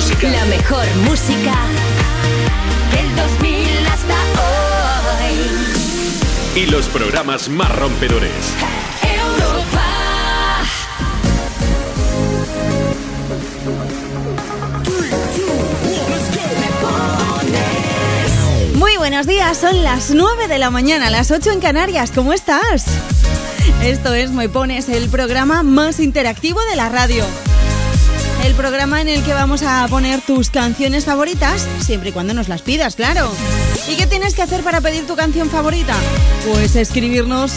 música. La mejor música del 2000 hasta hoy. Y los programas más rompedores. Europa. Muy buenos días, son las 9 de la mañana, las 8 en Canarias. ¿Cómo estás? Esto es Me Pones, el programa más interactivo de la radio. El programa en el que vamos a poner tus canciones favoritas, siempre y cuando nos las pidas, claro. ¿Y qué tienes que hacer para pedir tu canción favorita? Pues escribirnos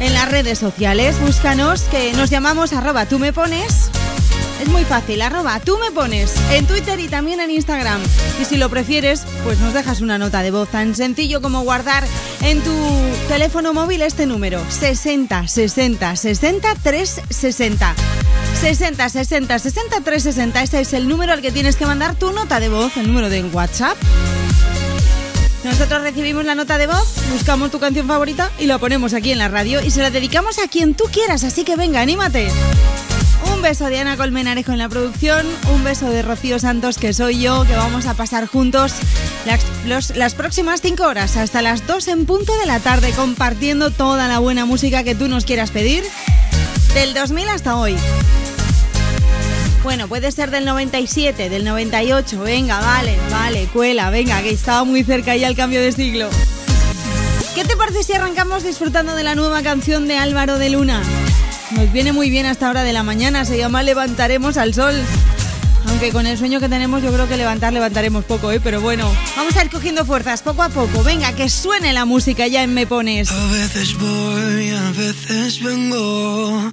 en las redes sociales. Búscanos, que nos llamamos arroba tú me pones. Es muy fácil, arroba tú me pones en Twitter y también en Instagram. Y si lo prefieres, pues nos dejas una nota de voz tan sencillo como guardar en tu teléfono móvil este número 60 60 60 360. 60 60 60 360. Ese es el número al que tienes que mandar tu nota de voz, el número de WhatsApp. Nosotros recibimos la nota de voz, buscamos tu canción favorita y la ponemos aquí en la radio y se la dedicamos a quien tú quieras, así que venga, anímate. Un beso de Ana Colmenarejo en la producción, un beso de Rocío Santos, que soy yo, que vamos a pasar juntos las, las próximas 5 horas hasta las 2 en punto de la tarde, compartiendo toda la buena música que tú nos quieras pedir, del 2000 hasta hoy. Bueno, puede ser del 97, del 98, venga, vale, vale, cuela, venga, que estaba muy cerca ya el cambio de siglo. ¿Qué te parece si arrancamos disfrutando de la nueva canción de Álvaro de Luna? Nos viene muy bien a esta hora de la mañana, se llama Levantaremos al Sol. Aunque con el sueño que tenemos yo creo que levantar levantaremos poco, ¿eh? Pero bueno, vamos a ir cogiendo fuerzas poco a poco. Venga, que suene la música ya en Me Pones. A veces voy, a veces vengo.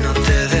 te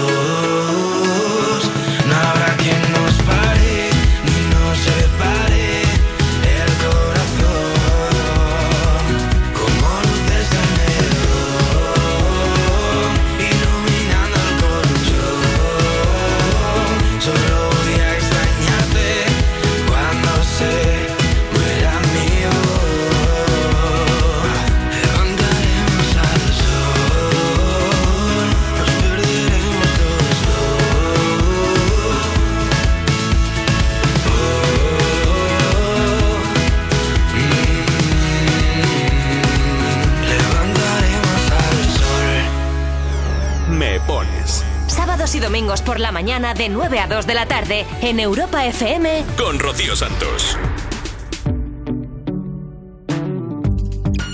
Domingos por la mañana de 9 a 2 de la tarde en Europa FM con Rocío Santos.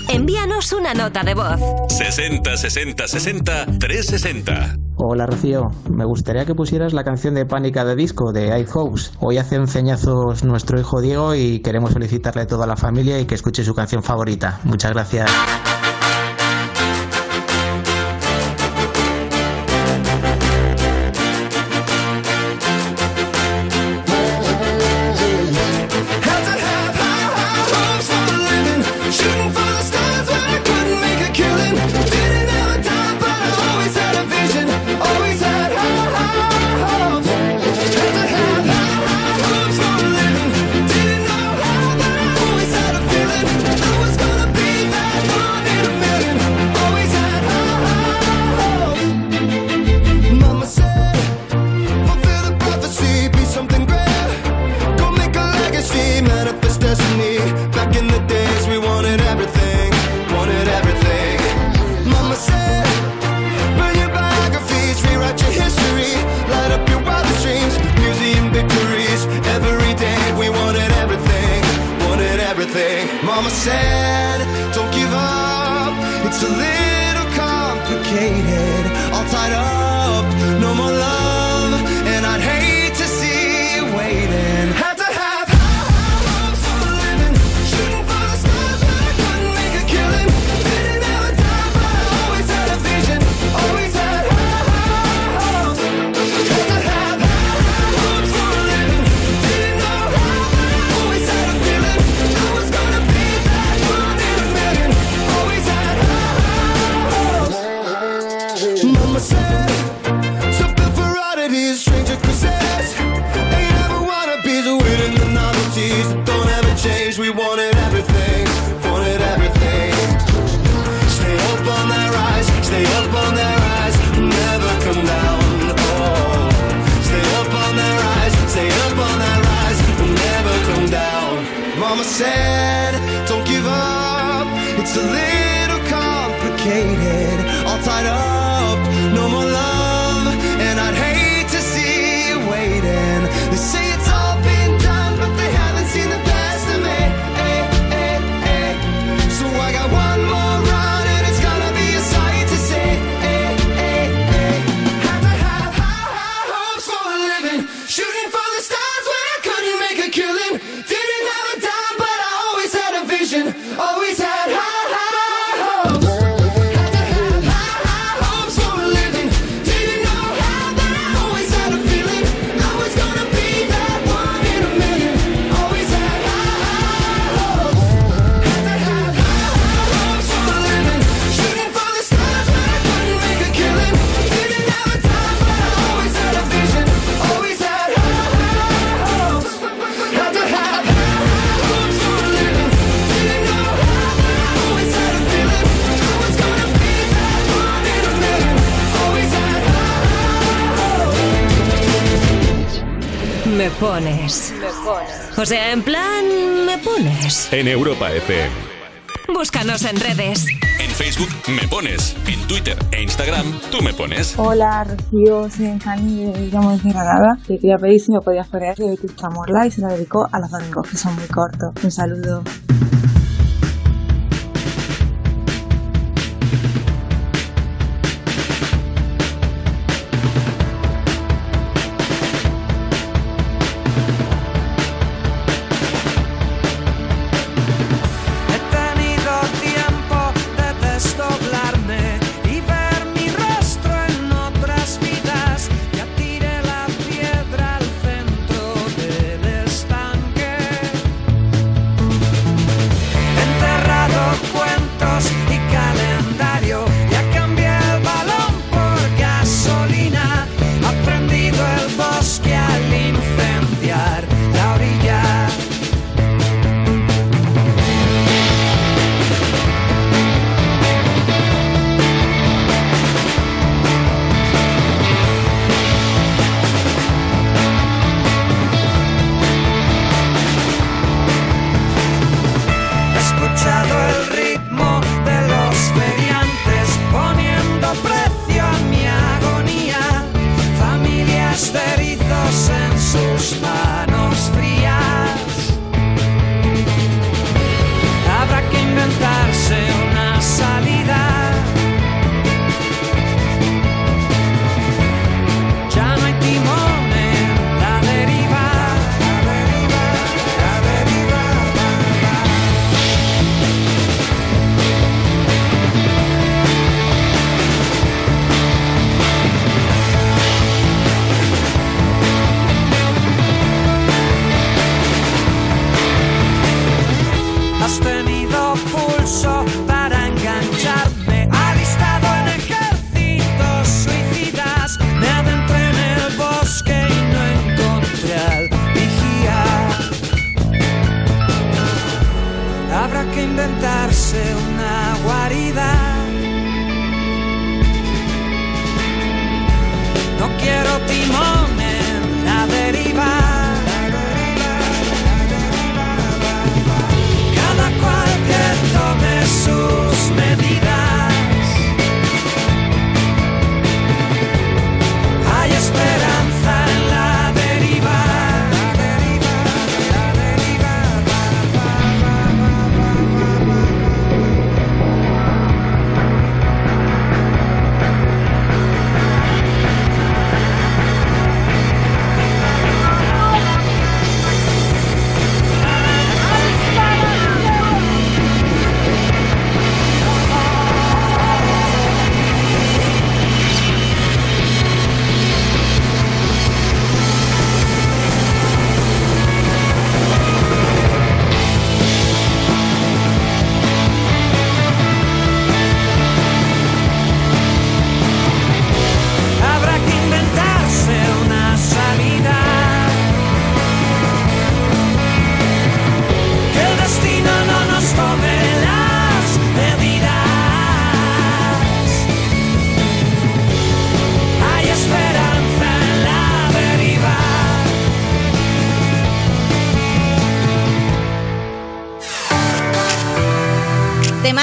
Envíanos una nota de voz. 60 60 60 360. Hola Rocío, me gustaría que pusieras la canción de Pánica de Disco de iHouse. Hoy hace enseñazos nuestro hijo Diego y queremos felicitarle a toda la familia y que escuche su canción favorita. Muchas gracias. Soy Enjani y llamo desde Granada. Te quería pedir si me podías poner de Vetusta Morla y se la dedicó a los domingos, que son muy cortos. Un saludo.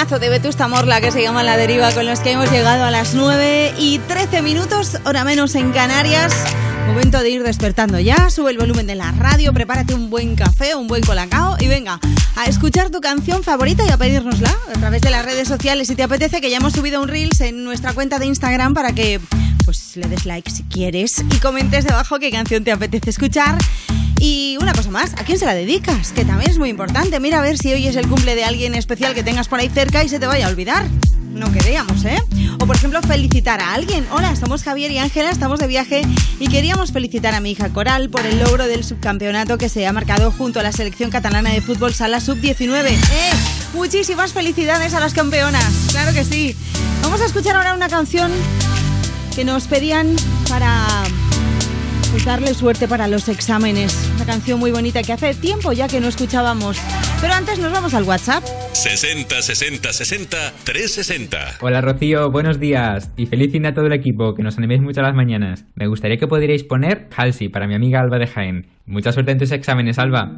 De Vetusta Morla que se llama La Deriva con los que hemos llegado a las 9 y 13 minutos, hora menos en Canarias. Momento de ir despertando ya, sube el volumen de la radio, prepárate un buen café, un buen colacao y venga a escuchar tu canción favorita y a pedírnosla a través de las redes sociales si te apetece, que ya hemos subido un Reels en nuestra cuenta de Instagram para que pues le des like si quieres y comentes debajo qué canción te apetece escuchar. Y una cosa más, ¿a quién se la dedicas? Que también es muy importante. Mira a ver si hoy es el cumple de alguien especial que tengas por ahí cerca y se te vaya a olvidar. No queríamos, ¿eh? O por ejemplo, felicitar a alguien. Hola, somos Javier y Ángela, estamos de viaje y queríamos felicitar a mi hija Coral por el logro del subcampeonato que se ha marcado junto a la selección catalana de fútbol sala sub-19. ¡Eh! Muchísimas felicidades a las campeonas. Claro que sí. Vamos a escuchar ahora una canción que nos pedían para pues darle suerte para los exámenes. Canción muy bonita que hace tiempo ya que no escuchábamos. Pero antes nos vamos al WhatsApp. 60 60 60 360. Hola Rocío, buenos días y feliz fin a todo el equipo, que nos animéis mucho a las mañanas. Me gustaría que pudierais poner Halsey para mi amiga Alba de Jaén. Mucha suerte en tus exámenes, Alba.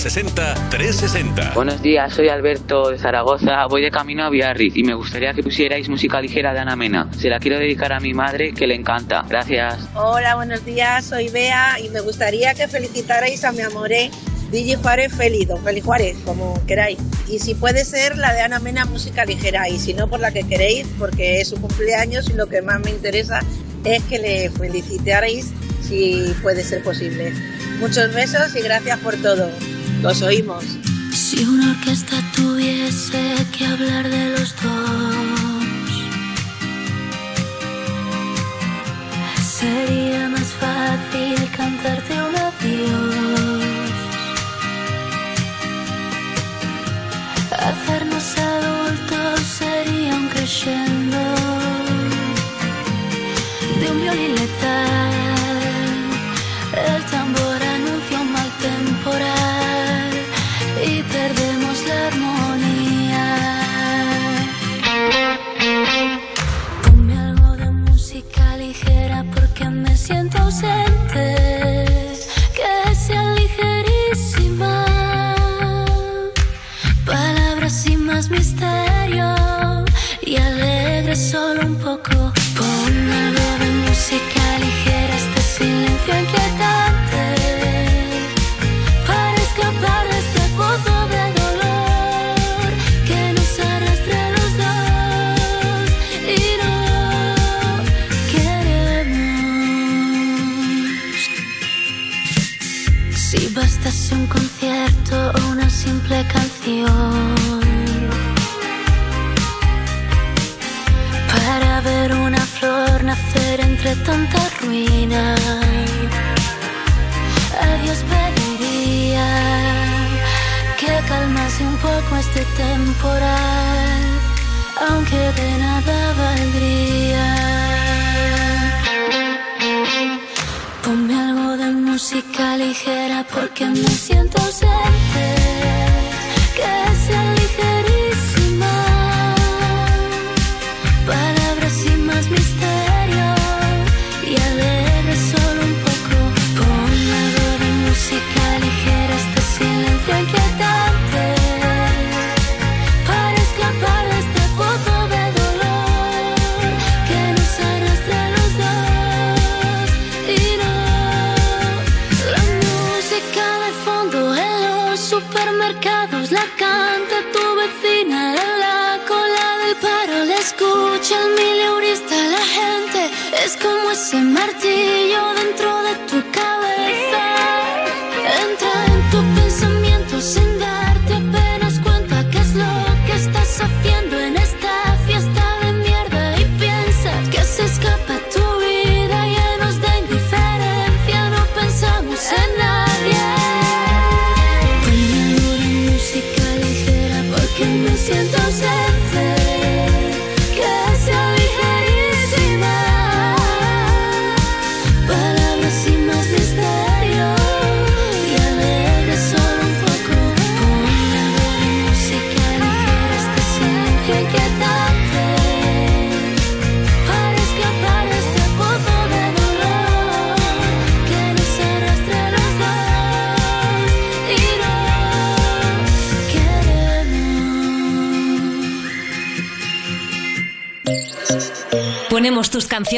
60 60 360. Buenos días, soy Alberto de Zaragoza. Voy de camino a Biarritz y me gustaría que pusierais música ligera de Ana Mena. Se la quiero dedicar a mi madre que le encanta. Gracias. Hola, buenos días, soy Bea y me gustaría que felicitarais a mi amoré DJ Juárez Feliz, don Félix Juárez, como queráis. Y si puede ser la de Ana Mena, música ligera, y si no, por la que queréis, porque es su cumpleaños y lo que más me interesa es que le felicitaréis si puede ser posible. Muchos besos y gracias por todo. Los oímos. Si una orquesta tuviese que hablar de los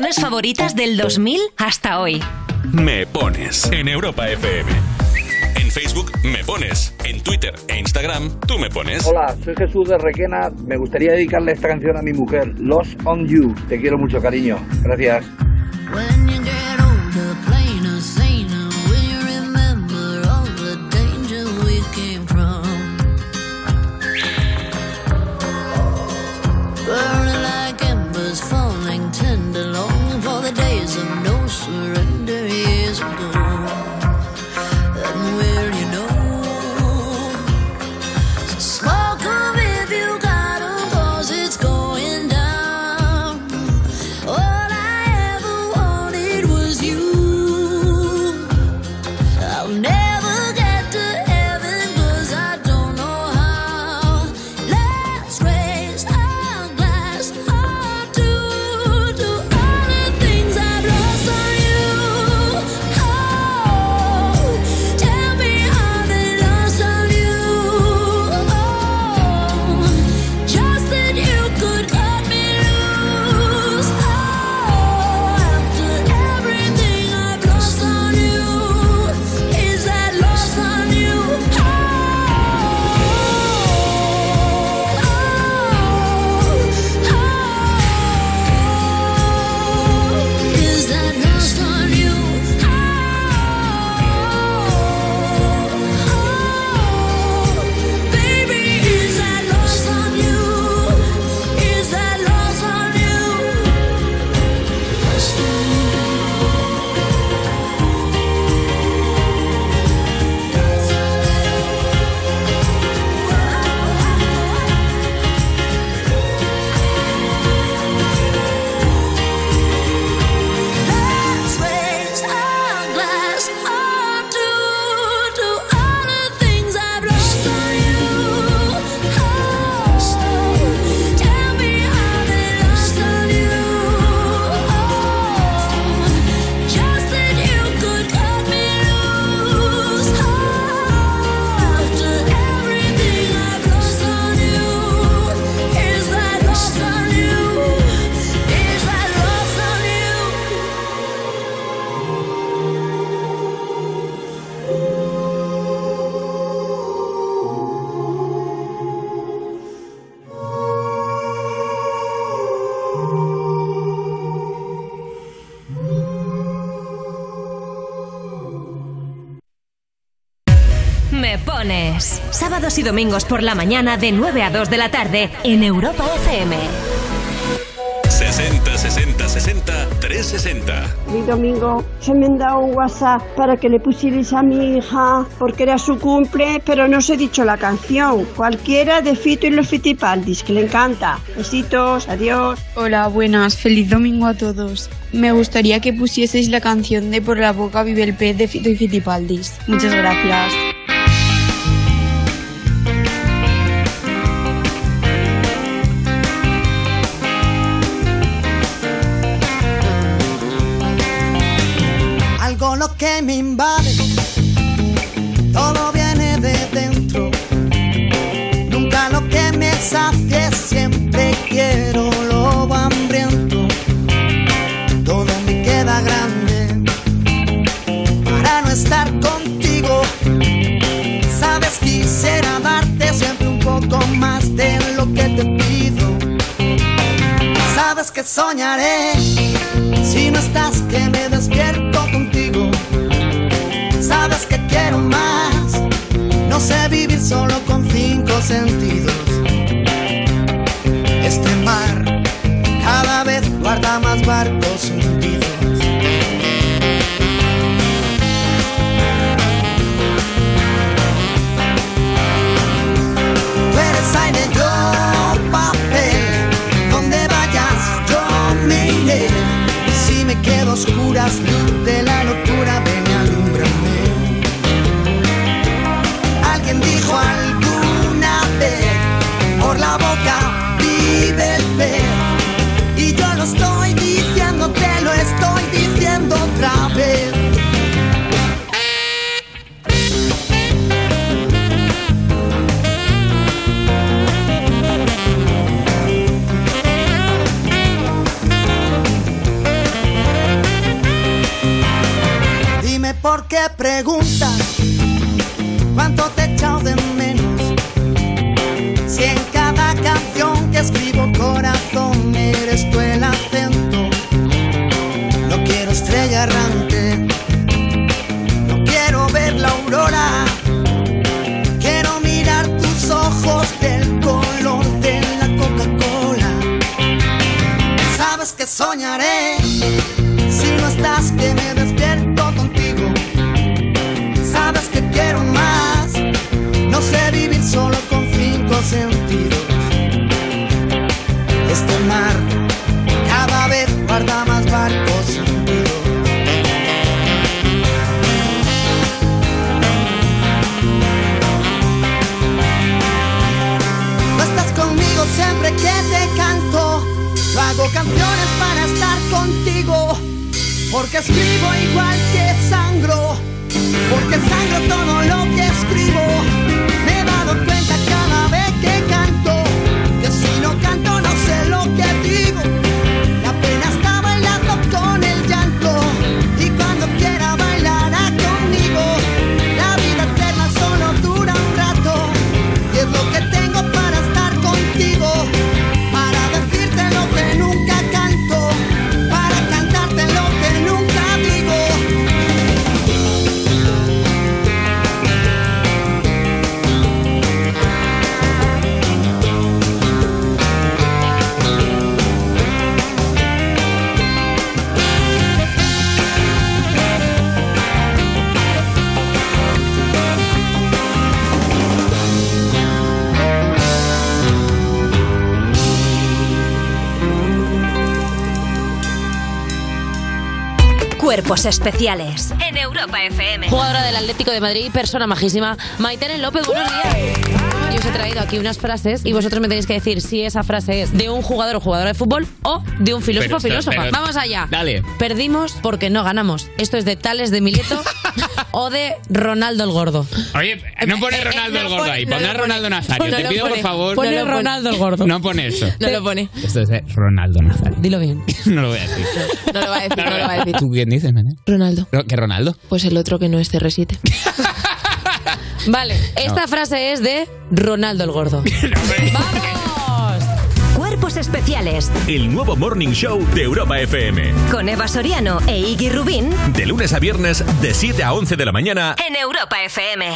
canciones favoritas del 2000 hasta hoy. Me pones en Europa FM. En Facebook me pones. En Twitter e Instagram tú me pones. Hola, soy Jesús de Requena. Me gustaría dedicarle esta canción a mi mujer, Lost on You. Te quiero mucho, cariño. Gracias. Sábados y domingos por la mañana de 9 a 2 de la tarde en Europa FM. 60 60 60 360. Mi domingo se me han dado un WhatsApp para que le pusierais a mi hija porque era su cumple, pero no os he dicho la canción. Cualquiera de Fito y los Fitipaldis, que le encanta. Besitos, adiós. Hola, buenas, feliz domingo a todos. Me gustaría que pusieseis la canción de Por la boca vive el pez de Fito y Fitipaldis. Muchas gracias. Cuerpos especiales en Europa FM. Jugadora del Atlético de Madrid, persona majísima. Maitene López, buenos días. Yo os he traído aquí unas frases y vosotros me tenéis que decir si esa frase es de un jugador o jugadora de fútbol o de un filósofo o filósofa. pero- Vamos allá. Dale. Perdimos porque no ganamos. Esto es de Tales de Mileto o de Ronaldo el Gordo. Oye, no pone Ronaldo el gordo ahí, no pon lo a pone. Ronaldo Nazario. No Te pido, por favor. Pone no lo pone. Ronaldo el gordo. No pone eso. No lo pone. Esto es de Ronaldo Nazario. Dilo bien. No lo voy a decir. No lo va a decir, no lo va a decir. ¿Tú quién dices, Mané? Ronaldo. ¿Que Ronaldo? Pues el otro que no es CR7. Vale, esta frase es de Ronaldo el Gordo. Especiales. El nuevo Morning Show de Europa FM. Con Eva Soriano e Iggy Rubín. De lunes a viernes, de 7 a 11 de la mañana. En Europa FM.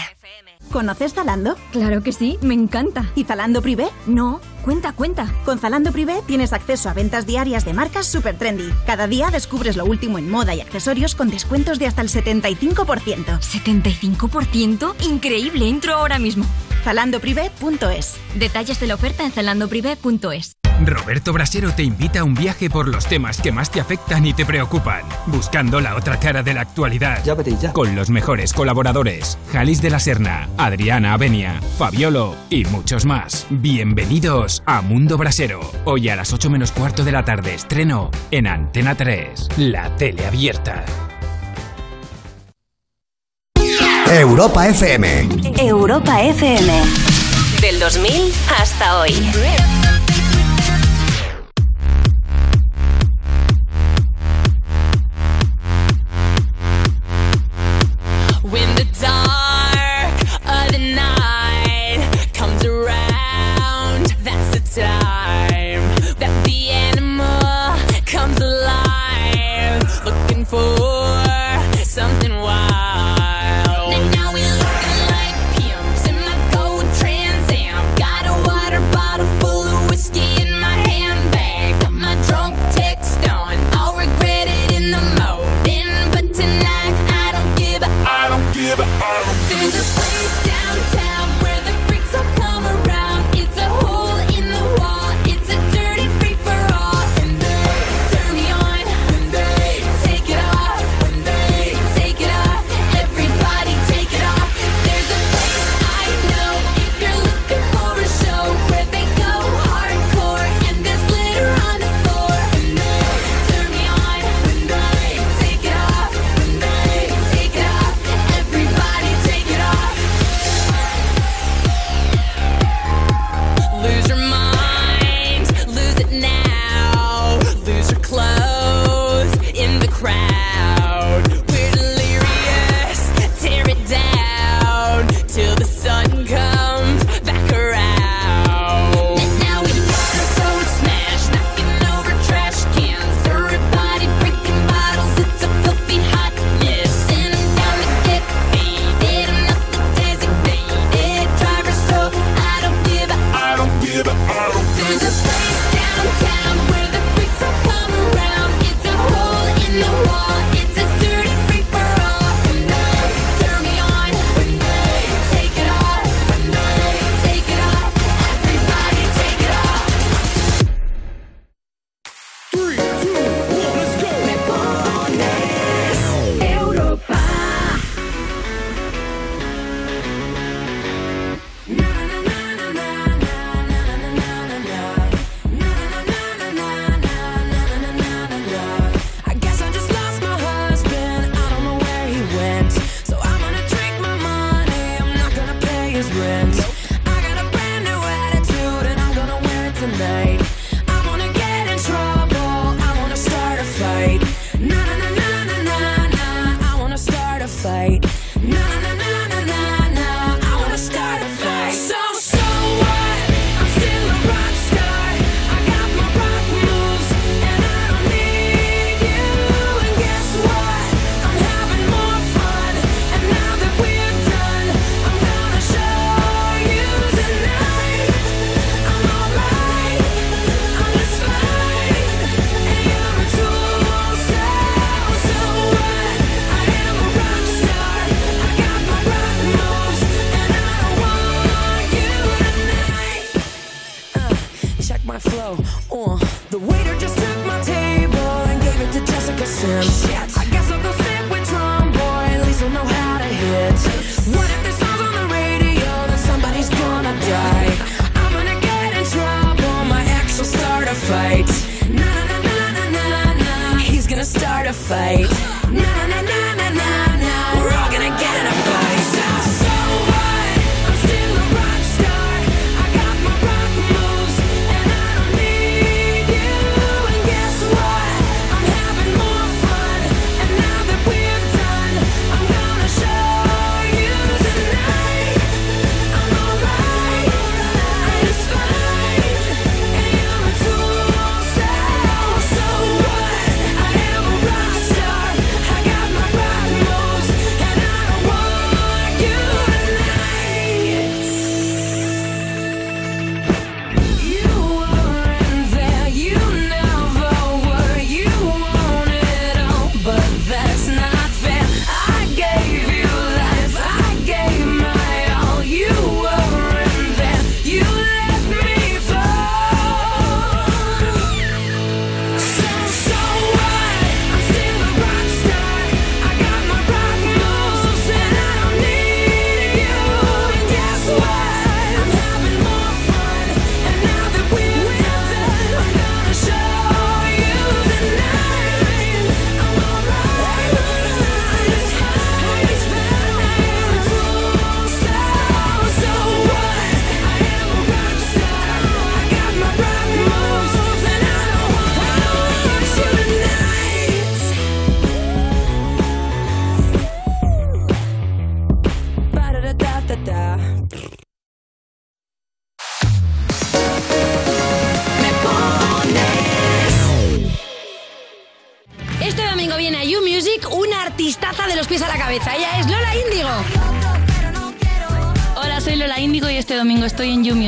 ¿Conoces Zalando? Claro que sí, me encanta. ¿Y Zalando Privé? No, cuenta, cuenta. Con Zalando Privé tienes acceso a ventas diarias de marcas super trendy. Cada día descubres lo último en moda y accesorios con descuentos de hasta el 75%. ¿75%? Increíble, entro ahora mismo. ZalandoPrivé.es. Detalles de la oferta en zalandoprivé.es. Roberto Brasero te invita a un viaje por los temas que más te afectan y te preocupan, buscando la otra cara de la actualidad. Ya veréis ya. Con los mejores colaboradores, Jalis de la Serna, Adriana Avenia, Fabiolo y muchos más. Bienvenidos a Mundo Brasero. Hoy a las 8 menos cuarto de la tarde estreno en Antena 3, la tele abierta. Europa FM. Europa FM. Del 2000 hasta hoy.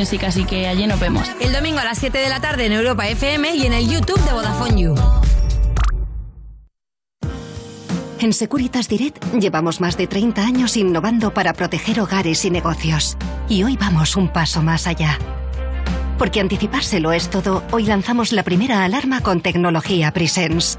Music, así que allí nos vemos. El domingo a las 7 de la tarde en Europa FM y en el YouTube de Vodafone You. En Securitas Direct llevamos más de 30 años innovando para proteger hogares y negocios. Y hoy vamos un paso más allá. Porque anticipárselo es todo, hoy lanzamos la primera alarma con tecnología Presence.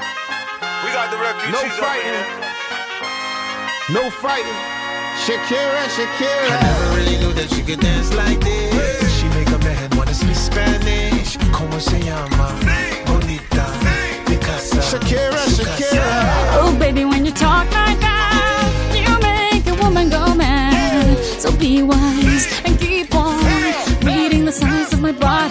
We got the refugees. No fighting. No fighting. Shakira, Shakira. I never really knew that she could dance like this. She make a man wanna speak Spanish. ¿Cómo se llama? Bonita. De casa. Shakira, Shakira. Oh, baby, when you talk like that, you make a woman go mad. So be wise and keep on reading the signs of my body.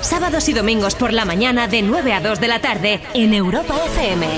Sábados y domingos por la mañana de 9 a 2 de la tarde en Europa FM.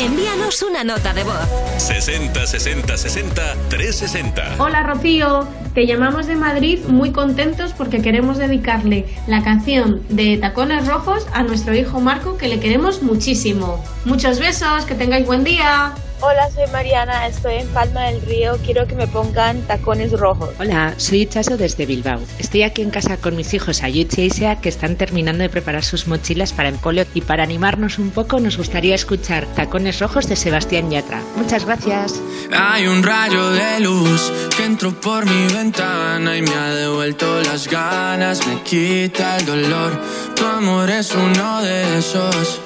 Envíanos una nota de voz. 60 60 60 360. Hola Rocío, te llamamos de Madrid muy contentos porque queremos dedicarle la canción de Tacones Rojos a nuestro hijo Marco que le queremos muchísimo. Muchos besos, que tengáis buen día. Hola, soy Mariana, estoy en Palma del Río, quiero que me pongan tacones rojos. Hola, soy Chaso desde Bilbao. Estoy aquí en casa con mis hijos Ayuchi y Isea que están terminando de preparar sus mochilas para el cole y para animarnos un poco nos gustaría escuchar Tacones Rojos de Sebastián Yatra. Muchas gracias. Hay un rayo de luz que entró por mi ventana y me ha devuelto las ganas, me quita el dolor. Tu amor es uno de esos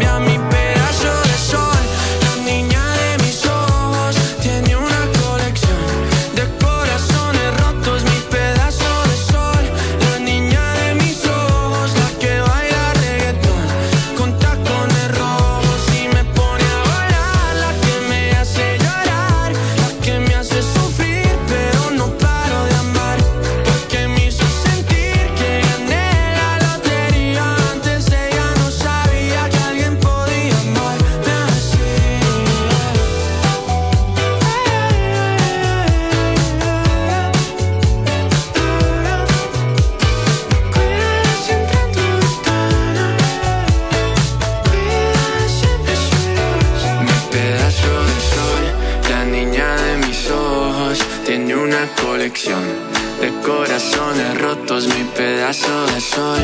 sol,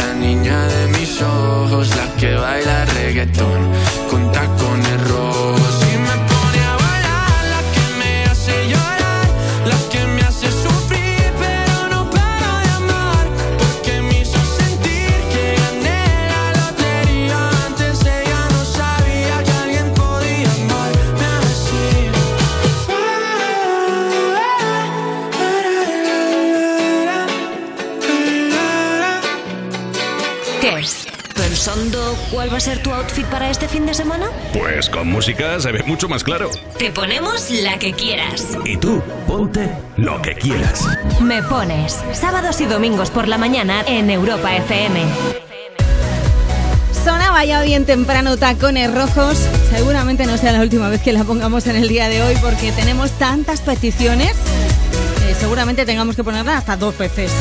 la niña de mis ojos, la que baila reggaetón ser tu outfit para este fin de semana? Pues con música se ve mucho más claro. Te ponemos la que quieras. Y tú, ponte lo que quieras. Me pones sábados y domingos por la mañana en Europa FM. Sonaba ya bien temprano tacones rojos. Seguramente no sea la última vez que la pongamos en el día de hoy porque tenemos tantas peticiones. que seguramente tengamos que ponerla hasta dos veces.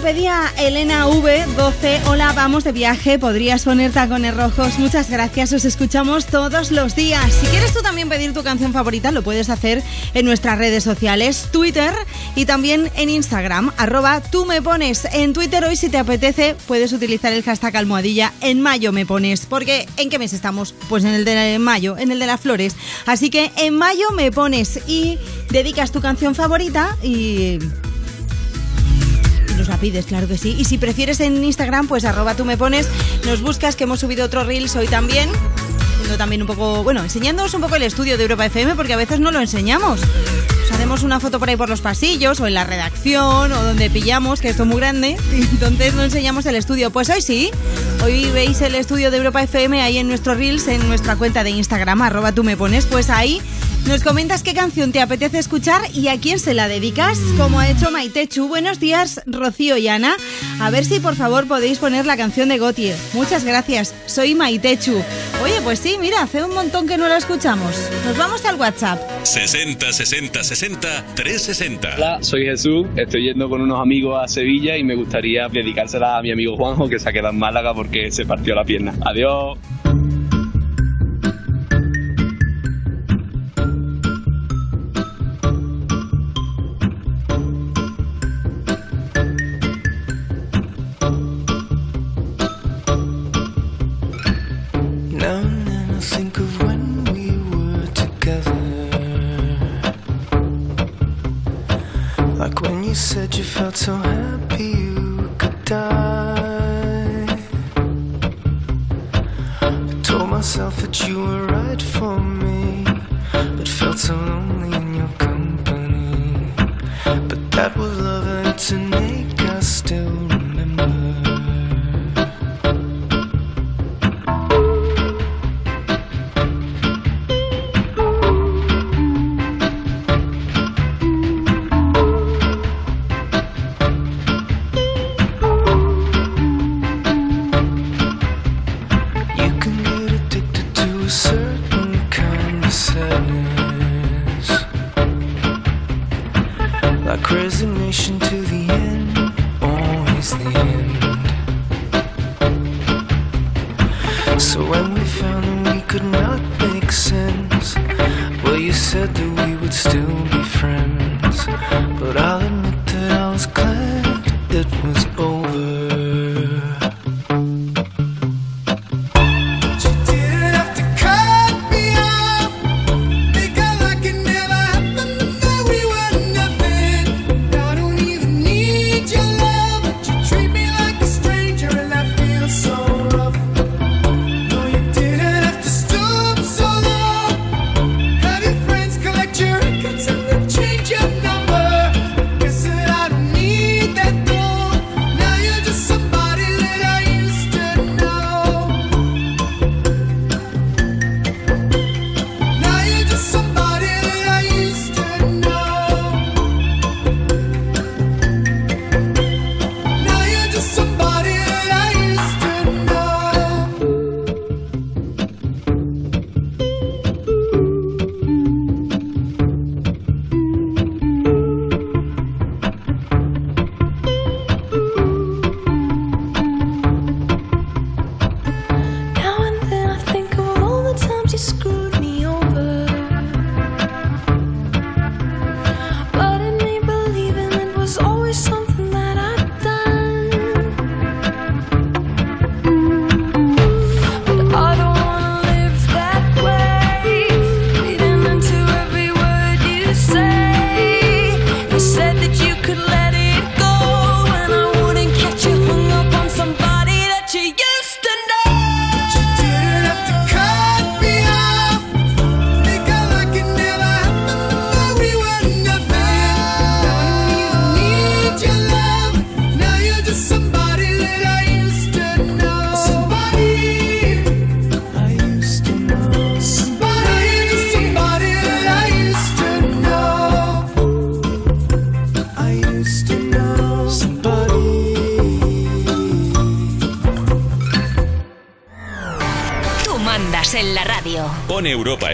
Pedía Elena V12. Hola, vamos de viaje. Podrías poner tacones rojos. Muchas gracias. Os escuchamos todos los días. Si quieres tú también pedir tu canción favorita, lo puedes hacer en nuestras redes sociales, Twitter y también en Instagram, arroba tú me pones. En Twitter hoy, si te apetece, puedes utilizar el hashtag almohadilla en mayo me pones. Porque ¿en qué mes estamos? Pues en el de mayo, en el de las flores. Así que en mayo me pones y dedicas tu canción favorita y nos la pides, claro que sí. Y si prefieres en Instagram, pues arroba tú me pones, nos buscas que hemos subido otro Reels hoy también. También un poco, bueno, enseñándonos un poco el estudio de Europa FM porque a veces no lo enseñamos. Os hacemos una foto por ahí por los pasillos o en la redacción o donde pillamos, que esto es muy grande, entonces no enseñamos el estudio. Pues hoy sí, hoy veis el estudio de Europa FM ahí en nuestro Reels, en nuestra cuenta de Instagram, arroba tú me pones, pues ahí nos comentas qué canción te apetece escuchar y a quién se la dedicas, como ha hecho Maitechu. Buenos días, Rocío y Ana. A ver si por favor podéis poner la canción de Gautier. Muchas gracias, soy Maitechu. Oye, pues sí, mira, hace un montón que no la escuchamos. Nos vamos al WhatsApp. 60 60 60 360. Hola, soy Jesús, estoy yendo con unos amigos a Sevilla y me gustaría dedicársela a mi amigo Juanjo que se ha quedado en Málaga porque se partió la pierna. Adiós.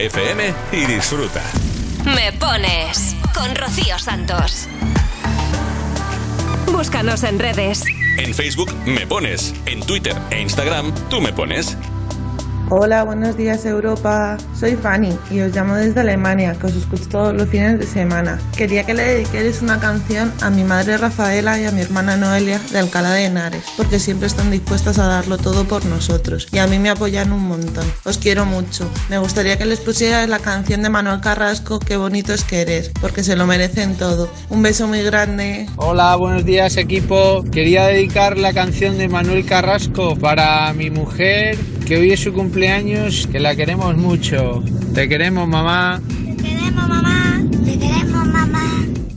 FM y disfruta. Me pones con Rocío Santos. Búscanos en redes. En Facebook me pones, en Twitter e Instagram tú me pones. Hola, buenos días Europa. Soy Fanny y os llamo desde Alemania, que os escucho todos los fines de semana. Quería que le dediquéis una canción a mi madre Rafaela y a mi hermana Noelia de Alcalá de Henares, porque siempre están dispuestas a darlo todo por nosotros y a mí me apoyan un montón. Os quiero mucho. Me gustaría que les pusierais la canción de Manuel Carrasco, Qué bonito es querer, porque se lo merecen todo. Un beso muy grande. Hola, buenos días equipo. Quería dedicar la canción de Manuel Carrasco para mi mujer, que hoy es su cumpleaños, que la queremos mucho. Te queremos, mamá.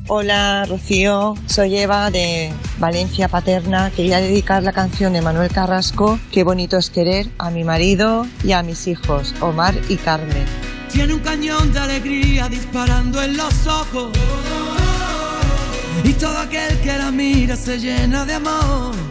Hola Rocío, soy Eva de Valencia Paterna. Quería dedicar la canción de Manuel Carrasco, Qué bonito es querer, a mi marido y a mis hijos, Omar y Carmen. Tiene un cañón de alegría disparando en los ojos. Y todo aquel que la mira se llena de amor.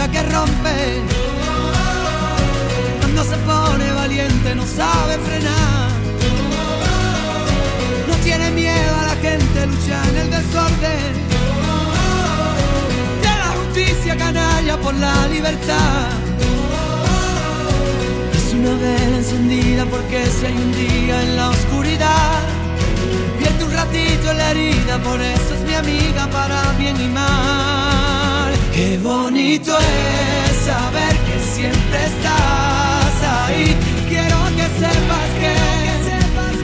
vencida que rompe. Cuando se pone valiente no sabe frenar. No tiene miedo a la gente, lucha en el desorden. De la justicia canalla por la libertad. Es una vela encendida porque si hay un día en la oscuridad, vierte un ratito en la herida, por eso es mi amiga para bien y mal. Qué bonito es saber que siempre estás ahí. Quiero que sepas que,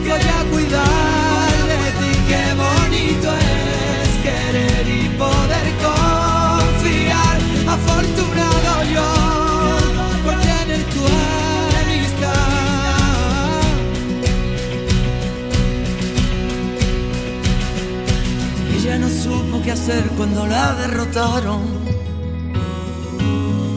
voy a cuidar de ti. Qué bonito es querer y poder confiar. Afortunado yo por tener tu amistad. Ella no supo qué hacer cuando la derrotaron.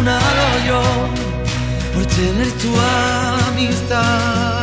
Afortunado yo por tener tu amistad.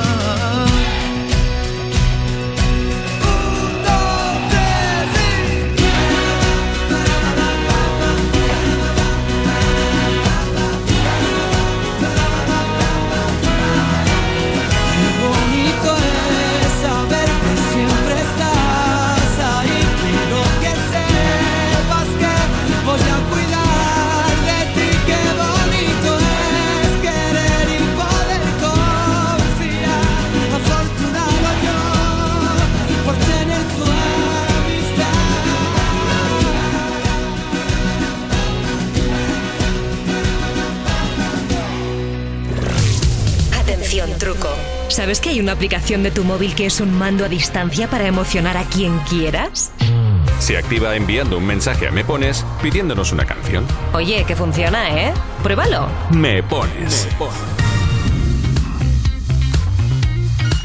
¿Sabes que hay una aplicación de tu móvil que es un mando a distancia para emocionar a quien quieras? Se activa enviando un mensaje a Me Pones pidiéndonos una canción. Oye, que funciona, ¿eh? Pruébalo. Me Pones. Me pones.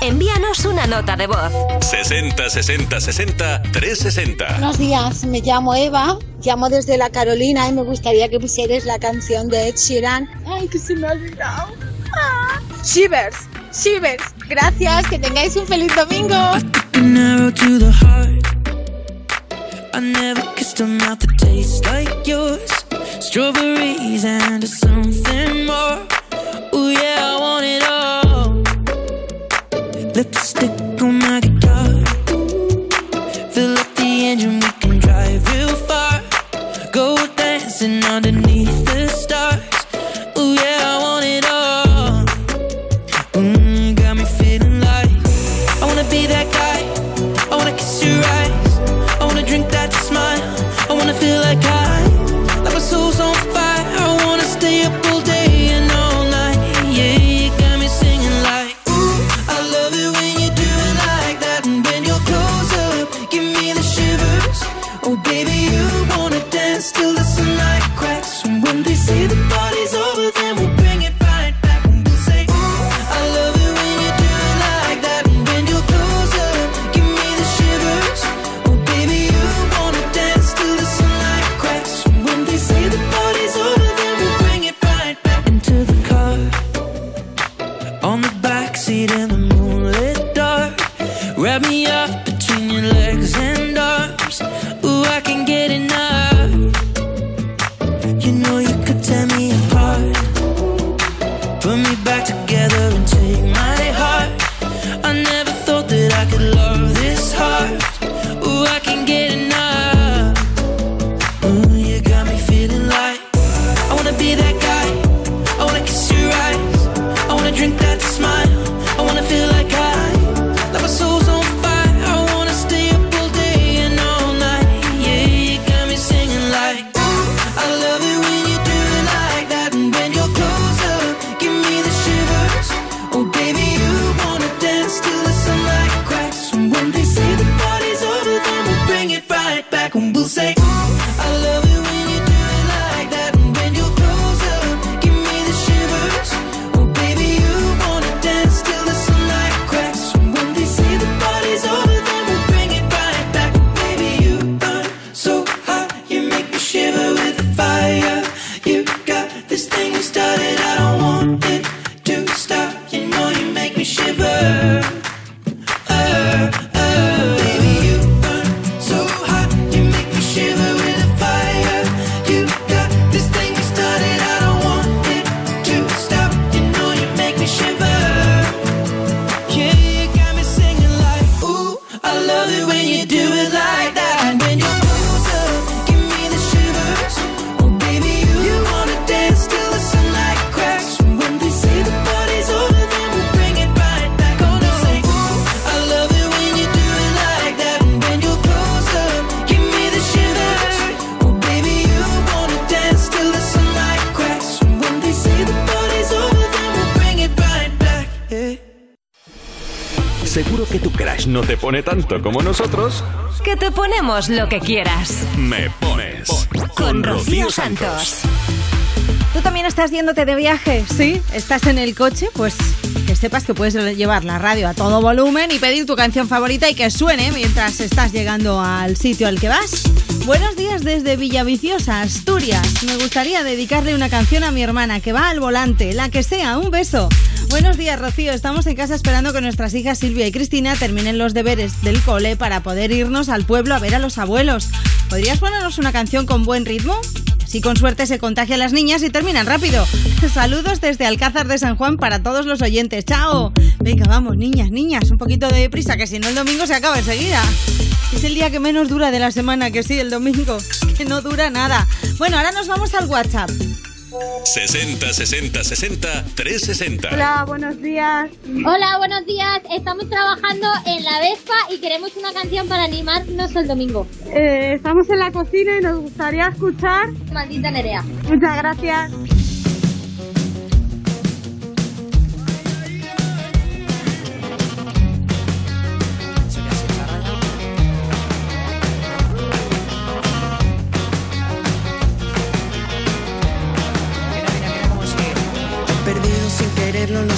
Envíanos una nota de voz. 60 60 60 360. Buenos días, me llamo Eva, llamo desde la Carolina y me gustaría que pusierais la canción de Ed Sheeran. Ay, que se me ha olvidado. Shivers Shivers. Gracias, que tengáis un feliz domingo. I never kissed a mouth that tastes like yours. Strawberries and something more. Ooh, yeah, I want it all. Lipstick. como nosotros, que te ponemos lo que quieras. Me pones con Rocío Santos. ¿Tú también estás yéndote de viaje? ¿Sí? ¿Estás en el coche? Pues que sepas que puedes llevar la radio a todo volumen y pedir tu canción favorita y que suene mientras estás llegando al sitio al que vas. Buenos días desde Villaviciosa, Asturias. Me gustaría dedicarle una canción a mi hermana que va al volante, la que sea. Un beso. Buenos días, Rocío. Estamos en casa esperando que nuestras hijas Silvia y Cristina terminen los deberes del cole para poder irnos al pueblo a ver a los abuelos. ¿Podrías ponernos una canción con buen ritmo? Si con suerte se contagian las niñas y terminan rápido. Saludos desde Alcázar de San Juan para todos los oyentes. ¡Chao! Venga, vamos, niñas, niñas, un poquito de prisa, que si no el domingo se acaba enseguida. Es el día que menos dura de la semana, que sí, el domingo, que no dura nada. Bueno, ahora nos vamos al WhatsApp. 60 60 60 360. Hola, buenos días. Hola, buenos días. Estamos trabajando en la Vespa y queremos una canción para animarnos el domingo. Eh, estamos en la cocina y nos gustaría escuchar. Maldita Nerea. Muchas gracias.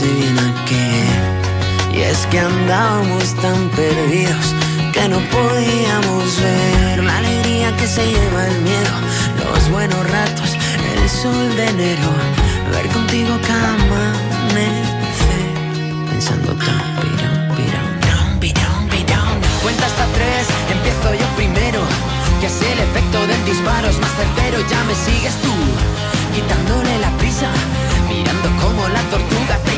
A qué. Y es que andábamos tan perdidos que no podíamos ver la alegría que se lleva el miedo, los buenos ratos, el sol de enero, ver contigo cada amanecer, pensando tan pirón, pirón, pirón, pirón, pirón. Cuenta hasta tres, empiezo yo primero. Que así el efecto del disparo es más certero, ya me sigues tú, quitándole la prisa, mirando como la tortuga te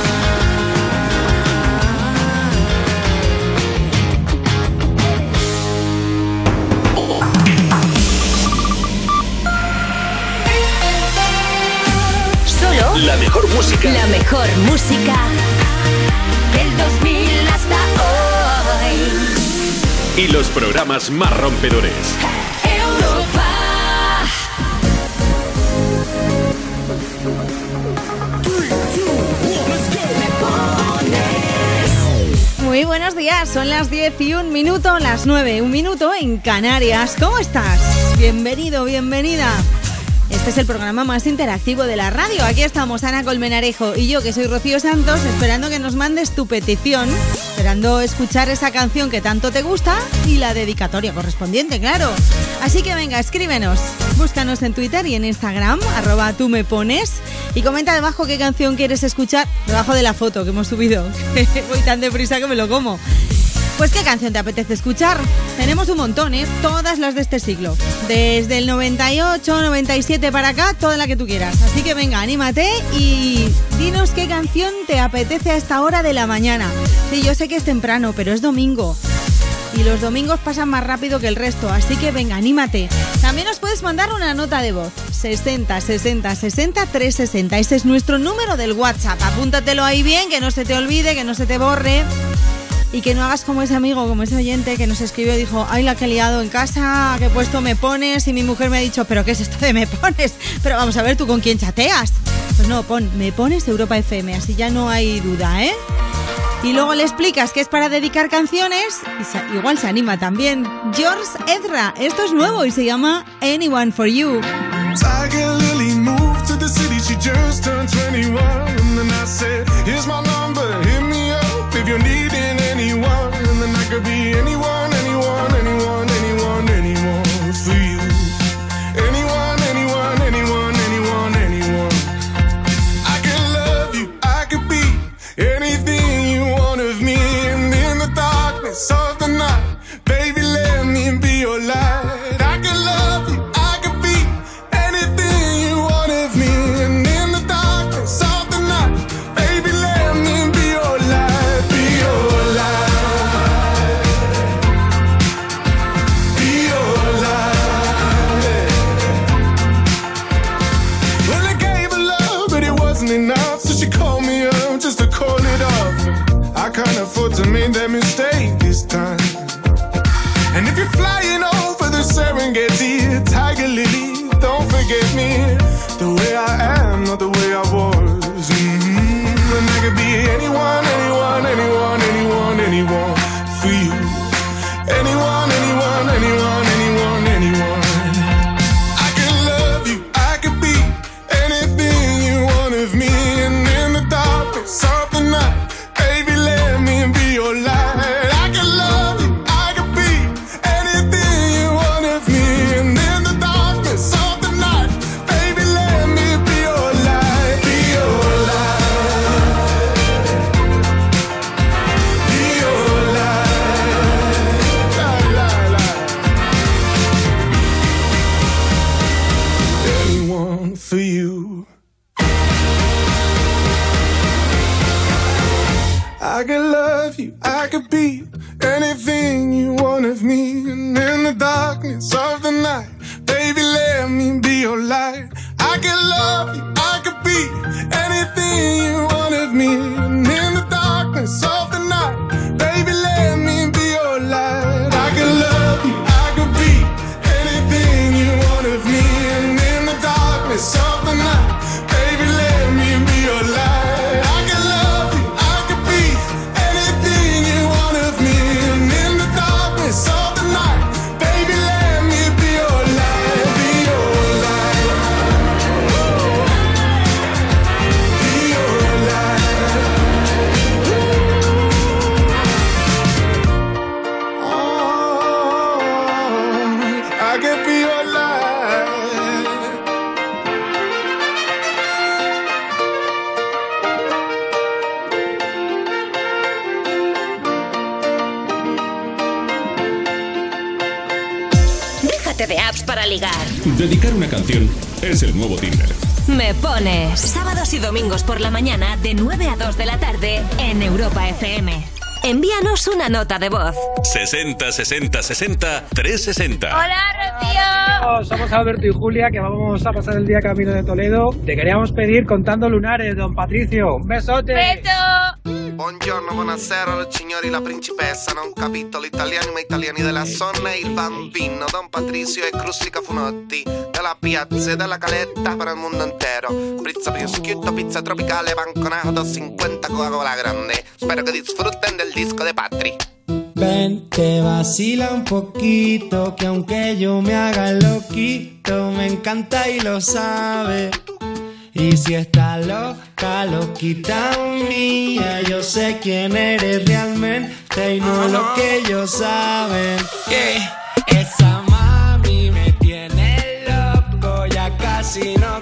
La mejor música. la mejor música del 2000 hasta hoy. Y los programas más rompedores. Europa. Muy buenos días, son las 10 y un minuto, las 9, un minuto en Canarias. ¿Cómo estás? Bienvenido, bienvenida. Este es el programa más interactivo de la radio. Aquí estamos Ana Colmenarejo y yo, que soy Rocío Santos, esperando que nos mandes tu petición, esperando escuchar esa canción que tanto te gusta y la dedicatoria correspondiente, claro. Así que venga, escríbenos. Búscanos en Twitter y en Instagram, arroba tú me pones, y comenta debajo qué canción quieres escuchar, debajo de la foto que hemos subido. Voy tan deprisa que me lo como. Pues qué canción te apetece escuchar. Tenemos un montón, ¿eh? Todas las de este siglo. Desde el 98, 97 para acá, toda la que tú quieras. Así que venga, anímate y dinos qué canción te apetece a esta hora de la mañana. Sí, yo sé que es temprano, pero es domingo. Y los domingos pasan más rápido que el resto, así que venga, anímate. También nos puedes mandar una nota de voz. 60 60 60 360. Ese es nuestro número del WhatsApp. Apúntatelo ahí bien, que no se te olvide, que no se te borre. Y que no hagas como ese amigo, como ese oyente que nos escribió y dijo, ay, la que he liado en casa, he puesto me pones y mi mujer me ha dicho, pero ¿qué es esto de me pones? Pero vamos a ver tú con quién chateas. Pues no, pon me pones Europa FM, así ya no hay duda, ¿eh? y luego le explicas que es para dedicar canciones y se- igual se anima también. George Ezra, esto es nuevo y se llama Anyone for You. Tiger Lily moved to the city, she just turned 21. And then I said, Here's my number, hit me up if you're needing Europa FM. Envíanos una nota de voz. 60 60 60 360. Rocío! Somos Alberto y Julia, que vamos a pasar el día camino de Toledo. Te queríamos pedir contando lunares, don Patricio. Un besote. Buongiorno, buonasera, signori, la principessa, non capito l'italiano, ma italiani della zona, il bambino, Don Patricio e Crustica Funotti, della piazza e della caletta per il mondo intero. Pizza prosciutto, pizza tropicale, banconato, 50 Coca-Cola grande. Spero che disfruten del disco de Patri. Ven, te vacila un poquito, que aunque yo me haga loquito, me encanta y lo sabe. Y si está loca, loquita mía, yo sé quién eres realmente y no lo que ellos saben. Que esa mami me tiene loco, ya casi no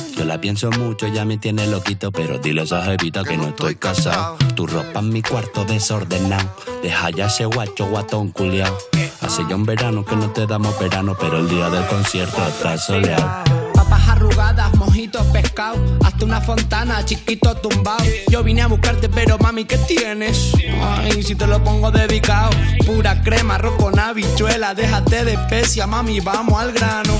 Yo la pienso mucho, ya me tiene loquito, pero dile a esa jevita que no estoy casado. Tu ropa en mi cuarto desordenado. Deja ya ese guacho guatón culiao. Hace ya un verano que no te damos verano, pero el día del concierto está soleado. Papas arrugadas, mojitos pescado, hasta una fontana, chiquito tumbado. Yo vine a buscarte, pero mami, ¿qué tienes? Ay, si te lo pongo dedicado. Pura crema, arroz con habichuela, déjate de especia, mami, vamos al grano.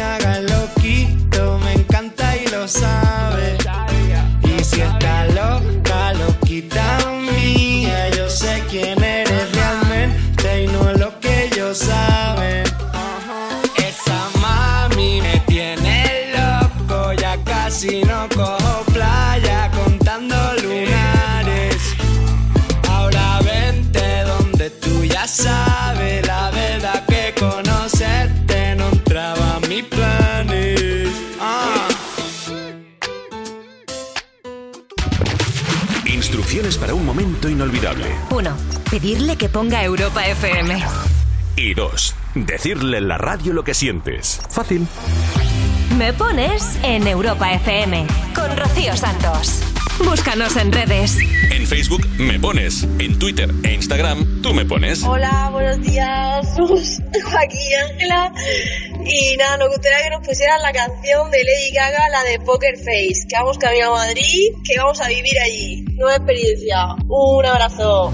encanta Para un momento inolvidable. 1. Pedirle que ponga Europa FM. Y 2. Decirle en la radio lo que sientes. Fácil. Me pones en Europa FM con Rocío Santos. Búscanos en redes. En Facebook me pones. En Twitter e Instagram tú me pones. Hola, buenos días. Somos Joaquín y Ángela. Y nada, nos gustaría que nos pusieran la canción de Lady Gaga, la de Poker Face. Que vamos camino a Madrid, que vamos a vivir allí. Nueva experiencia. Un abrazo.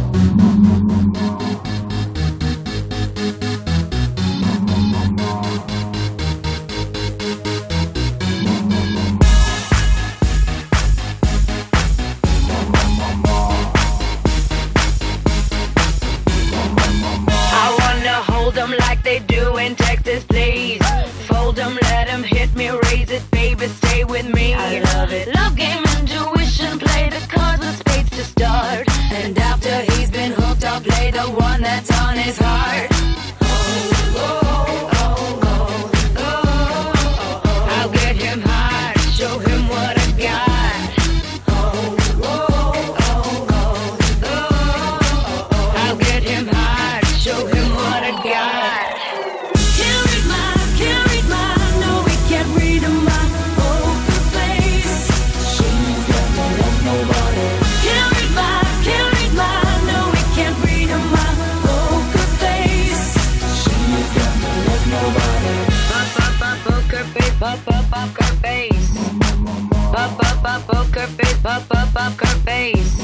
Poker face, pop, pop, poker face.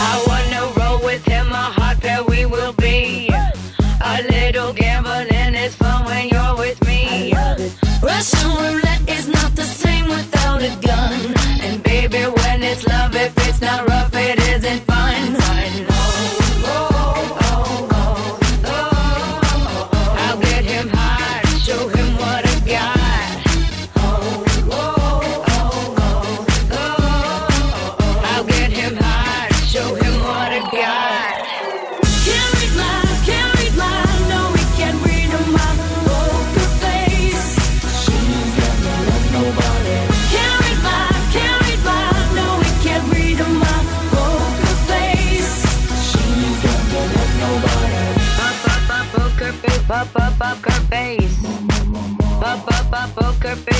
I wanna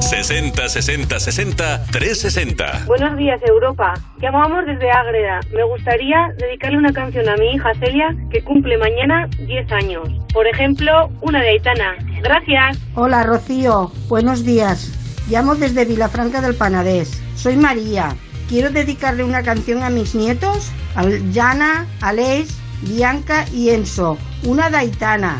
60 60 60 360. Buenos días, Europa. Llamamos desde Ágreda. Me gustaría dedicarle una canción a mi hija Celia, que cumple mañana 10 años. Por ejemplo, una de Aitana. Gracias. Hola Rocío, buenos días. Llamo desde Vilafranca del Panadés. Soy María. Quiero dedicarle una canción a mis nietos, a Jana, Aleix, Bianca y Enzo. Una de Aitana,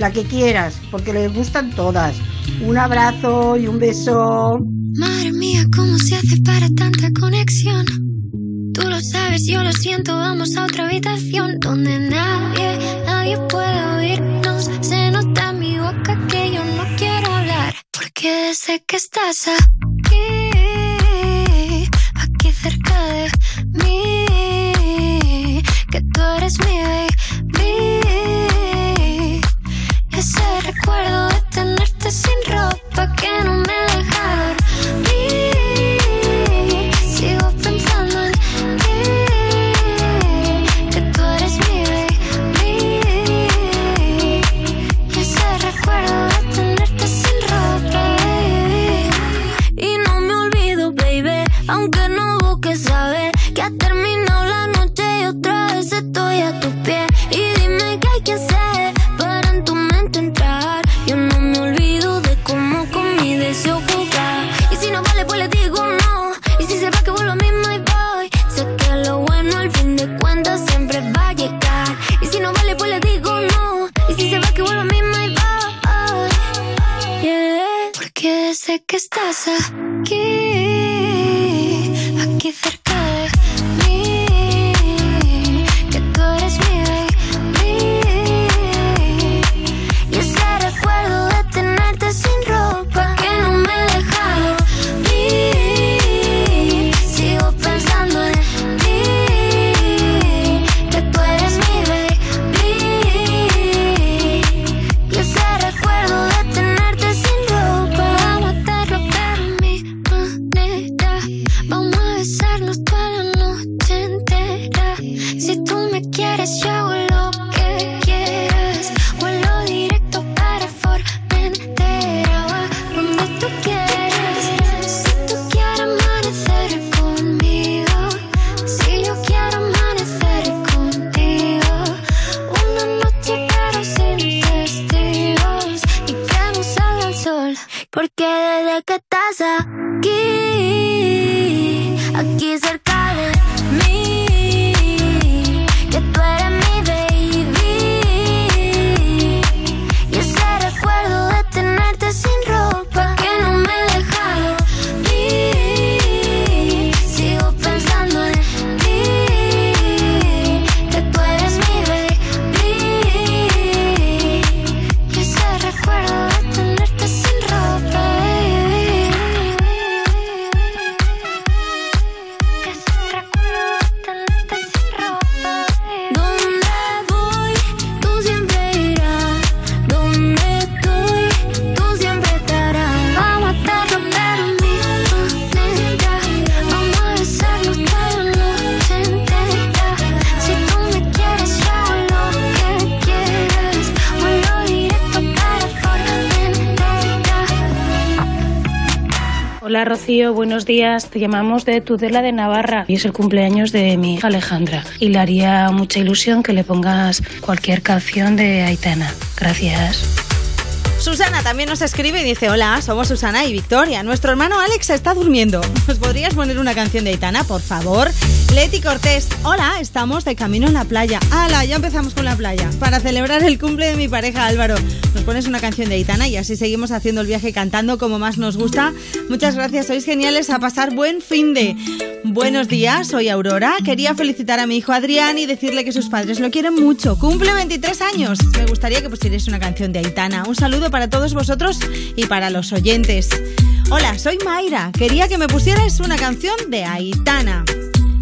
la que quieras, porque les gustan todas. Un abrazo y un beso. Madre mía, ¿cómo se hace para tanta conexión? Tú lo sabes, yo lo siento, vamos a otra habitación donde nadie, nadie puede oírnos. Se nota en mi boca que yo no quiero hablar, porque sé que estás aquí, aquí cerca de mí, que tú eres mi baby. Recuerdo de tenerte sin ropa que no me sé que estás aquí, buenos días. Te llamamos de Tudela de Navarra y es el cumpleaños de mi hija Alejandra. Y le haría mucha ilusión que le pongas cualquier canción de Aitana. Gracias. Susana también nos escribe y dice, hola, somos Susana y Victoria. Nuestro hermano Alex está durmiendo. ¿Nos podrías poner una canción de Aitana, por favor? Leti Cortés, hola, estamos de camino en la playa. ¡Hala! Ya empezamos con la playa. Para celebrar el cumple de mi pareja Álvaro. Pones una canción de Aitana y así seguimos haciendo el viaje cantando como más nos gusta. Muchas gracias, sois geniales a pasar buen fin de. Buenos días, soy Aurora. Quería felicitar a mi hijo Adrián y decirle que sus padres lo quieren mucho. Cumple 23 años. Me gustaría que pusierais una canción de Aitana. Un saludo para todos vosotros y para los oyentes. Hola, soy Mayra. Quería que me pusierais una canción de Aitana.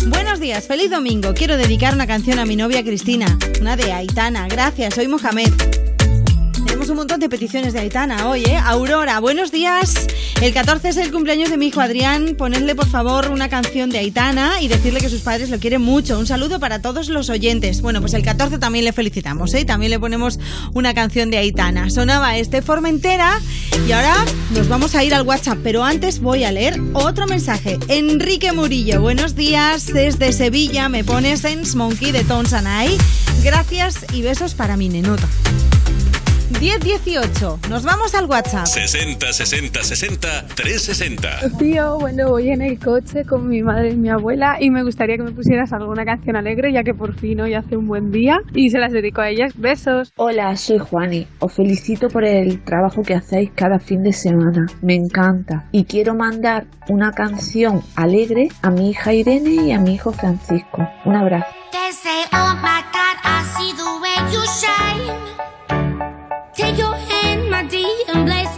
Buenos días, feliz domingo. Quiero dedicar una canción a mi novia Cristina, una de Aitana. Gracias, soy Mohamed. Un montón de peticiones de Aitana hoy, ¿eh? Aurora, buenos días. El 14 es el cumpleaños de mi hijo Adrián. Ponedle, por favor, una canción de Aitana y decirle que sus padres lo quieren mucho. Un saludo para todos los oyentes. Bueno, pues el 14 también le felicitamos, ¿eh? También le ponemos una canción de Aitana. Sonaba este Formentera y ahora nos vamos a ir al WhatsApp. Pero antes voy a leer otro mensaje. Enrique Murillo, buenos días. Desde Sevilla me pones en Monkey de I. Gracias y besos para mi nenota. 1018. Nos vamos al WhatsApp. 60 60 60 360. Tío, bueno, voy en el coche con mi madre y mi abuela y me gustaría que me pusieras alguna canción alegre ya que por fin hoy hace un buen día y se las dedico a ellas. Besos. Hola, soy Juani. Os felicito por el trabajo que hacéis cada fin de semana. Me encanta. Y quiero mandar una canción alegre a mi hija Irene y a mi hijo Francisco. Un abrazo. Take your hand, my dear, and place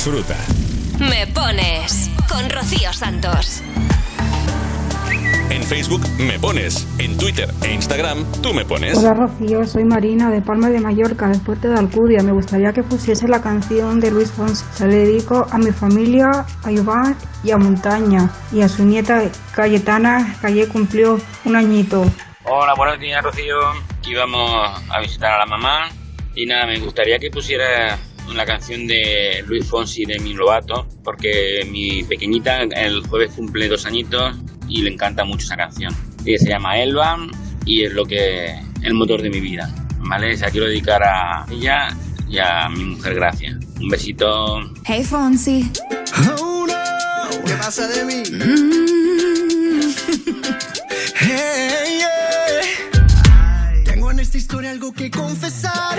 disfruta. Me pones con Rocío Santos. En Facebook me pones, en Twitter e Instagram tú me pones. Hola Rocío, soy Marina de Palma de Mallorca, del puerto de Alcudia. Me gustaría que pusiese la canción de Luis Fonsi. Se la dedico a mi familia, a Iván y a Montaña. Y a su nieta Cayetana, que ayer cumplió un añito. Hola, buenos días, Rocío. Aquí vamos a visitar a la mamá. Y nada, me gustaría que pusiera la canción de Luis Fonsi de Mi Lobato, porque mi pequeñita el jueves cumple dos añitos y le encanta mucho esa canción. Ella se llama Elba y es lo que el motor de mi vida. ¿Vale? Se la quiero dedicar a ella y a mi mujer Gracia. Un besito. Hey Fonsi. Oh no, ¿qué pasa de mí? Hey, yeah. Tengo en esta historia algo que confesar.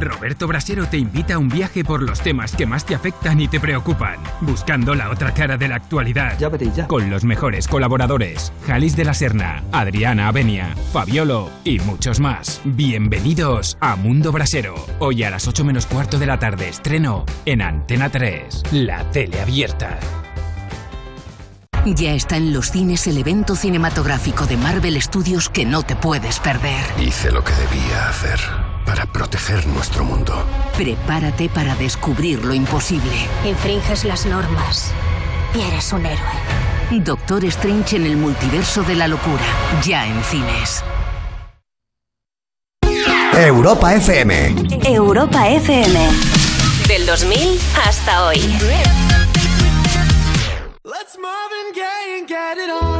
Roberto Brasero te invita a un viaje por los temas que más te afectan y te preocupan, buscando la otra cara de la actualidad. Con los mejores colaboradores: Jalis de la Serna, Adriana Avenia, Fabiolo y muchos más. Bienvenidos a Mundo Brasero. Hoy a las 8 menos cuarto de la tarde estreno en Antena 3, la tele abierta. Ya está en los cines el evento cinematográfico de Marvel Studios que no te puedes perder. Hice lo que debía hacer para proteger nuestro mundo. Prepárate para descubrir lo imposible. Infringes las normas y eres un héroe. Doctor Strange en el multiverso de la locura, ya en cines. Europa FM. Europa FM. Del 2000 hasta hoy. Let's Gaye and get it on.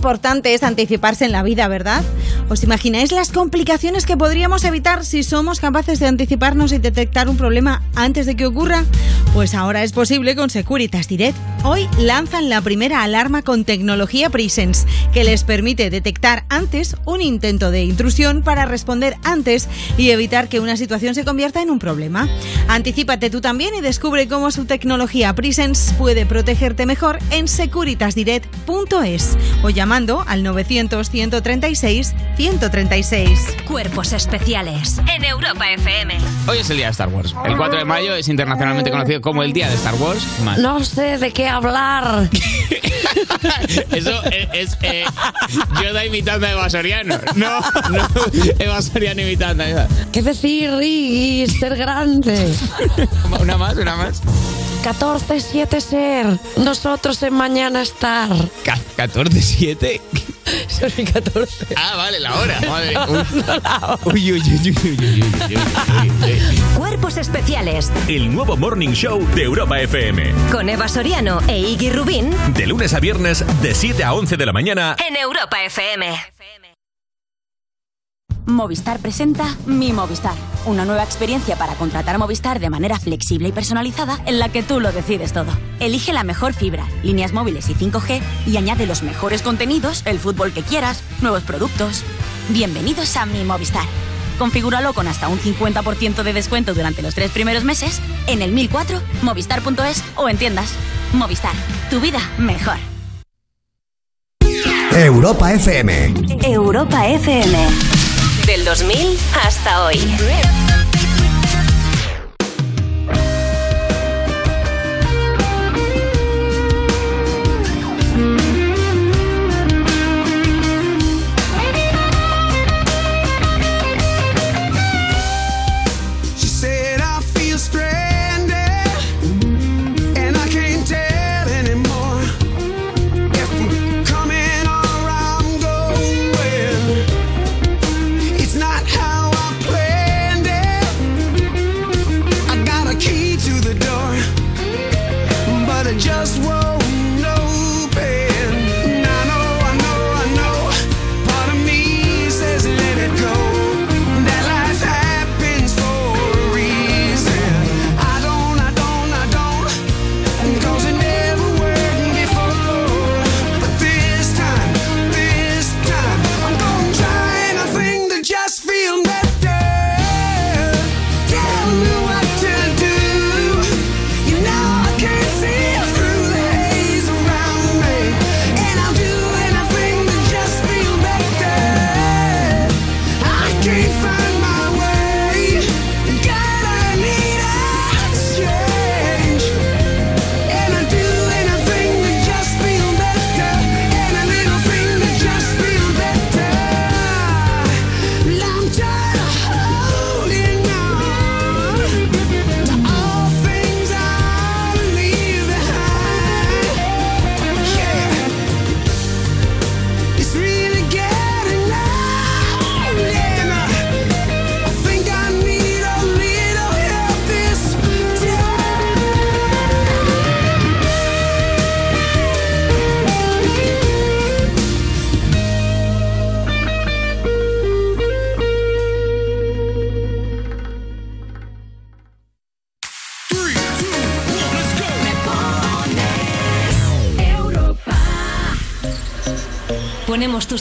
Importante es anticiparse en la vida, ¿verdad? ¿Os imagináis las complicaciones que podríamos evitar si somos capaces de anticiparnos y detectar un problema antes de que ocurra? Pues ahora es posible con Securitas Direct. Hoy lanzan la primera alarma con tecnología Presence que les permite detectar antes un intento de intrusión para responder antes y evitar que una situación se convierta en un problema. Anticípate tú también y descubre cómo su tecnología Presence puede protegerte mejor en securitasdirect.es o llamando al 900 136 136. Cuerpos especiales en Europa FM. Hoy es el día de Star Wars. El 4 de mayo es internacionalmente conocido como el día de Star Wars. Mal. No sé de qué hablar. Eso es, es, eh, Yoda imitando a Eva Soriano. No, no, Eva Soriano imitando a Eva. ¿Qué decir, Riz? Ser grande. Una más, una más. 14-7 ser. Nosotros en Mañana Star. Ca- ¿14-7? Son 14. Ah, vale, la hora. Madre. Uy, uy, uy, uy, uy, Cuerpos especiales. El nuevo Morning Show de Europa FM. Con Eva Soriano e Iggy Rubín. De lunes a viernes, de 7 a 11 de la mañana. En Europa FM. Movistar presenta Mi Movistar una nueva experiencia para contratar Movistar de manera flexible y personalizada en la que tú lo decides todo. Elige la mejor fibra, líneas móviles y 5G y añade los mejores contenidos, el fútbol que quieras, nuevos productos. Bienvenidos a Mi Movistar. Configúralo con hasta un 50% de descuento durante los tres primeros meses en el 1004, movistar.es o en tiendas. Movistar, tu vida mejor. Europa FM. Europa FM. Del 2000 hasta hoy.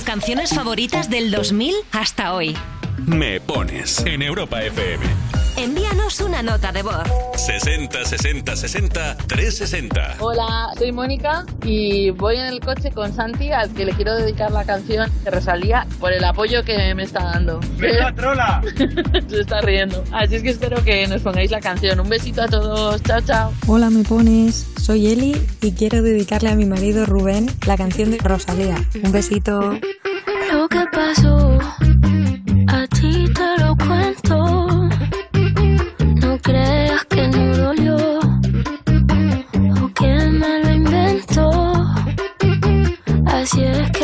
Canciones favoritas del 2000 hasta hoy. Me pones en Europa FM. Envíanos una nota de voz. 60 60 60 360. Hola, soy Mónica y voy en el coche con Santi al que le quiero dedicar la canción de Rosalía por el apoyo que me está dando. ¡Venga, trola! Se está riendo. Así es que espero que nos pongáis la canción. Un besito a todos. Chao, chao. Hola, me pones. Soy Eli y quiero dedicarle a mi marido Rubén la canción de Rosalía. Un besito. Lo que pasó,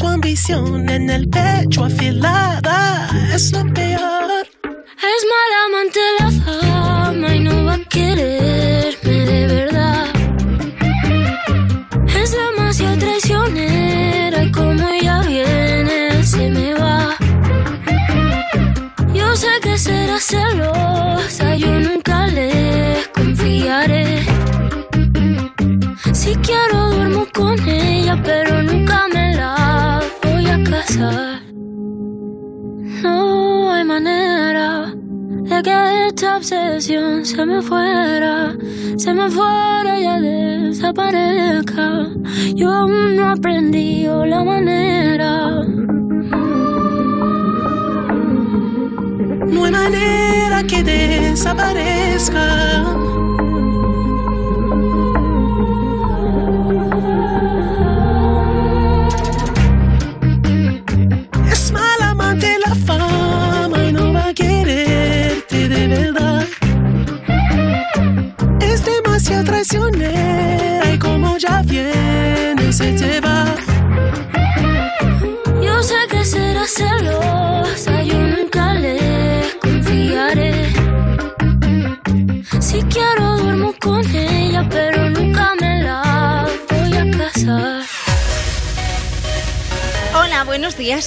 Su ambición en el pecho afilada. sky.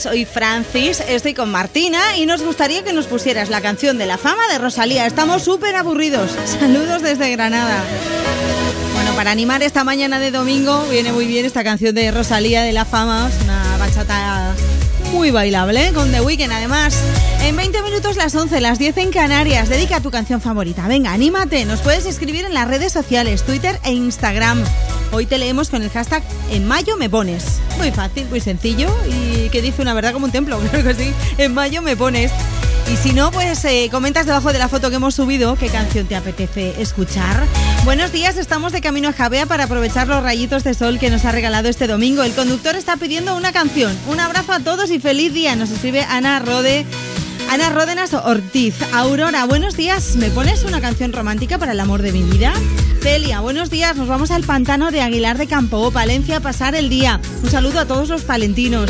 Soy Francis, estoy con Martina y nos gustaría que nos pusieras la canción de la fama de Rosalía. Estamos súper aburridos. Saludos desde Granada. Bueno, para animar esta mañana de domingo viene muy bien esta canción de Rosalía de la fama, es una bachata muy bailable con The Weeknd además. En 20 minutos las 11, las 10 en Canarias. Dedica tu canción favorita. Venga, anímate. Nos puedes escribir en las redes sociales, Twitter e Instagram. Hoy te leemos con el hashtag En mayo me pones. Muy fácil, muy sencillo y que dice una verdad como un templo. Creo que sí. En mayo me pones. Y si no, pues eh, comentas debajo de la foto que hemos subido qué canción te apetece escuchar. Buenos días, estamos de camino a Javea para aprovechar los rayitos de sol que nos ha regalado este domingo. El conductor está pidiendo una canción. Un abrazo a todos y feliz día. Nos escribe Ana Rode. Ana Ródenas Ortiz. Aurora, buenos días. ¿Me pones una canción romántica para el amor de mi vida? Celia, buenos días. Nos vamos al pantano de Aguilar de Campo, Palencia, a pasar el día. Un saludo a todos los palentinos.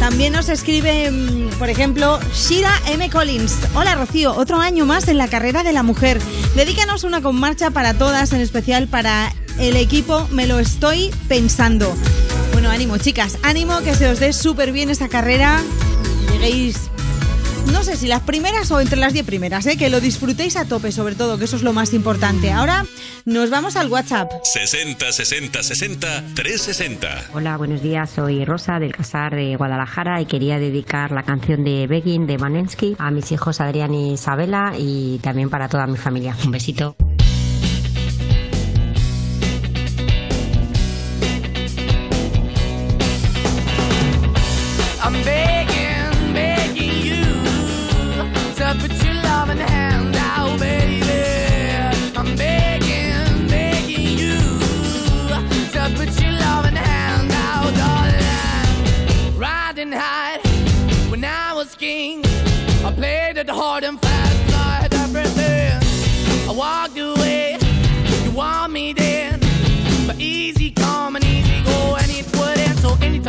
También nos escribe, mm, por ejemplo, Shira M. Collins. Hola Rocío, otro año más en la carrera de la mujer. Dedícanos una con marcha para todas, en especial para el equipo Me lo estoy pensando. Bueno, ánimo chicas, ánimo que se os dé súper bien esta carrera. Lleguéis, no sé si las primeras o entre las diez primeras, ¿eh? que lo disfrutéis a tope sobre todo, que eso es lo más importante. Ahora nos vamos al WhatsApp. 60 60 60 360. Hola, buenos días. Soy Rosa del Casar de Guadalajara y quería dedicar la canción de Begging de Manensky a mis hijos Adrián y Isabela y también para toda mi familia. Un besito.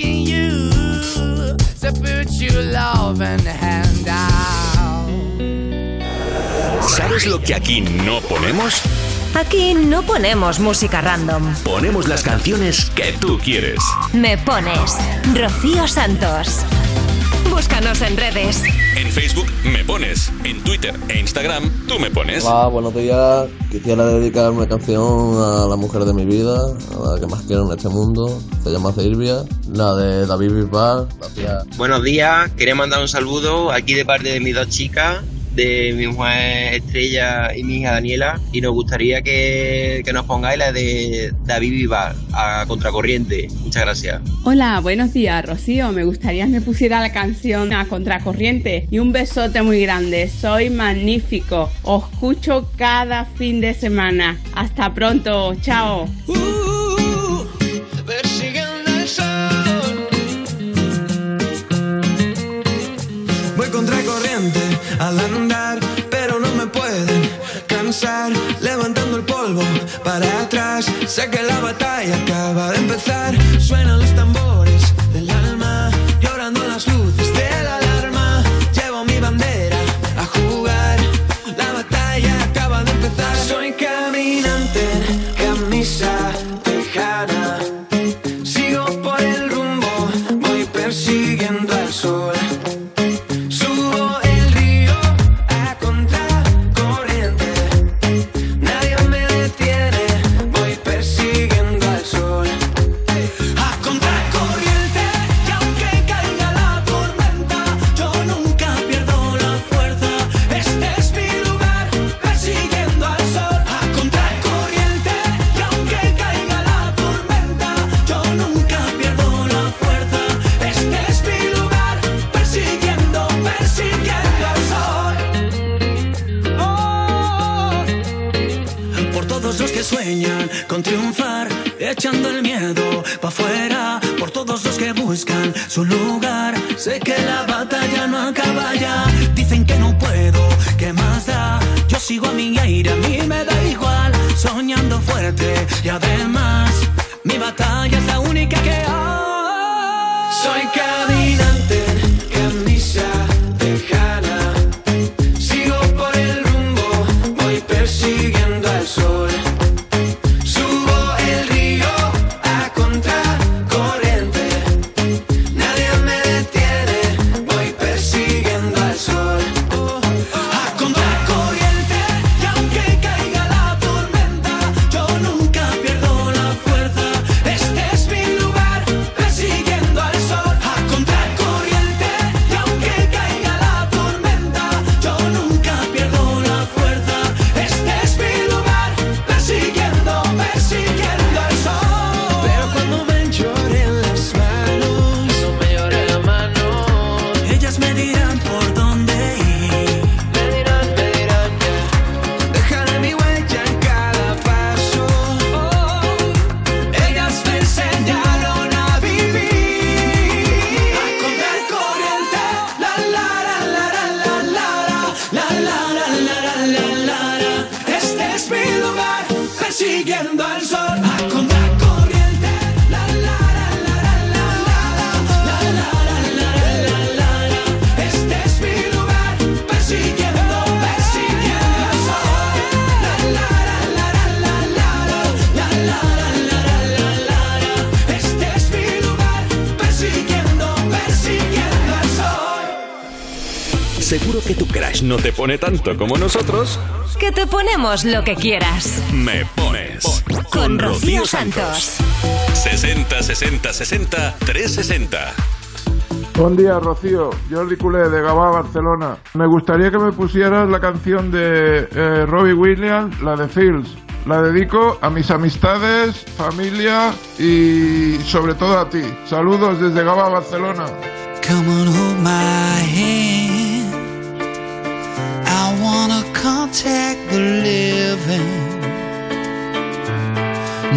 You. To put your loving hand out. ¿Sabes lo que aquí no ponemos? Aquí no ponemos música random. Ponemos las canciones que tú quieres. Me pones Rocío Santos. Búscanos en redes. En Facebook me pones. En Twitter e Instagram tú me pones. Hola, buenos días. Quisiera dedicar una canción a la mujer de mi vida, a la que más quiero en este mundo. Se llama Silvia, la de David Bisbal. Gracias. Buenos días, quería mandar un saludo aquí de parte de mis dos chicas, de mi mujer Estrella y mi hija Daniela, y nos gustaría que, que nos pongáis la de David Vivar a contracorriente. Muchas gracias. Hola, buenos días, Rocío. Me gustaría que me pusiera la canción a contracorriente y un besote muy grande. Soy magnífico. Os escucho cada fin de semana. Hasta pronto. Chao. Persiguiendo al andar, pero no me pueden cansar. Levantando el polvo para atrás, sé que la batalla acaba de empezar. Suenan los tambores echando el miedo pa' afuera. Por todos los que buscan su lugar, sé que la batalla no acaba ya. Dicen que no puedo, ¿qué más da? Yo sigo a mi aire, a mí me da igual. Soñando fuerte y además, mi batalla es la única pone tanto como nosotros. Que te ponemos lo que quieras. Me pones. Con Rocío Santos. 60 60 60 360. Buen día, Rocío. Jordi Culé, de Gabá, Barcelona. Me gustaría que me pusieras la canción de eh, Robbie Williams, la de Fields. La dedico a mis amistades, familia y sobre todo a ti. Saludos desde Gabá, Barcelona. Come on, hold my hand.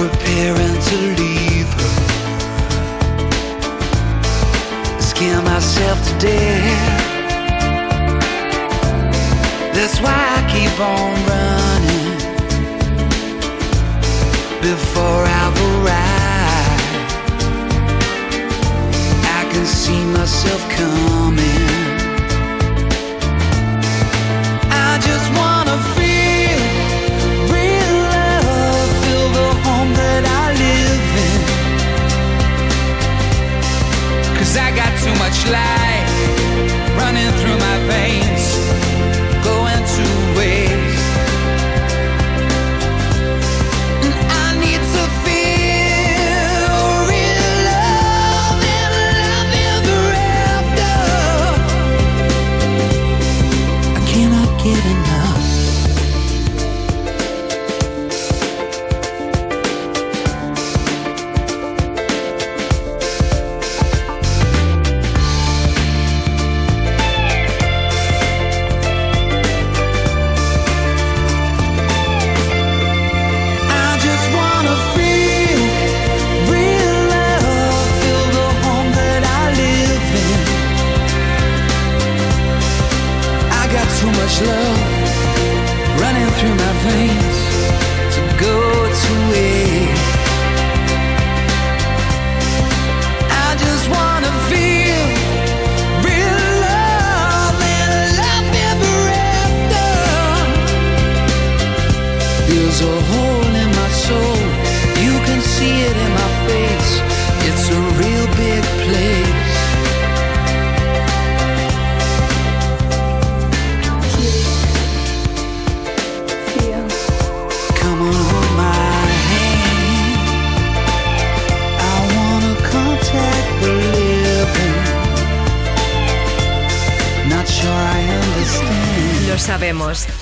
preparing to leave her. Scare myself to death. That's why I keep on running before I've arrived. I can see myself coming. Cause I got too much life running through my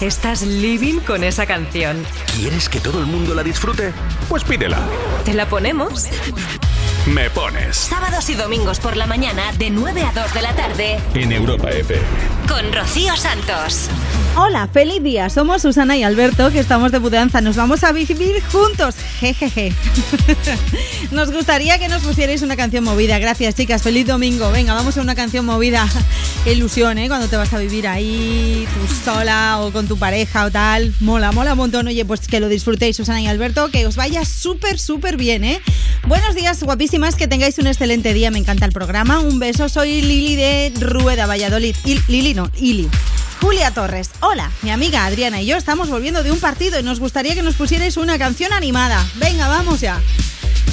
estás living con esa canción. ¿Quieres que todo el mundo la disfrute? Pues pídela. ¿Te la ponemos? Me pones. Sábados y domingos por la mañana de 9 a 2 de la tarde En Europa FM. con Rocío Santos. Hola, feliz día. Somos Susana y Alberto, que estamos de mudanza. Nos vamos a vivir juntos. Jejeje. Nos gustaría que nos pusierais una canción movida. Gracias, chicas. Feliz domingo. Venga, vamos a una canción movida. Qué ilusión, ¿eh? Cuando te vas a vivir ahí, tú sola o con tu pareja o tal. Mola, mola un montón. Oye, pues que lo disfrutéis, Susana y Alberto. Que os vaya súper, súper bien, ¿eh? Buenos días, guapísimas. Que tengáis un excelente día. Me encanta el programa. Un beso. Soy Lili de Rueda, Valladolid. Il- Lili, no, Ili. Julia Torres. Hola, mi amiga Adriana y yo estamos volviendo de un partido y nos gustaría que nos pusierais una canción animada. Venga, vamos ya.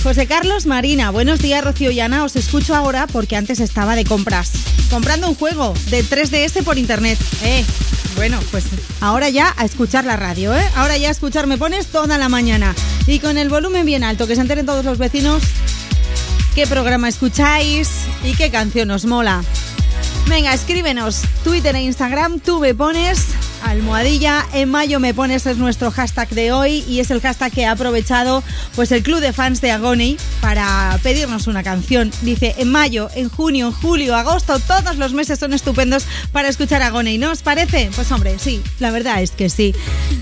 José Carlos Marina, buenos días Rocío y Ana, os escucho ahora porque antes estaba de compras. Comprando un juego de 3DS por internet. Eh, bueno, pues ahora ya a escuchar la radio, ¿eh? Ahora ya a escuchar me pones toda la mañana. Y con el volumen bien alto, que se enteren todos los vecinos qué programa escucháis y qué canción os mola. Venga, escríbenos. Twitter e Instagram, tú me pones almohadilla, en mayo me pones es nuestro hashtag de hoy y es el hashtag que ha aprovechado pues el club de fans de Agony para pedirnos una canción. Dice, en mayo, en junio, en julio, agosto, todos los meses son estupendos para escuchar Agony, ¿no os parece? Pues hombre, sí, la verdad es que sí.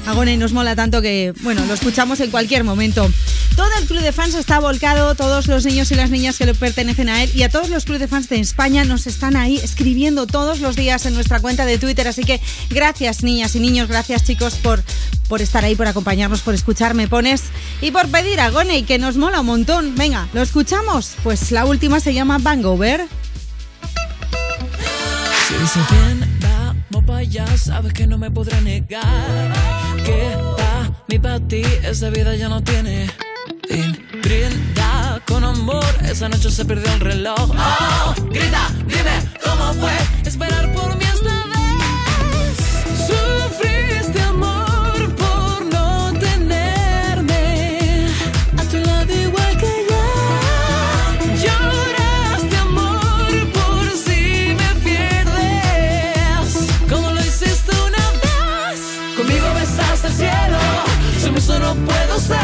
Agony nos mola tanto que, bueno, lo escuchamos en cualquier momento. Todo el club de fans está volcado, todos los niños y las niñas que le pertenecen a él y a todos los clubes de fans de España nos están ahí escribiendo todos los días en nuestra cuenta de Twitter, así que gracias niñas y niños, gracias chicos por, por estar ahí, por acompañarnos, por escucharme pones y por pedir a Goney, que nos mola un montón. Venga, ¿lo escuchamos? Pues la última se llama Bangover. Si dice bien, vamos para allá, sabes que no me podré negar. Que mí, pa' ti, esa vida ya no tiene fin. Brinda con amor, esa noche se perdió el reloj. Oh, grita, dime cómo fue esperar por mí esta no puedo ser.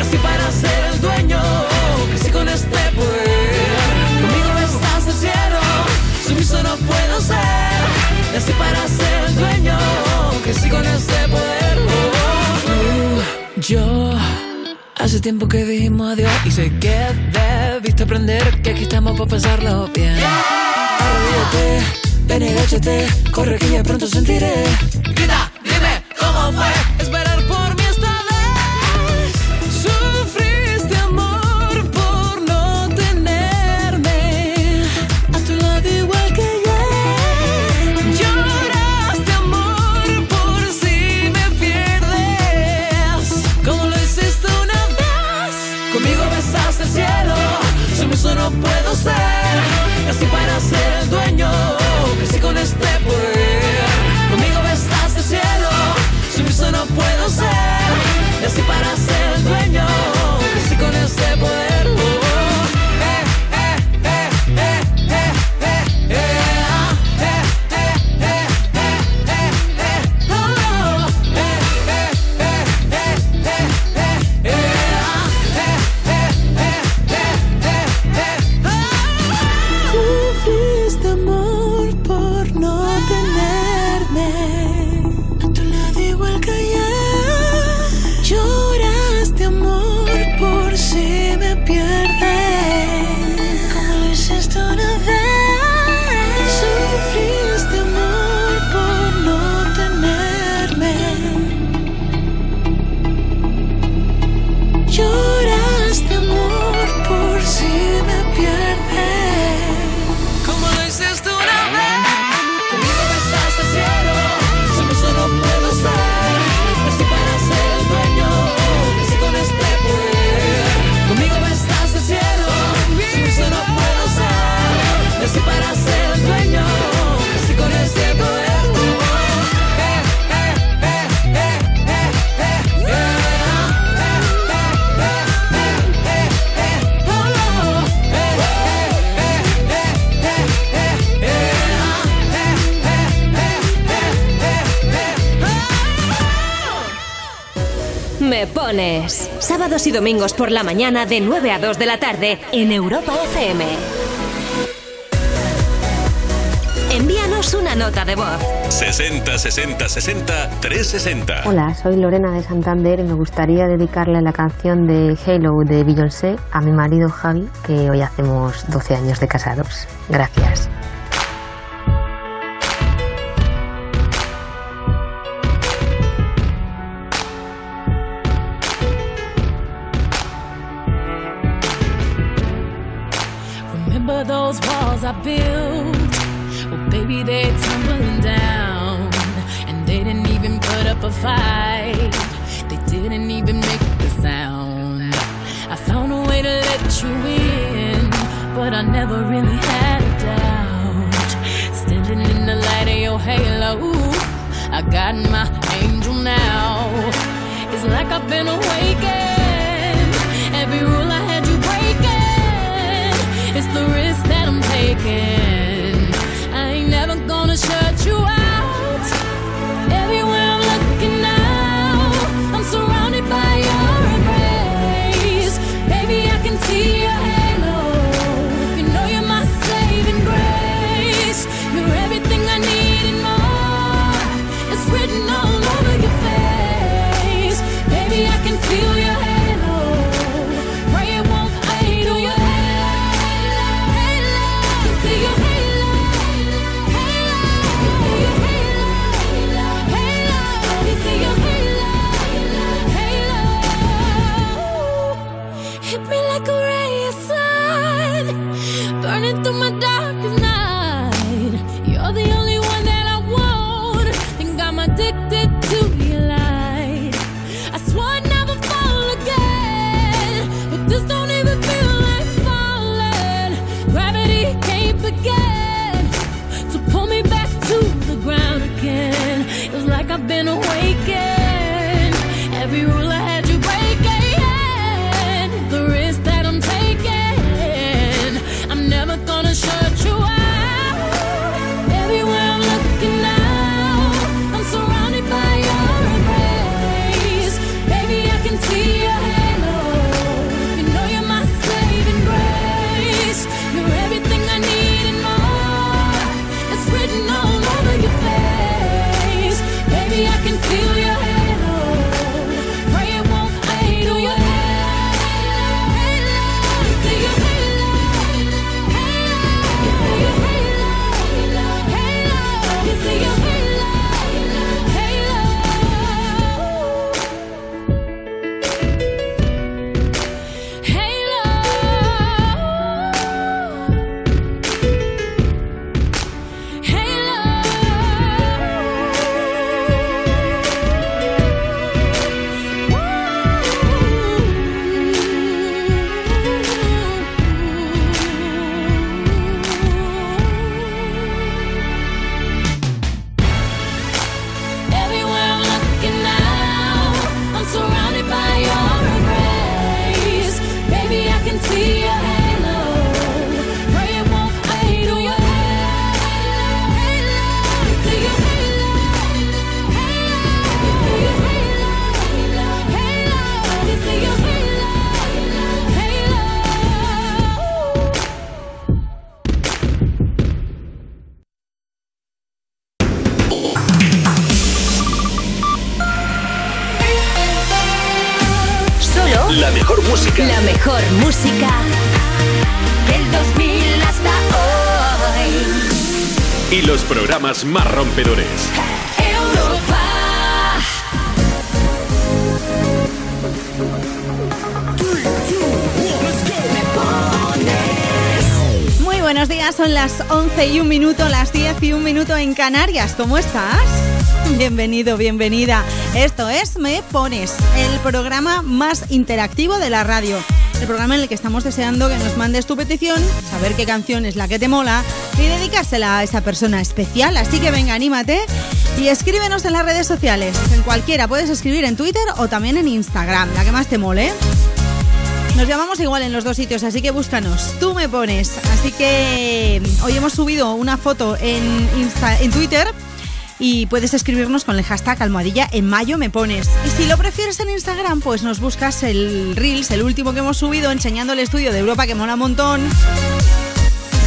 Así para ser el dueño. Crecí con este poder. Conmigo besaste el cielo. Sumiso no puedo ser. Así para ser el dueño. Crecí con este poder. Tú, yo. Hace tiempo que dijimos adiós y sé que debiste aprender que aquí estamos para pasarlo bien. Arrodíllate, ven y agáchate, corre que ya pronto sentiré. Grita, dime cómo fue esperar Sábados y domingos por la mañana de 9 a 2 de la tarde en Europa FM. Envíanos una nota de voz. 60 60 60 360. Hola, soy Lorena de Santander y me gustaría dedicarle la canción de Halo de Beyoncé a mi marido Javi, que hoy hacemos 12 años de casados. Gracias. Walls I built? Well, baby, they're tumbling down. And they didn't even put up a fight. They didn't even make the sound. I found a way to let you in, but I never really had a doubt. Standing in the light of your halo, I got my angel now. It's like I've been awakened. Every rule I had you breaking. It's the risk that y un minuto, las 10 y un minuto en Canarias. ¿Cómo estás? Bienvenido, bienvenida. Esto es Me Pones, el programa más interactivo de la radio. El programa en el que estamos deseando que nos mandes tu petición, saber qué canción es la que te mola y dedicársela a esa persona especial. Así que venga, anímate y escríbenos en las redes sociales. En cualquiera, puedes escribir en Twitter o también en Instagram, la que más te mole. Nos llamamos igual en los dos sitios, así que búscanos. Tú me pones. Así que hoy hemos subido una foto en, Insta- en Twitter y puedes escribirnos con el hashtag almohadilla en mayo me pones. Y si lo prefieres en Instagram, pues nos buscas el Reels, el último que hemos subido, enseñando el estudio de Europa que mola un montón.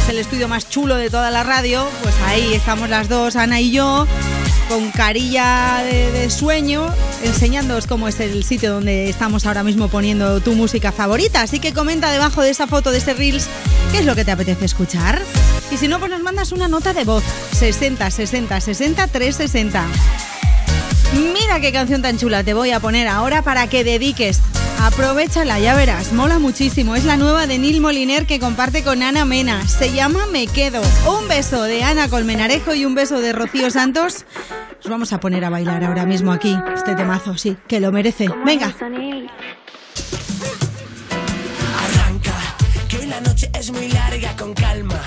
Es el estudio más chulo de toda la radio. Pues ahí estamos las dos, Ana y yo, con carilla de, sueño, enseñándoos cómo es el sitio donde estamos ahora mismo poniendo tu música favorita. Así que comenta debajo de esa foto de este Reels qué es lo que te apetece escuchar. Y si no, pues nos mandas una nota de voz. 60 60 60 360. Mira qué canción tan chula te voy a poner ahora para que dediques. Aprovechala, ya verás, mola muchísimo. Es la nueva de Neil Moliner que comparte con Ana Mena. Se llama Me Quedo. Un beso de Ana Colmenarejo y un beso de Rocío Santos. Os vamos a poner a bailar ahora mismo aquí, este temazo, sí, que lo merece. Venga. Arranca, que la noche es muy larga, con calma,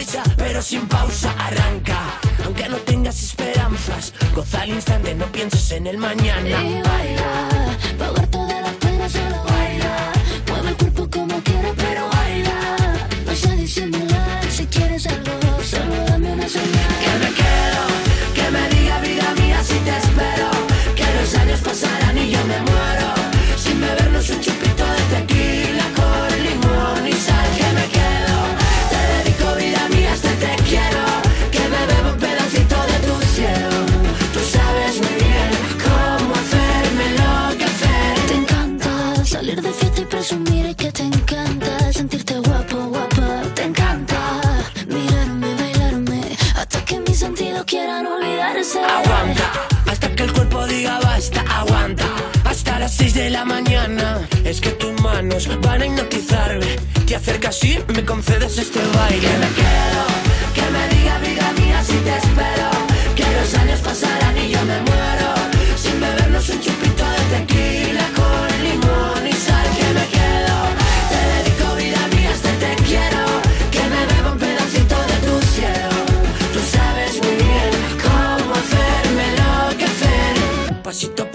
prisa, pero sin pausa. Arranca, aunque no tengas esperanzas, goza al instante, no pienses en el mañana. Y baila, pagar toda la pena, solo baila. Mueve el cuerpo como quieras, de la mañana. Es que tus manos van a hipnotizarme. Te acercas y me concedes este baile. Que me quedo, que me diga vida mía si te espero.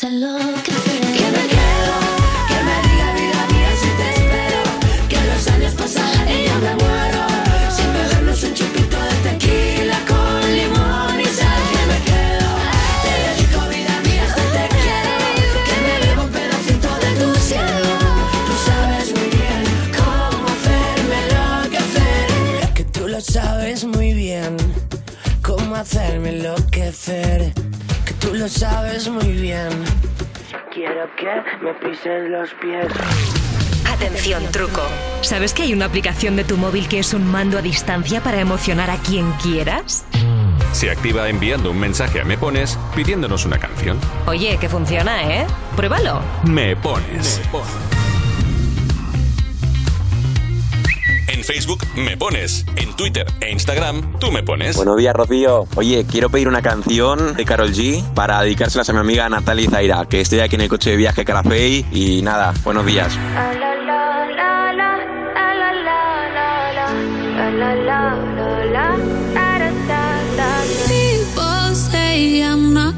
I look lo sabes muy bien. Quiero que me pises los pies. Atención, truco. ¿Sabes que hay una aplicación de tu móvil que es un mando a distancia para emocionar a quien quieras? Se activa enviando un mensaje a Me Pones pidiéndonos una canción. Oye, que funciona, ¿eh? Pruébalo. Me Pones. En Facebook me pones, en Twitter e Instagram tú me pones. Buenos días, Rocío. Oye, quiero pedir una canción de Carol G para dedicárselas a mi amiga Natalia Zaira, que estoy aquí en el coche de viaje Carafey y nada, buenos días. People say I'm not gonna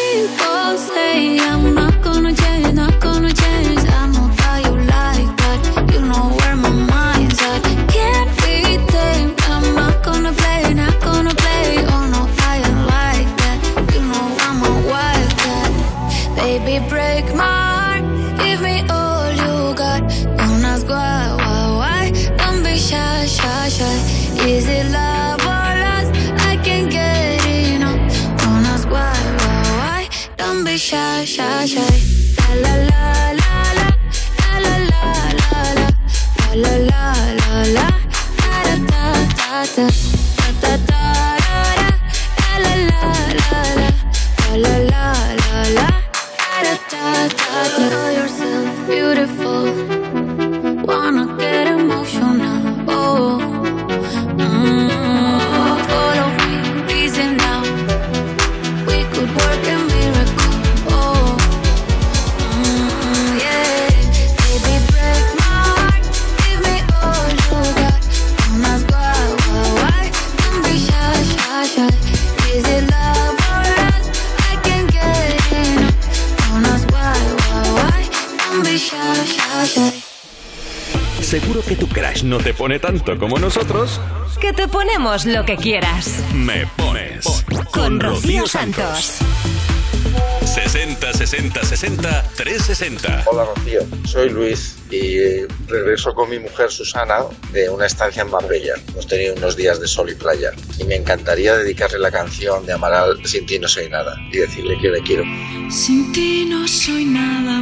que tu crush no te pone tanto como nosotros. Que te ponemos lo que quieras. Me pones Con Rocío Santos. 60 60 60 360. Hola Rocío, soy Luis y eh, regreso con mi mujer Susana de una estancia en Marbella. Hemos tenido unos días de sol y playa y me encantaría dedicarle la canción de Amaral Sin ti no soy nada y decirle que le quiero. Sin ti no soy nada,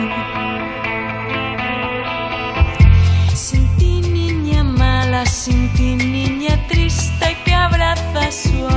Sin ti niña triste que abraza su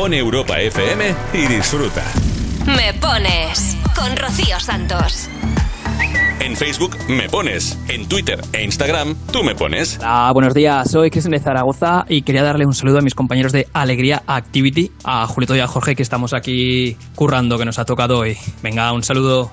radio. Pon Europa FM y disfruta. Me pones con Rocío Santos. En Facebook me pones, en Twitter e Instagram tú me pones. Hola, buenos días. Soy Cristian de Zaragoza y quería darle un saludo a mis compañeros de Alegría Activity, a Julito y a Jorge que estamos aquí currando, que nos ha tocado hoy. Venga, un saludo.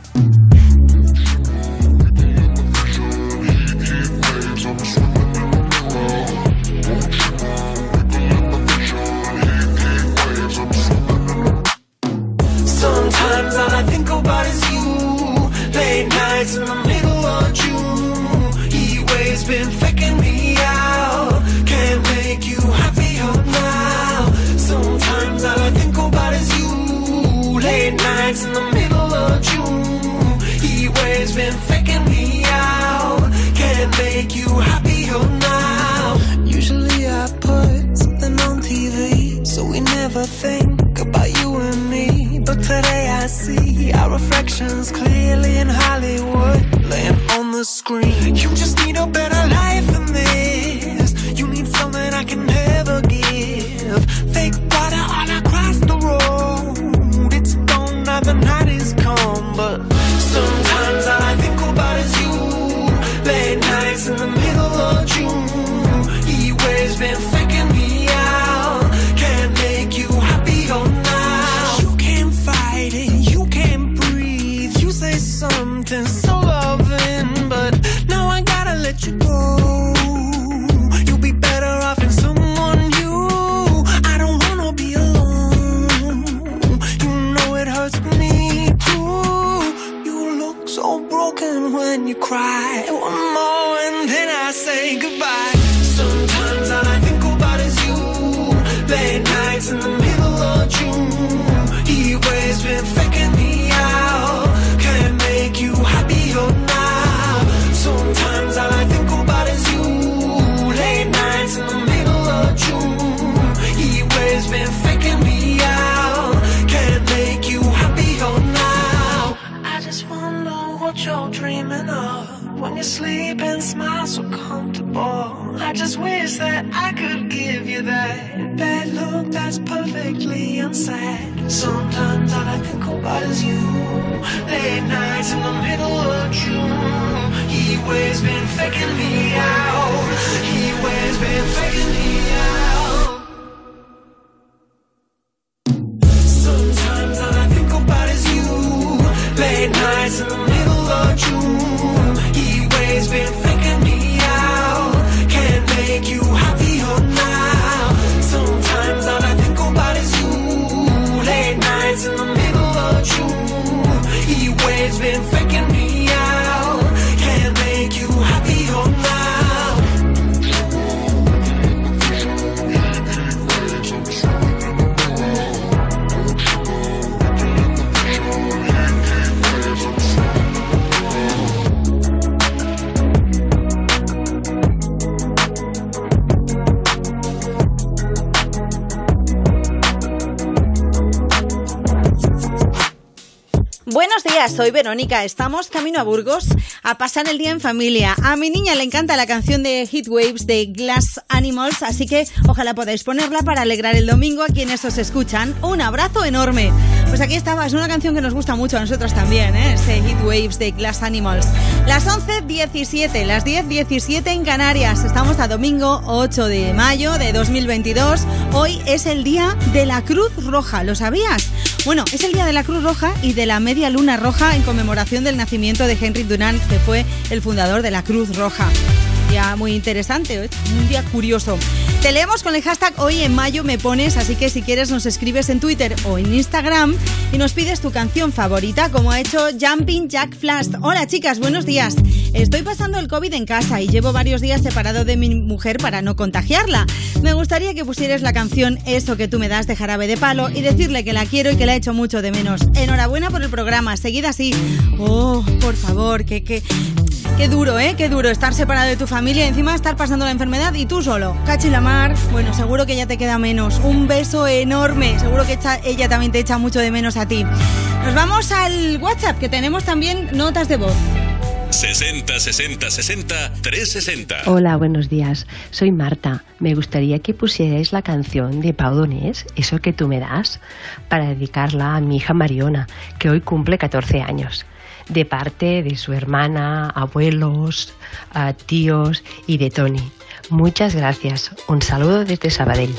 Soy Verónica. Estamos camino a Burgos a pasar el día en familia. A mi niña le encanta la canción de Heat Waves de Glass Animals, así que ojalá podáis ponerla para alegrar el domingo a quienes os escuchan. Un abrazo enorme. Pues aquí estaba, es una canción que nos gusta mucho a nosotros también, ¿eh? Este Heat Waves de Glass Animals. Las 11.17, las 10.17 en Canarias. Estamos a domingo 8 de mayo de 2022. Hoy es el día de la Cruz Roja, ¿lo sabías? Bueno, es el día de la Cruz Roja y de la Media Luna Roja en conmemoración del nacimiento de Henry Dunant, que fue el fundador de la Cruz Roja. Día muy interesante, ¿eh? un día curioso. Te leemos con el hashtag hoy en mayo me pones, así que si quieres nos escribes en Twitter o en Instagram y nos pides tu canción favorita, como ha hecho Jumping Jack Flash. Hola chicas, buenos días. Estoy pasando el COVID en casa y llevo varios días separado de mi mujer para no contagiarla. Me gustaría que pusieras la canción Eso que tú me das de Jarabe de Palo y decirle que la quiero y que la echo mucho de menos. Enhorabuena por el programa, seguid así. Oh, por favor, que, que, Qué duro, ¿eh? Qué duro estar separado de tu familia y encima estar pasando la enfermedad y tú solo. Cachi la mar, bueno, seguro que ya te queda menos. Un beso enorme. Seguro que ella también te echa mucho de menos a ti. Nos vamos al WhatsApp, que tenemos también notas de voz. 60 60 60 360. Hola, buenos días. Soy Marta. Me gustaría que pusierais la canción de Pau Donés, Eso que tú me das, para dedicarla a mi hija Mariona, que hoy cumple 14 años, de parte de su hermana, abuelos, tíos y de Tony. Muchas gracias. Un saludo desde Sabadell.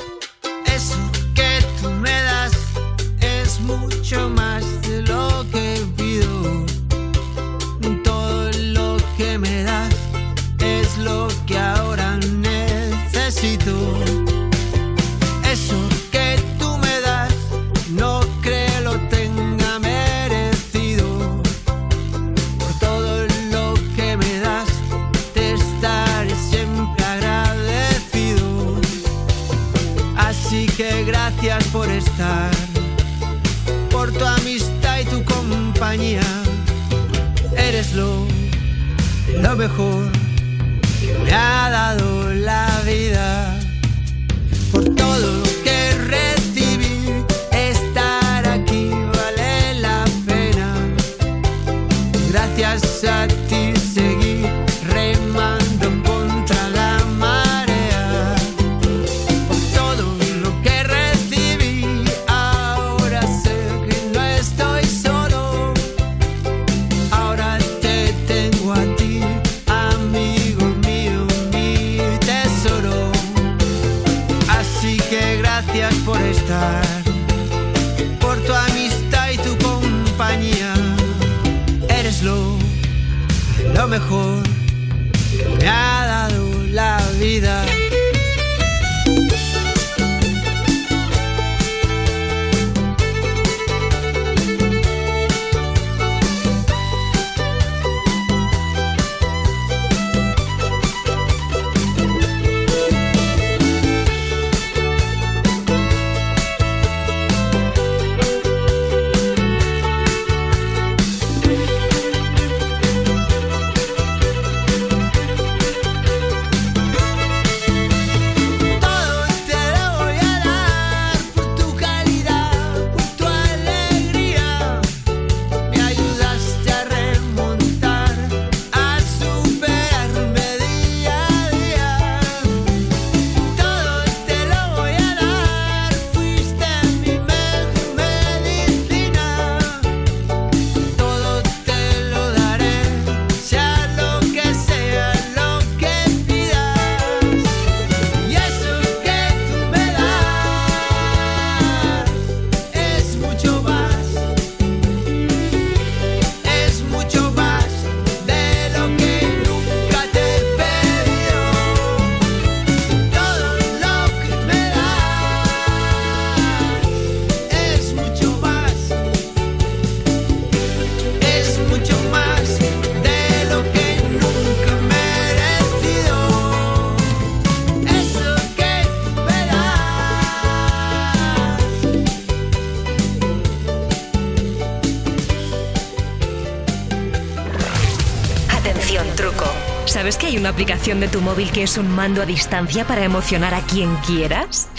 una aplicación de tu móvil que es un mando a distancia para emocionar a quien quieras?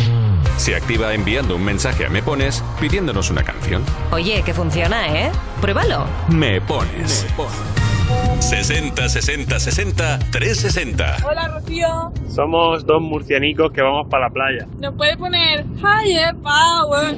Se activa enviando un mensaje a Me Pones pidiéndonos una canción. Oye, que funciona, ¿eh? Pruébalo. Me Pones. Me pones. 60 60 60 360. Hola Rocío. Somos dos murcianicos que vamos para la playa. Nos puede poner Higher Power.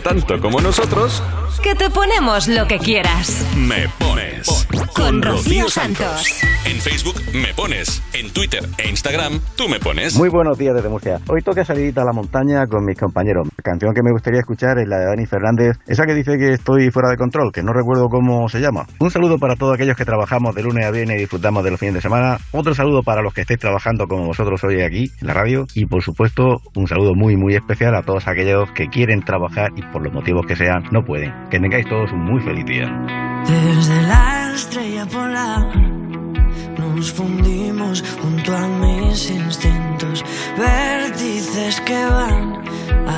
Pone tanto como nosotros. Que te ponemos lo que quieras. Me pones. Con Rocío Santos. En Facebook me pones. En Twitter e Instagram tú me pones. Muy buenos días desde Murcia. Hoy toca salir a la montaña con mis compañeros. Canción que me gustaría escuchar es la de Dani Fernández, esa que dice que estoy fuera de control, que no recuerdo cómo se llama. Un saludo para todos aquellos que trabajamos de lunes a viernes y disfrutamos de los fines de semana. Otro saludo para los que estéis trabajando como vosotros hoy aquí en la radio. Y por supuesto, un saludo muy muy especial a todos aquellos que quieren trabajar y por los motivos que sean no pueden. Que tengáis todos un muy feliz día. Desde la estrella polar nos fundimos junto a mis instintos, vértices que van a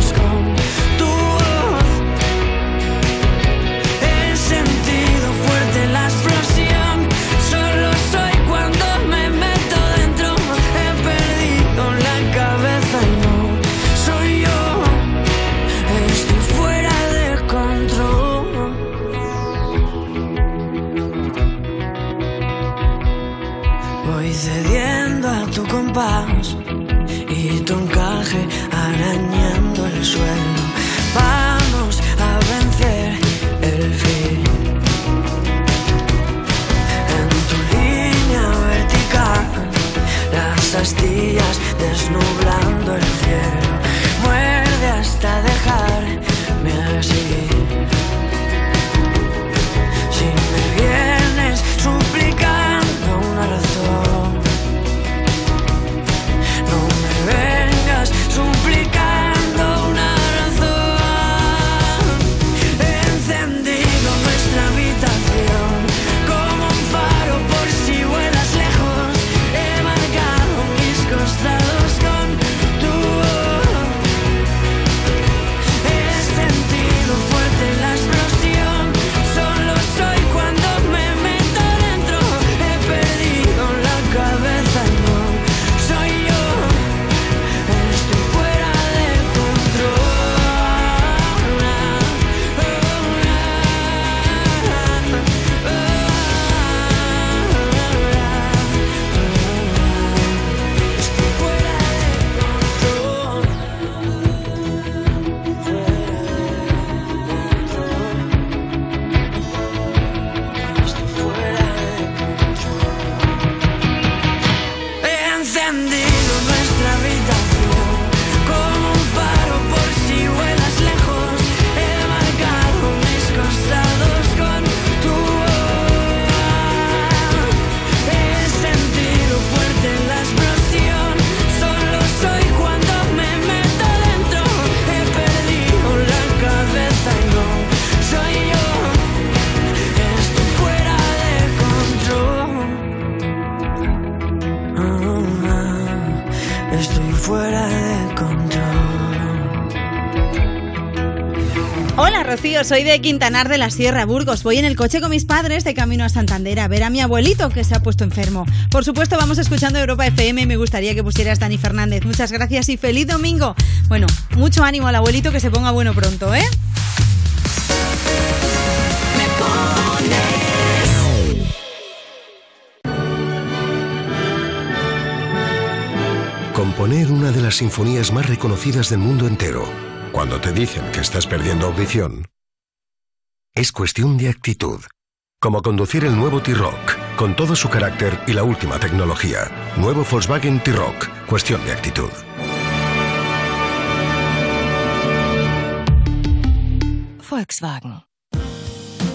no Rocío, soy de Quintanar de la Sierra, Burgos. Voy en el coche con mis padres de camino a Santander a ver a mi abuelito que se ha puesto enfermo. Por supuesto, vamos escuchando Europa FM y me gustaría que pusieras Dani Fernández. Muchas gracias y feliz domingo. Bueno, mucho ánimo al abuelito que se ponga bueno pronto, ¿eh? Componer una de las sinfonías más reconocidas del mundo entero, cuando te dicen que estás perdiendo audición, es cuestión de actitud. Como conducir el nuevo T-Rock, con todo su carácter y la última tecnología. Nuevo Volkswagen T-Rock, cuestión de actitud. Volkswagen.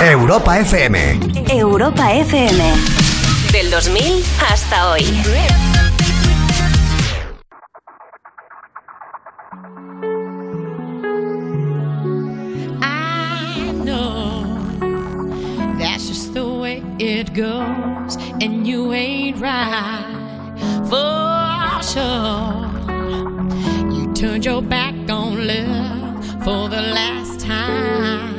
Europa FM. Europa FM. Del 2000 hasta hoy. I know that's just the way it goes, and you ain't right for sure. You turned your back on love for the last time.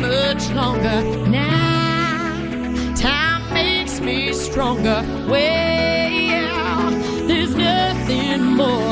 Much longer now. Time makes me stronger. Well, there's nothing more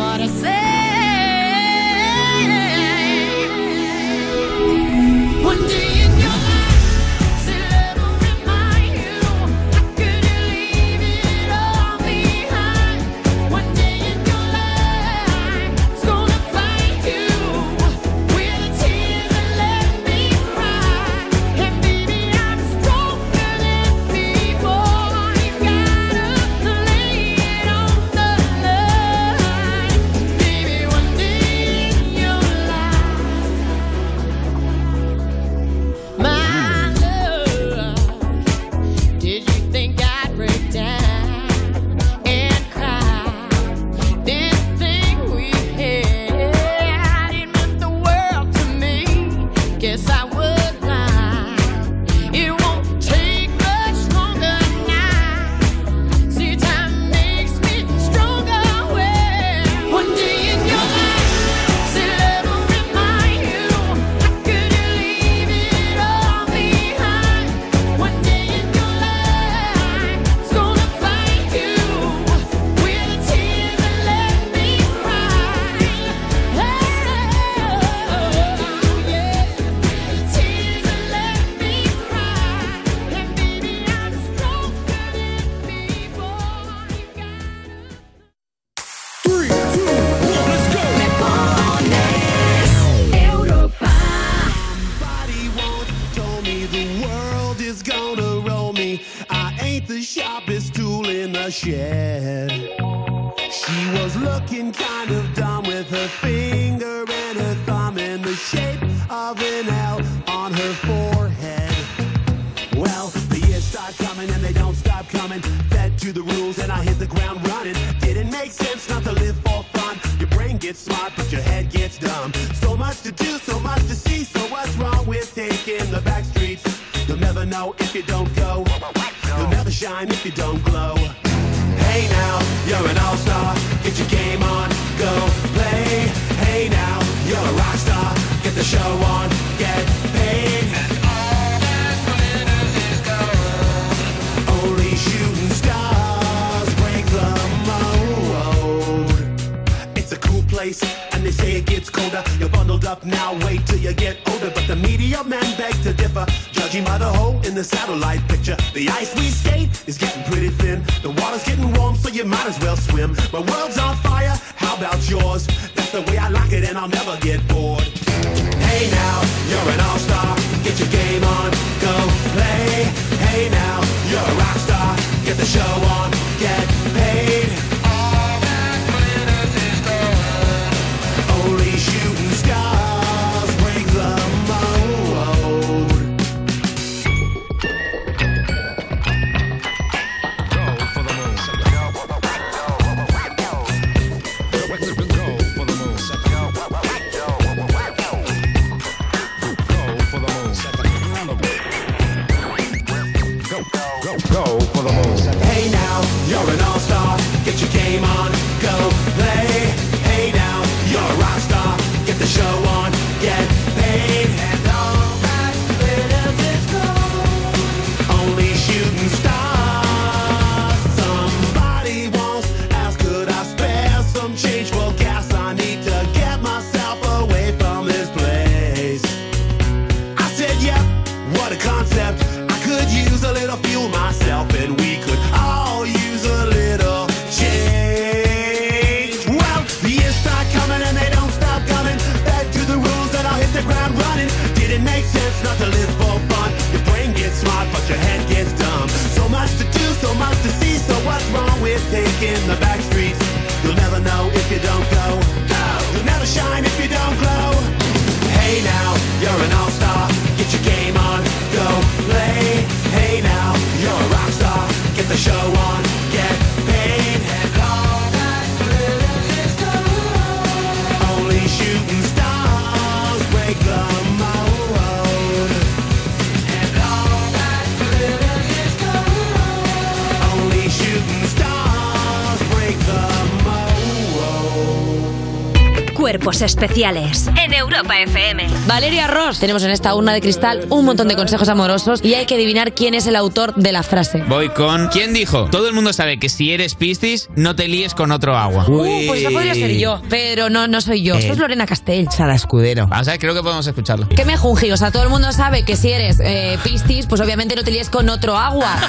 especiales en Europa FM. Valeria Ross. Tenemos en esta urna de cristal un montón de consejos amorosos y hay que adivinar quién es el autor de la frase. Voy con. ¿Quién dijo? Todo el mundo sabe que si eres Piscis, no te líes con otro agua. Uh, pues esa podría ser yo, pero no, no soy yo. Esto es Lorena Castell. Sara Escudero. Vamos a ver, creo que podemos escucharlo. ¿Qué me jungi? O sea, todo el mundo sabe que si eres eh, Piscis, pues obviamente no te líes con otro agua.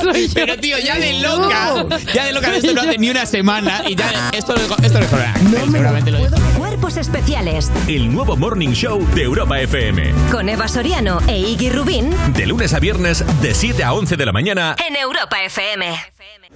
Pero tío, ya de loca. Ya de loca, esto no hace ni una semana y ya esto lo esto lo seguramente lo dijo. Cuerpos especiales El nuevo Morning Show de Europa FM. con Eva Soriano e Iggy Rubín De lunes a viernes, de 7 a 11 de la mañana. en Europa FM.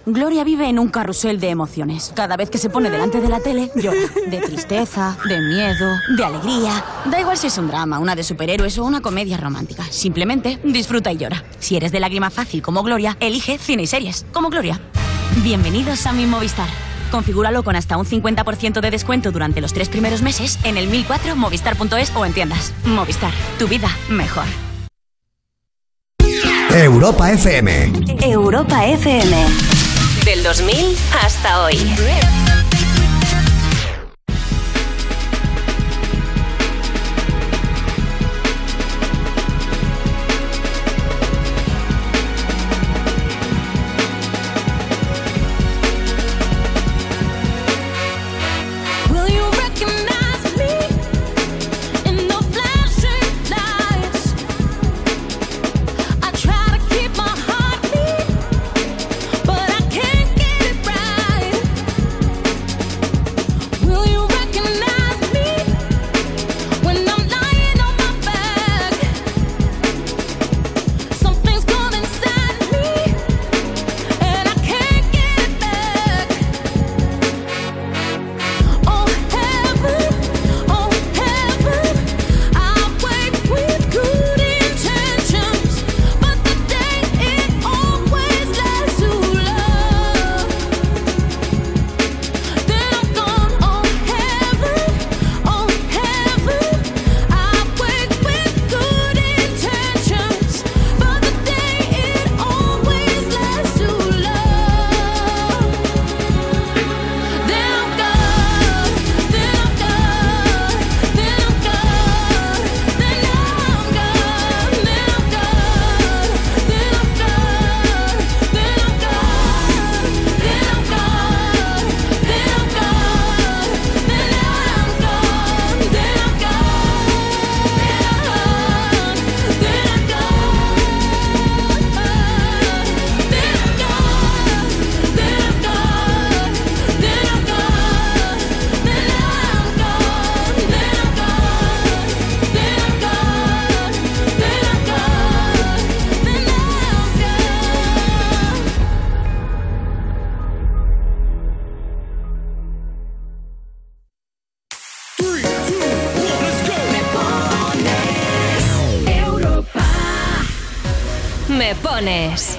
Gloria vive en un carrusel de emociones. Cada vez que se pone delante de la tele, llora. De tristeza, de miedo, de alegría. Da igual si es un drama, una de superhéroes o una comedia romántica. Simplemente disfruta y llora. Si eres de lágrima fácil como Gloria, elige cine y series como Gloria. Bienvenidos a mi Movistar. Configúralo con hasta un 50% de descuento durante los tres primeros meses en el 1004 movistar.es o en tiendas. Movistar, tu vida mejor. Europa FM. Europa FM. Del 2000 hasta hoy.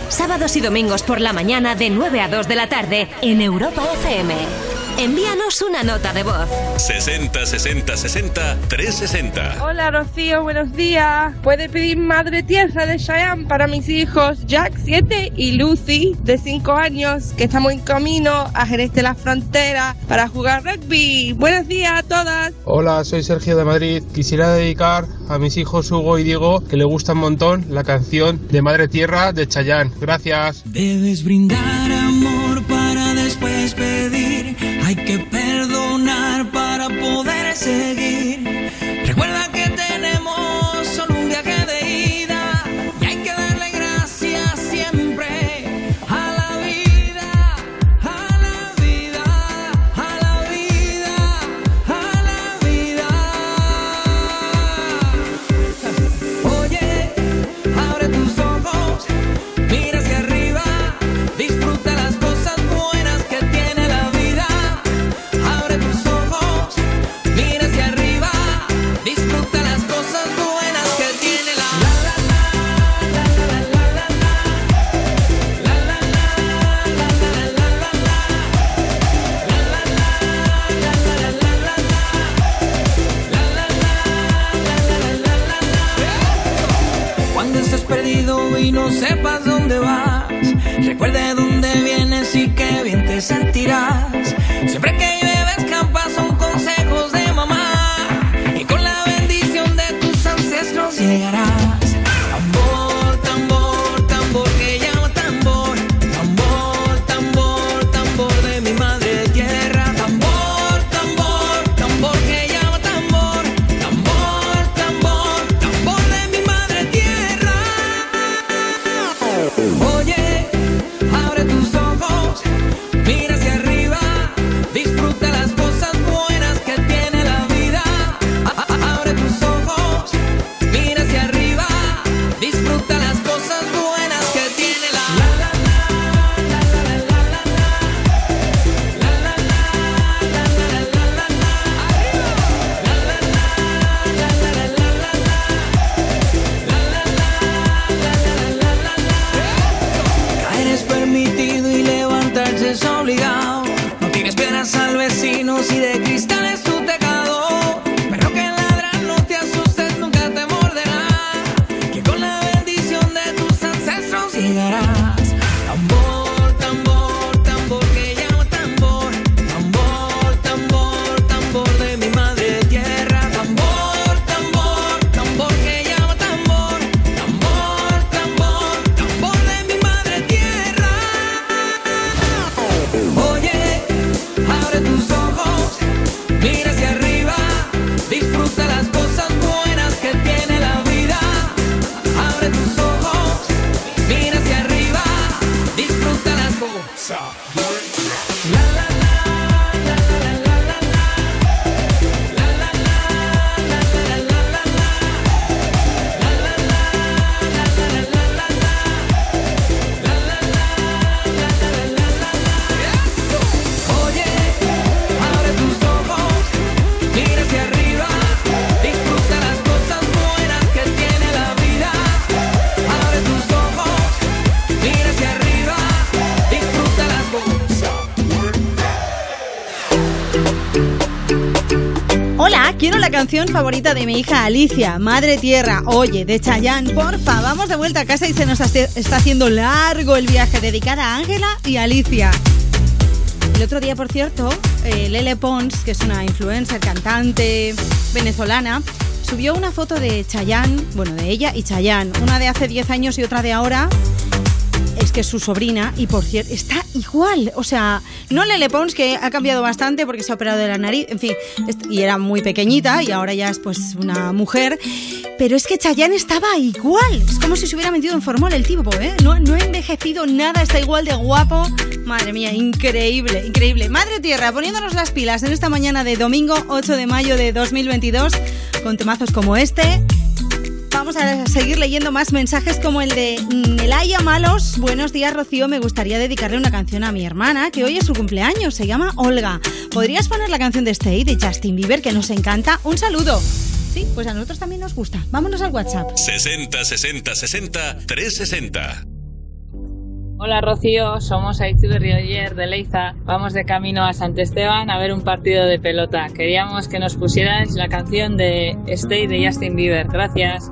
Sábados y domingos por la mañana de 9 a 2 de la tarde en Europa FM. Envíanos una nota de voz. 60 60 60 360. Hola Rocío, buenos días. ¿Puede pedir Madre Tierra de Cheyenne para mis hijos Jack 7 y Lucy de 5 años que estamos en camino a Jerez de la Frontera para jugar rugby? Buenos días a todas. Hola, soy Sergio de Madrid. Quisiera dedicar a mis hijos Hugo y Diego, que le gusta un montón, la canción de Madre Tierra de Chayanne. Gracias. Debes brindar amor seguir. Favorita de mi hija Alicia, Madre Tierra. Oye, de Chayanne, porfa, vamos de vuelta a casa y se nos está haciendo largo el viaje dedicada a Ángela y Alicia. El otro día, por cierto, eh, Lele Pons, que es una influencer, cantante venezolana, subió una foto de Chayanne, bueno, de ella y Chayanne, una de hace 10 años y otra de ahora. Es que es su sobrina y por cierto, está igual. O sea, no Lele Pons, que ha cambiado bastante porque se ha operado de la nariz, en fin, y era muy pequeñita y ahora ya es pues una mujer. Pero es que Chayanne estaba igual. Es como si se hubiera metido en formol el tipo, ¿eh? No, no ha envejecido nada, está igual de guapo. Madre mía, increíble, increíble. Madre Tierra, poniéndonos las pilas en esta mañana de domingo 8 de mayo de 2022, con temazos como este. Vamos a seguir leyendo más mensajes como el de Nelaya Malos. Buenos días, Rocío. Me gustaría dedicarle una canción a mi hermana, que hoy es su cumpleaños. Se llama Olga. ¿Podrías poner la canción de Stay de Justin Bieber, que nos encanta? Un saludo. Sí, pues a nosotros también nos gusta. Vámonos al WhatsApp. 60 60 60 360. Hola Rocío, somos Aichu de Rioyer de Leiza. Vamos de camino a Sant Esteban a ver un partido de pelota. Queríamos que nos pusierais la canción de Stay de Justin Bieber. Gracias.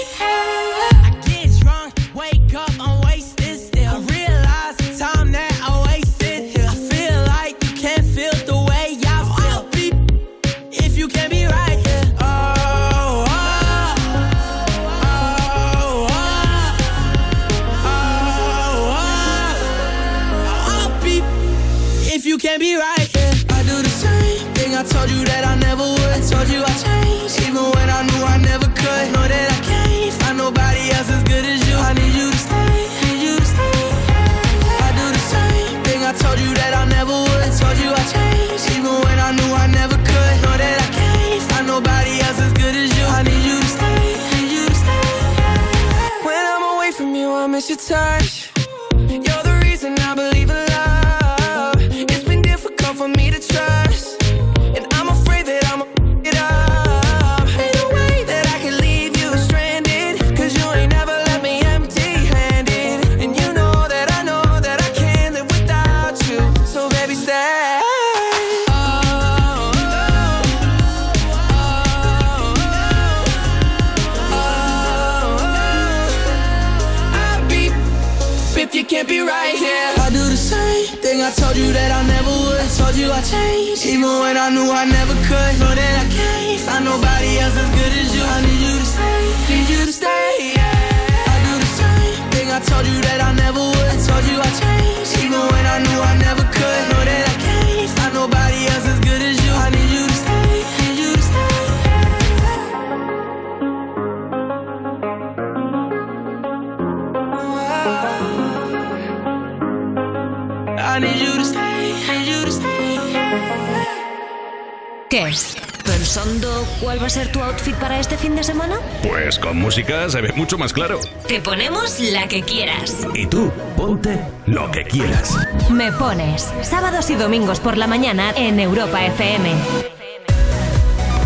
Cuál va a ser tu outfit para este fin de semana? Pues con música se ve mucho más claro. Te ponemos la que quieras. Y tú, ponte lo que quieras. Me pones sábados y domingos por la mañana en Europa FM.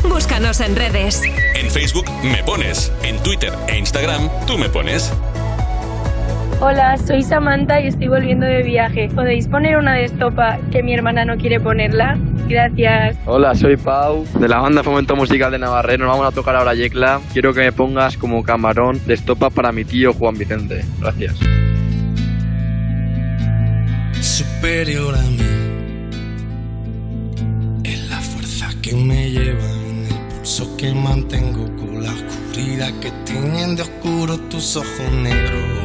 Búscanos en redes. En Facebook me pones. En Twitter e Instagram tú me pones. Hola, soy Samantha y estoy volviendo de viaje. ¿Podéis poner una de estopa que mi hermana no quiere ponerla? Gracias. Hola, soy Pau, de la banda Fomento Musical de Navarre. Nos vamos a tocar ahora Yecla. Quiero que me pongas como camarón de estopa para mi tío Juan Vicente. Gracias. superior a mí. Es la fuerza que me lleva en el pulso que mantengo con la oscuridad que tienen de oscuro tus ojos negros.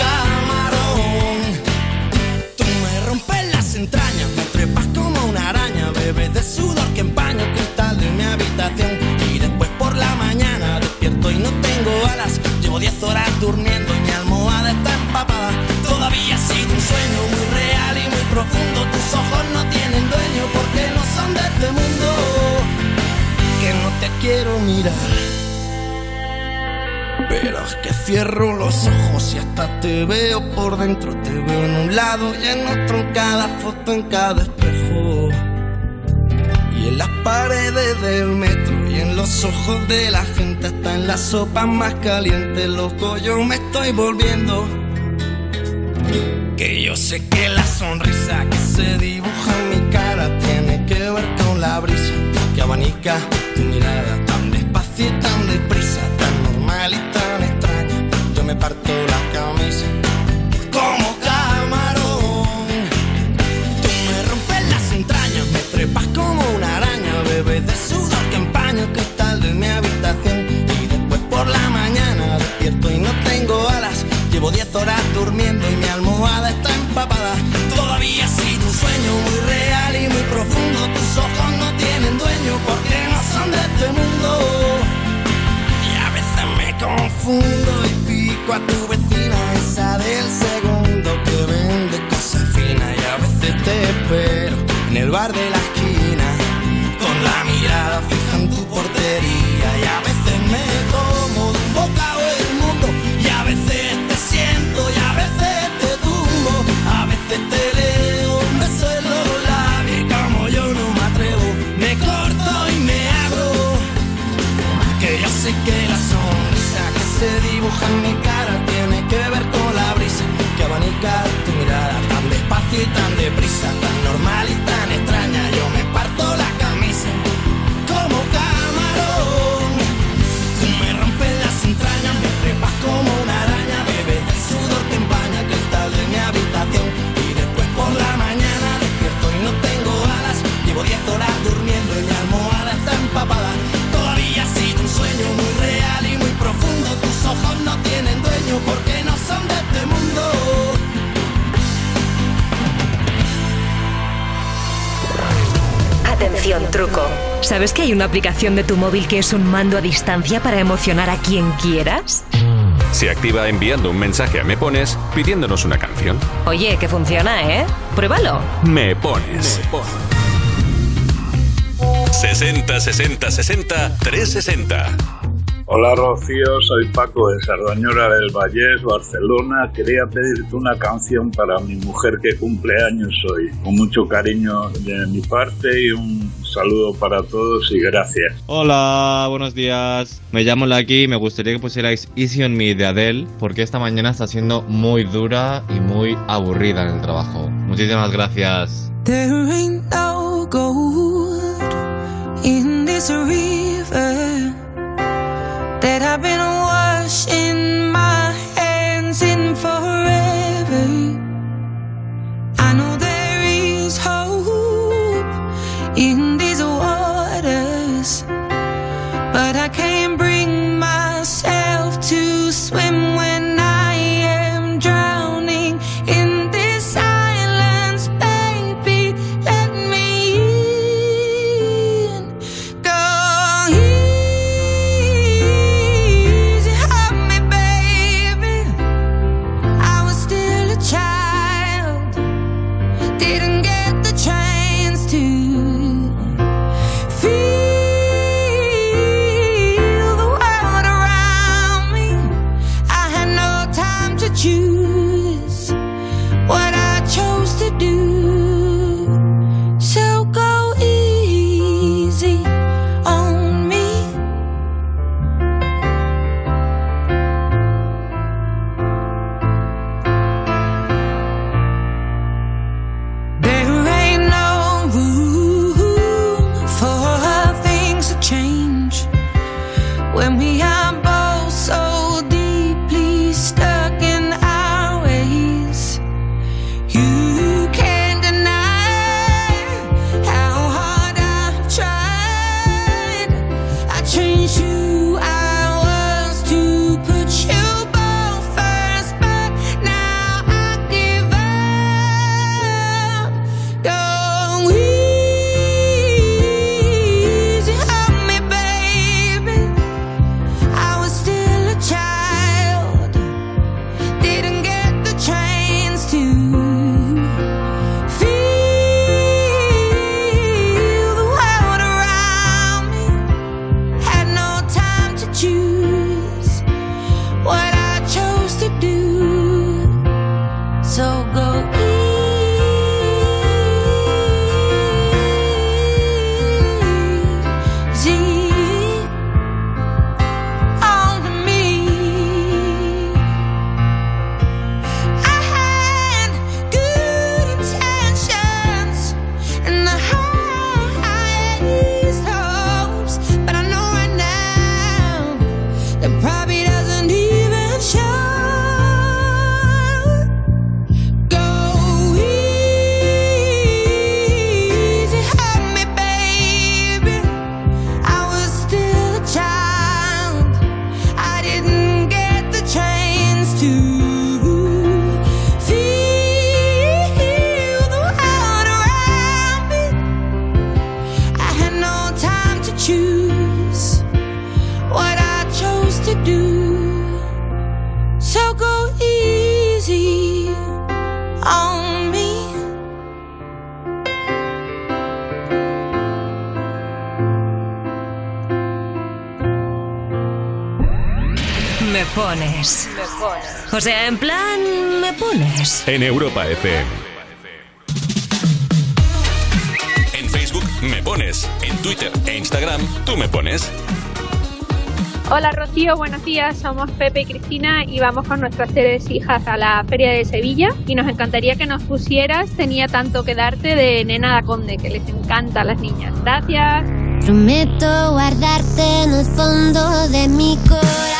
de sudor que empaña el cristal de mi habitación. Y después por la mañana despierto y no tengo alas. Llevo 10 horas durmiendo y mi almohada está empapada. Todavía ha sido un sueño muy real y muy profundo. Tus ojos no tienen dueño porque no son de este mundo. Que no te quiero mirar. Pero es que cierro los ojos y hasta te veo por dentro. Te veo en un lado y en otro, en cada foto, en cada espejo. Y en las paredes del metro y en los ojos de la gente, hasta en la sopa más caliente, loco, yo me estoy volviendo. Que yo sé que la sonrisa que se dibuja en mi cara tiene que ver con la brisa que abanica tu mirada tan despacio y tan deprisa, y pico a tu vecina, esa del segundo que vende cosas finas y a veces te espero en el bar de la esquina con la mirada fija en tu portería y a veces en mi cara tiene que ver con la brisa que abanica tu mirada tan despacio y tan porque no son de este mundo. Atención, truco. ¿Sabes que hay una aplicación de tu móvil que es un mando a distancia para emocionar a quien quieras? Se activa enviando un mensaje a Me Pones pidiéndonos una canción. Oye, que funciona, ¿eh? Pruébalo. Me Pones. 60 60 60 360. Hola Rocío, soy Paco de Sardañora del Vallés, Barcelona. Quería pedirte una canción para mi mujer que cumple años hoy. Con mucho cariño de mi parte y un saludo para todos y gracias. Hola, buenos días. Me llamo Lucky y me gustaría que pusierais Easy on Me de Adele porque esta mañana está siendo muy dura y muy aburrida en el trabajo. Muchísimas gracias. There ain't no gold in this river that I've been En Europa FM. En Facebook me pones. En Twitter e Instagram tú me pones. Hola Rocío, buenos días. Somos Pepe y Cristina y vamos con nuestras tres hijas a la Feria de Sevilla y nos encantaría que nos pusieras Tenía tanto que darte de Nena da Conde, que les encanta a las niñas. Gracias. Prometo guardarte en el fondo de mi corazón.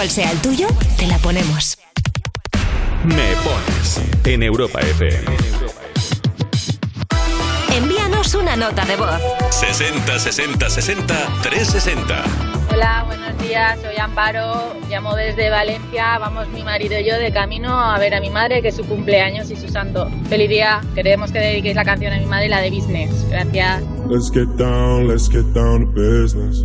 Cual sea el tuyo, te la ponemos. Me pones. En Europa FM. Envíanos una nota de voz. 60 60 60 360. Hola, buenos días, soy Amparo, llamo desde Valencia, vamos mi marido y yo de camino a ver a mi madre que es su cumpleaños y su santo. Feliz día, queremos que dediquéis la canción a mi madre, la de Business. Gracias. Let's get down, let's get down to business.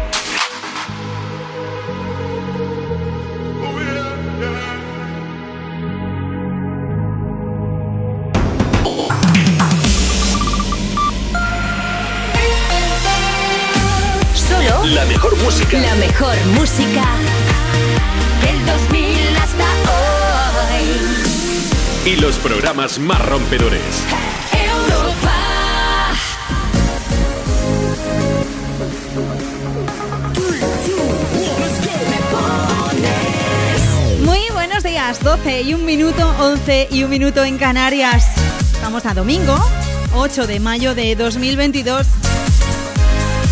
La mejor música. la mejor música del 2000 hasta hoy. Y los programas más rompedores. Europa. Muy buenos días, 12 y un minuto, 11 y un minuto en Canarias. Estamos a domingo, 8 de mayo de 2022.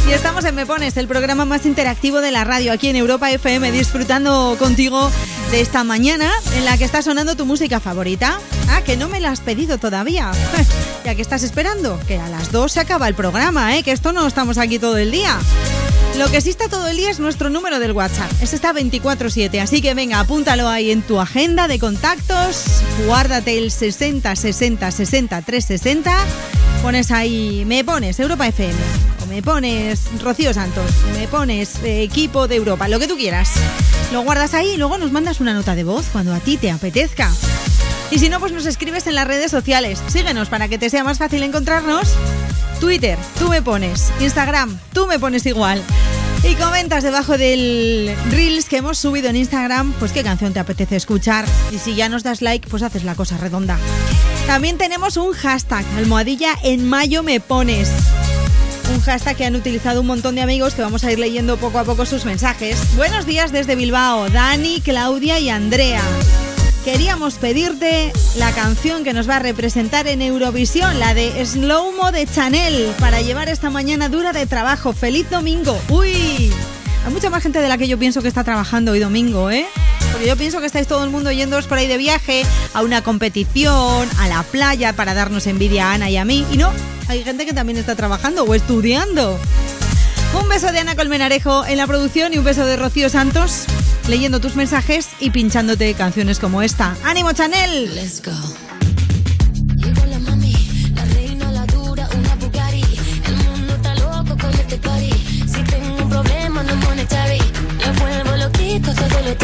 Y estamos en Me Pones, el programa más interactivo de la radio aquí en Europa FM, disfrutando contigo de esta mañana en la que está sonando tu música favorita. Ah, que no me la has pedido todavía. ya que estás esperando, que a las 2 se acaba el programa, ¿eh? que esto no estamos aquí todo el día. Lo que sí está todo el día es nuestro número del WhatsApp. Ese está 24-7. Así que venga, apúntalo ahí en tu agenda de contactos. Guárdate el 60 60 60 360. Pones ahí, me pones Europa FM. O me pones Rocío Santos. Me pones eh, equipo de Europa. Lo que tú quieras. Lo guardas ahí y luego nos mandas una nota de voz cuando a ti te apetezca. Y si no, pues nos escribes en las redes sociales. Síguenos para que te sea más fácil encontrarnos. Twitter, tú me pones. Instagram, tú me pones igual. Y comentas debajo del Reels que hemos subido en Instagram, pues qué canción te apetece escuchar. Y si ya nos das like, pues haces la cosa redonda. También tenemos un hashtag, almohadilla en mayo me pones. Un hashtag que han utilizado un montón de amigos que vamos a ir leyendo poco a poco sus mensajes. Buenos días desde Bilbao, Dani, Claudia y Andrea. Queríamos pedirte la canción que nos va a representar en Eurovisión, la de Slow Mo de Chanel, para llevar esta mañana dura de trabajo. ¡Feliz domingo! ¡Uy! Hay mucha más gente de la que yo pienso que está trabajando hoy domingo, ¿eh? Porque yo pienso que estáis todo el mundo yéndoos por ahí de viaje, a una competición, a la playa, para darnos envidia a Ana y a mí. Y no, hay gente que también está trabajando o estudiando. Un beso de Ana Colmenarejo en la producción y un beso de Rocío Santos leyendo tus mensajes y pinchándote canciones como esta. ¡Ánimo, Chanel! Let's go. Todo lo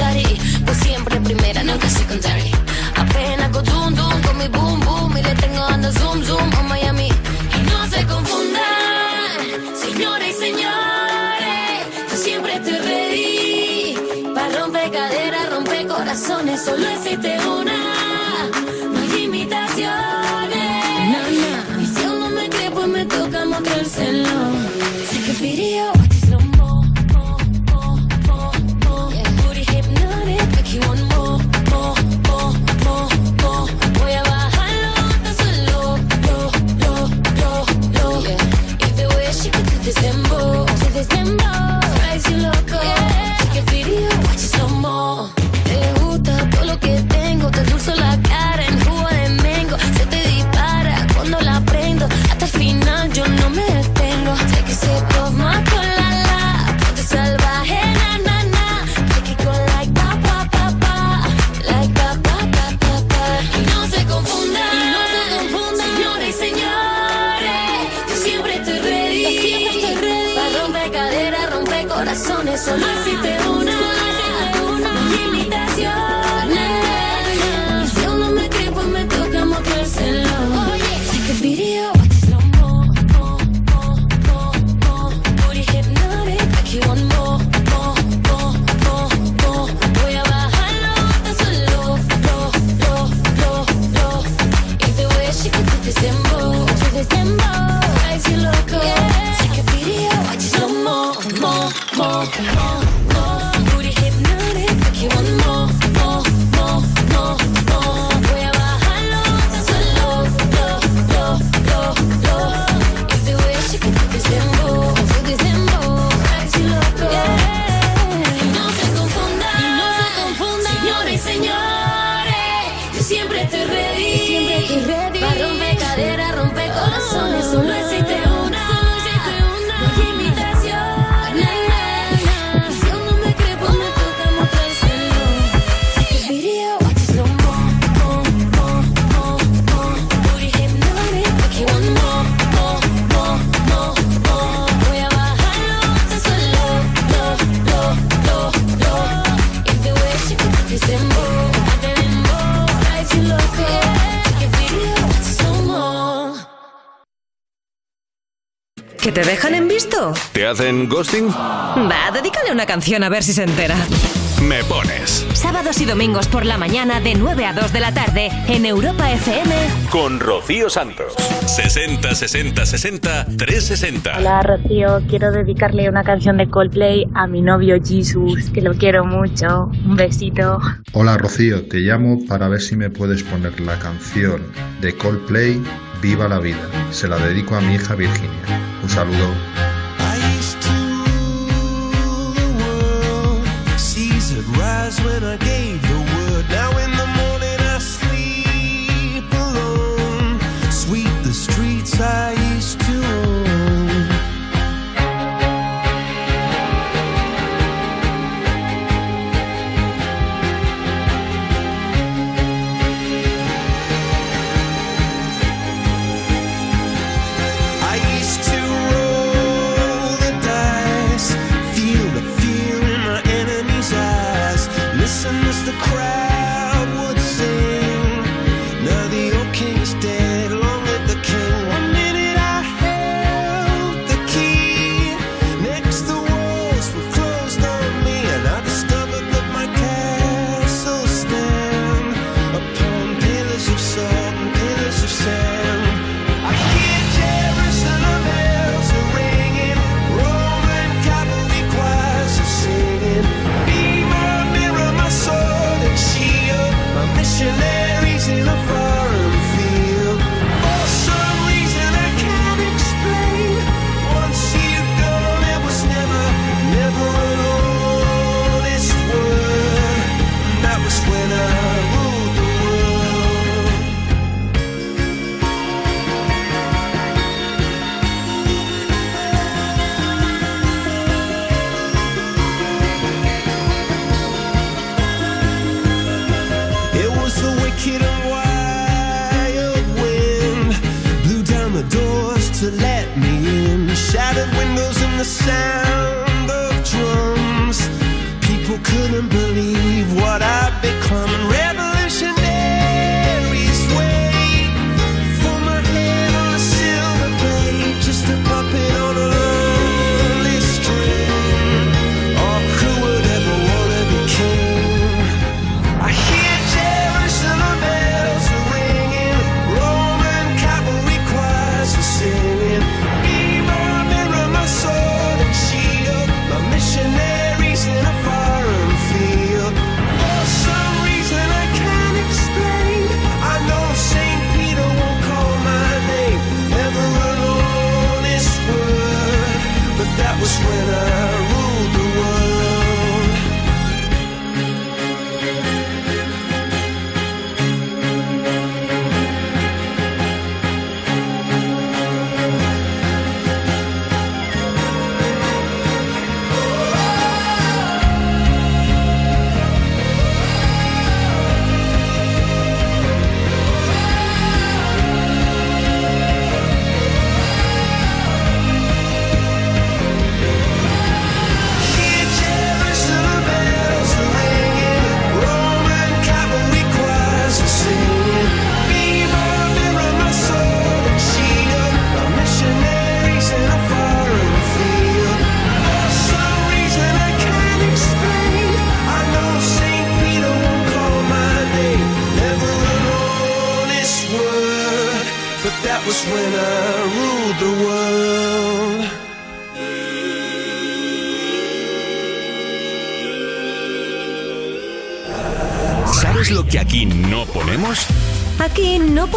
¿Te hacen ghosting? Va, dedícale una canción a ver si se entera. Me pones. Sábados y domingos por la mañana de 9 a 2 de la tarde en Europa FM. Con Rocío Santos. 60 60 60 360. Hola Rocío, quiero dedicarle una canción de Coldplay a mi novio Jesus, que lo quiero mucho. Un besito. Hola Rocío, te llamo para ver si me puedes poner la canción de Coldplay Viva la vida. Se la dedico a mi hija Virginia. Un saludo. Had rise when I gave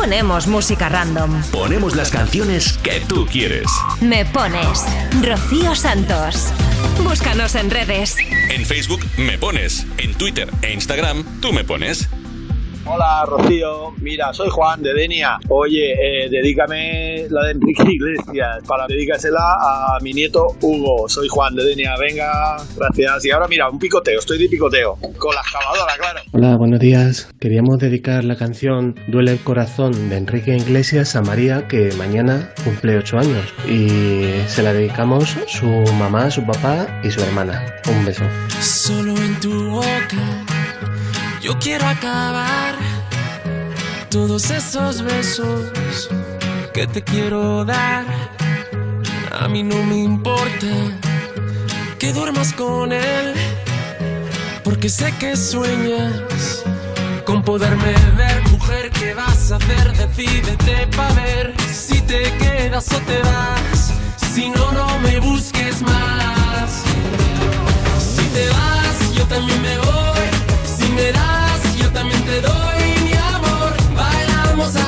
ponemos música random. Ponemos las canciones que tú quieres. Me pones Rocío Santos. Búscanos en redes. En Facebook me pones. En Twitter e Instagram tú me pones. Hola Rocío, mira, soy Juan de Denia. Oye, eh, dedícame la de Enrique Iglesias para dedícasela a mi nieto Hugo. Soy Juan de Denia, venga, gracias. Y ahora mira, un picoteo, estoy de picoteo, con la excavadora, claro. Hola, buenos días. Queríamos dedicar la canción Duele el corazón de Enrique Iglesias a María, que mañana cumple 8 años. Y se la dedicamos su mamá, su papá y su hermana. Un beso. Solo en tu boca yo quiero acabar todos esos besos que te quiero dar. A mí no me importa que duermas con él, porque sé que sueñas con poderme ver. Mujer, ¿qué vas a hacer? Decídete pa' ver si te quedas o te vas. Si no, no me busques más. Si te vas, yo también me voy. Si me das, yo también te doy mi amor. Bailamos hasta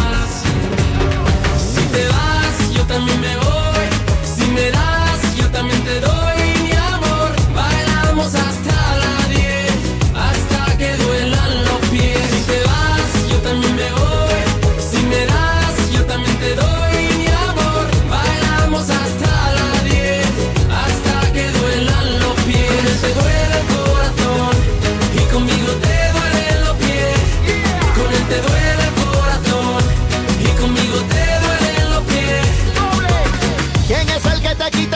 También me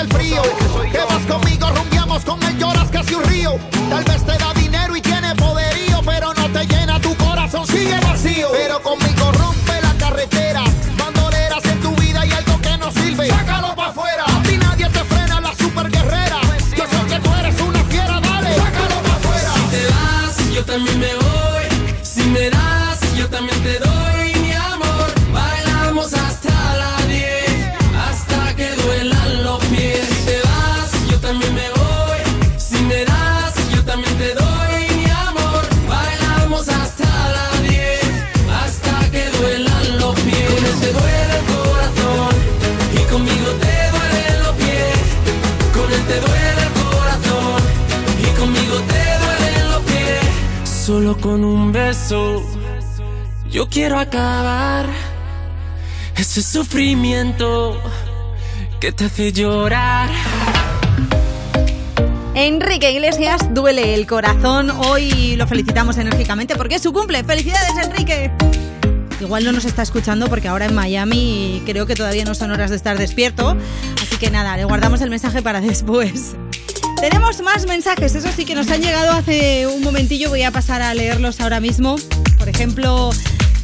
el frío? Que vas conmigo, rumbiamos con él, lloras casi un río. Yo quiero acabar ese sufrimiento que te hace llorar. Enrique Iglesias duele el corazón. Hoy lo felicitamos enérgicamente porque es su cumple. ¡Felicidades, Enrique! Igual no nos está escuchando porque ahora en Miami creo que todavía no son horas de estar despierto. Así que nada, le guardamos el mensaje para después. Tenemos más mensajes, eso sí que nos han llegado hace un momentillo. Voy a pasar a leerlos ahora mismo. Por ejemplo,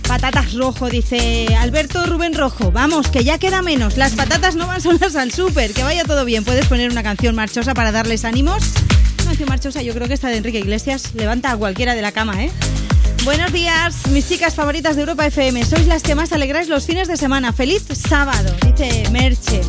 Patatas Rojo dice Alberto Rubén Rojo, vamos, que ya queda menos. Las patatas no van solas al súper, que vaya todo bien. ¿Puedes poner una canción marchosa para darles ánimos? Una canción marchosa, yo creo que esta de Enrique Iglesias levanta a cualquiera de la cama, ¿eh? Buenos días, mis chicas favoritas de Europa FM. Sois las que más alegráis los fines de semana. Feliz sábado, dice Merche.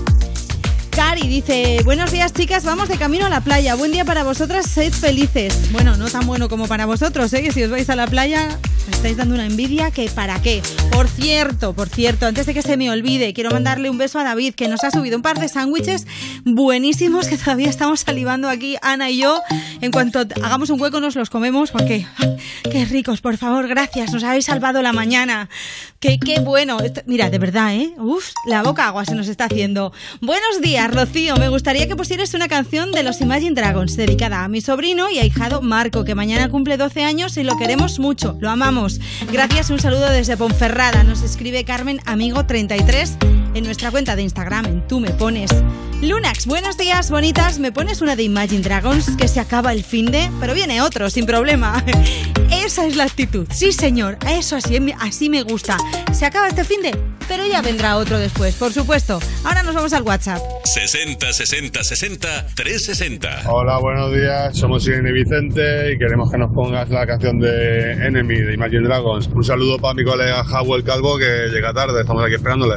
Cari dice, buenos días chicas, vamos de camino a la playa. Buen día para vosotras, sed felices. Bueno, no tan bueno como para vosotros, ¿eh? que si os vais a la playa estáis dando una envidia que para qué. Por cierto, por cierto, antes de que se me olvide, quiero mandarle un beso a David, que nos ha subido un par de sándwiches buenísimos que todavía estamos salivando aquí, Ana y yo. En cuanto hagamos un hueco nos los comemos porque, ¡ay, qué ricos, por favor, gracias, nos habéis salvado la mañana. Qué, qué bueno. Mira, de verdad, ¿eh? Uf, la boca agua se nos está haciendo. Buenos días, Rocío. Me gustaría que pusieras una canción de los Imagine Dragons dedicada a mi sobrino y ahijado Marco, que mañana cumple 12 años y lo queremos mucho. Lo amamos. Gracias, un saludo desde Ponferrada. Nos escribe Carmen Amigo33 en nuestra cuenta de Instagram, en Tú Me Pones. Lunax, buenos días, bonitas. ¿Me pones una de Imagine Dragons que se acaba el fin de? Pero viene otro, sin problema. Esa es la actitud. Sí, señor. Eso así, así me gusta. Se acaba este fin de, pero ya vendrá otro después, por supuesto. Ahora nos vamos al WhatsApp. 60 60 60 360. Hola, buenos días. Somos Irene y Vicente y queremos que nos pongas la canción de Enemy de Imagine Dragons. Un saludo para mi colega Howell Calvo que llega tarde. Estamos aquí esperándole.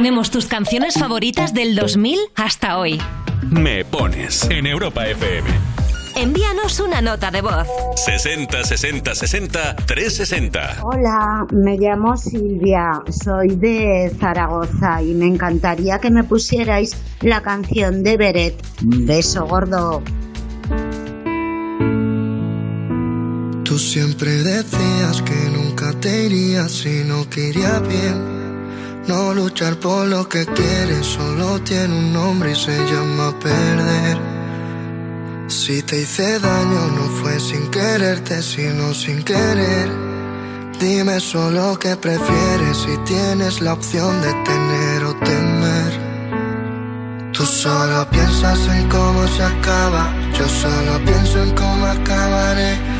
Ponemos tus canciones favoritas del 2000 hasta hoy. Me pones en Europa FM. Envíanos una nota de voz. 60 60 60 360. Hola, me llamo Silvia, soy de Zaragoza y me encantaría que me pusierais la canción de Beret. Un beso gordo. Tú siempre decías que nunca te irías si no quería bien. No luchar por lo que quieres solo tiene un nombre y se llama perder. Si te hice daño no fue sin quererte, sino sin querer. Dime solo qué prefieres si tienes la opción de tener o temer. Tú solo piensas en cómo se acaba, yo solo pienso en cómo acabaré.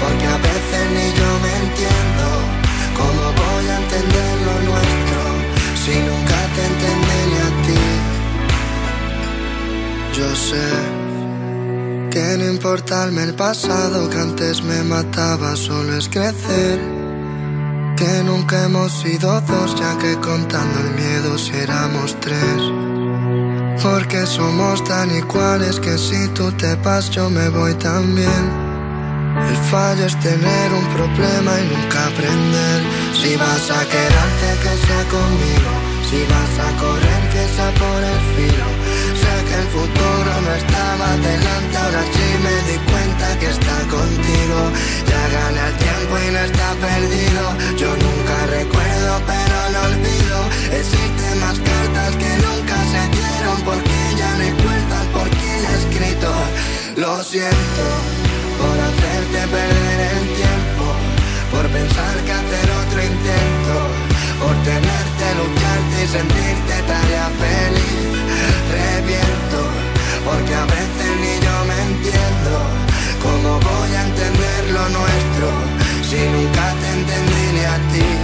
porque a veces ni yo me entiendo. ¿Cómo voy a entender lo nuestro si nunca te entendí ni a ti? Yo sé que no importarme el pasado que antes me mataba, solo es crecer. Que nunca hemos sido dos, ya que contando el miedo si éramos tres. Porque somos tan iguales que si tú te vas yo me voy también. El fallo es tener un problema y nunca aprender. Si vas a quedarte, que sea conmigo. Si vas a correr, que sea por el filo. Sé que el futuro no estaba delante, ahora sí me di cuenta que está contigo. Ya gana el tiempo y no está perdido. Yo nunca recuerdo, pero lo olvido. Existen más cartas que nunca se dieron porque ya no hay por quién escrito siento por hacerte perder el tiempo, por pensar que hacer otro intento, por tenerte, lucharte y sentirte tarea feliz. Reviento, porque a veces ni yo me entiendo. ¿Cómo voy a entender lo nuestro si nunca te entendí ni a ti?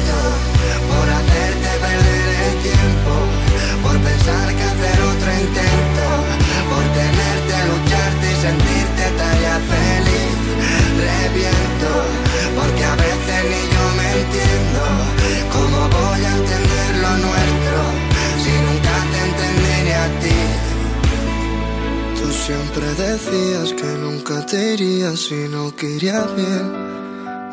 Porque a veces ni yo me entiendo. ¿Cómo voy a entender lo nuestro si nunca te entendí ni a ti? Tú siempre decías que nunca te irías si no quería bien.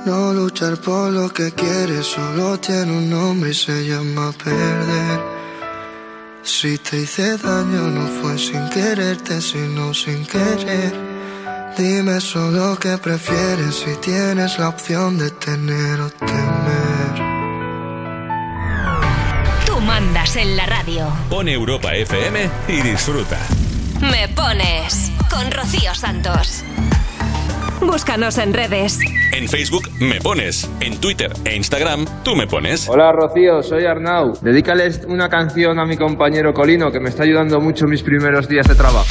No luchar por lo que quieres solo tiene un nombre y se llama perder. Si te hice daño no fue sin quererte, sino sin querer. Dime solo qué prefieres si tienes la opción de tener o temer. Tú mandas en la radio. Pon Europa FM y disfruta. Me pones con Rocío Santos. Búscanos en redes. En Facebook me pones, en Twitter e Instagram tú me pones. Hola Rocío, soy Arnau. Dedícales una canción a mi compañero Colino que me está ayudando mucho en mis primeros días de trabajo.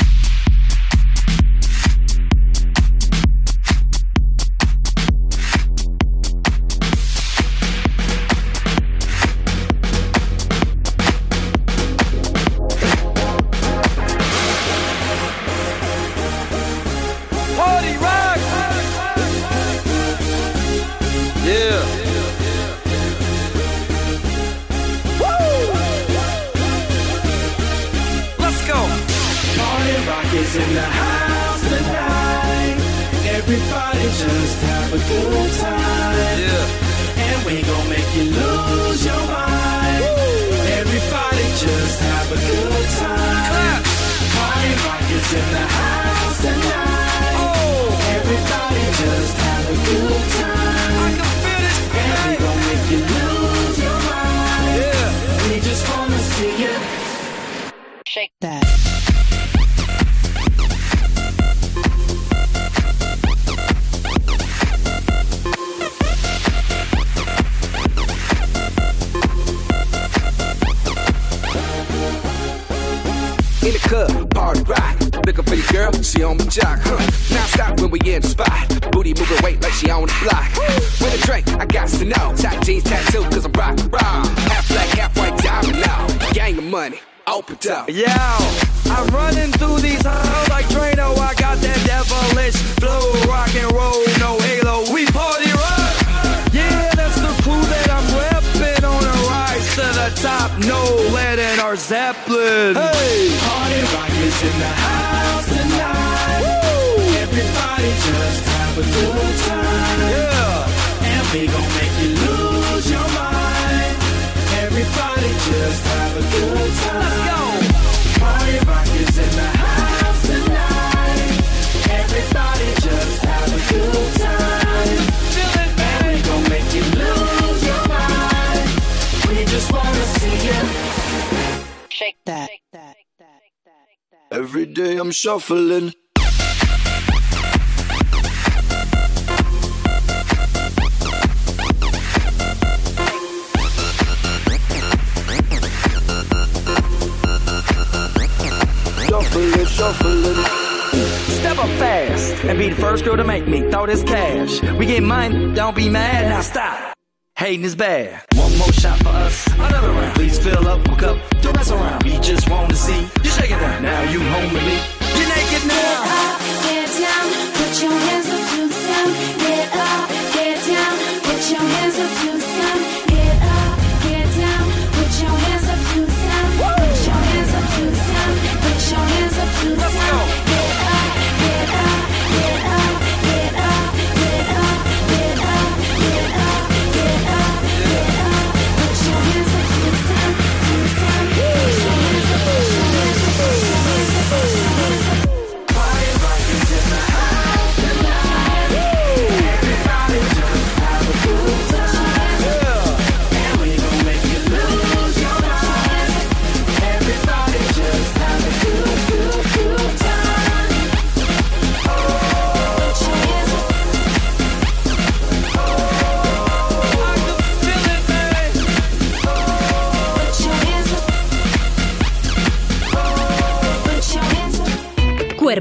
fallen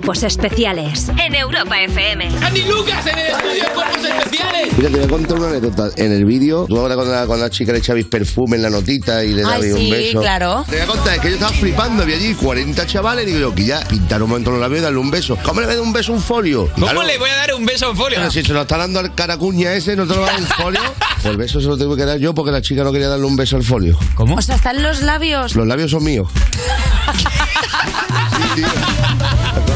Cuerpos Especiales en Europa FM. ¡Andy Lucas en el estudio de Cuerpos Especiales! Mira, te voy a contar una anécdota. En el vídeo, tú ahora cuando la, la chica le echabais perfume en la notita y le dabais un sí, beso. claro. Te voy a contar, es que yo estaba flipando, había allí 40 chavales y digo yo, que ya pintar un momento los labios y darle un beso. ¿Cómo le voy a dar un beso a un folio? ¿Cómo Claro. le voy a dar un beso a un folio? Pero si se lo está dando al caracuña ese, no te lo va a dar un folio. Pues el beso se lo tengo que dar yo porque la chica no quería darle un beso al folio. ¿Cómo? O sea, están los labios. Los labios son míos.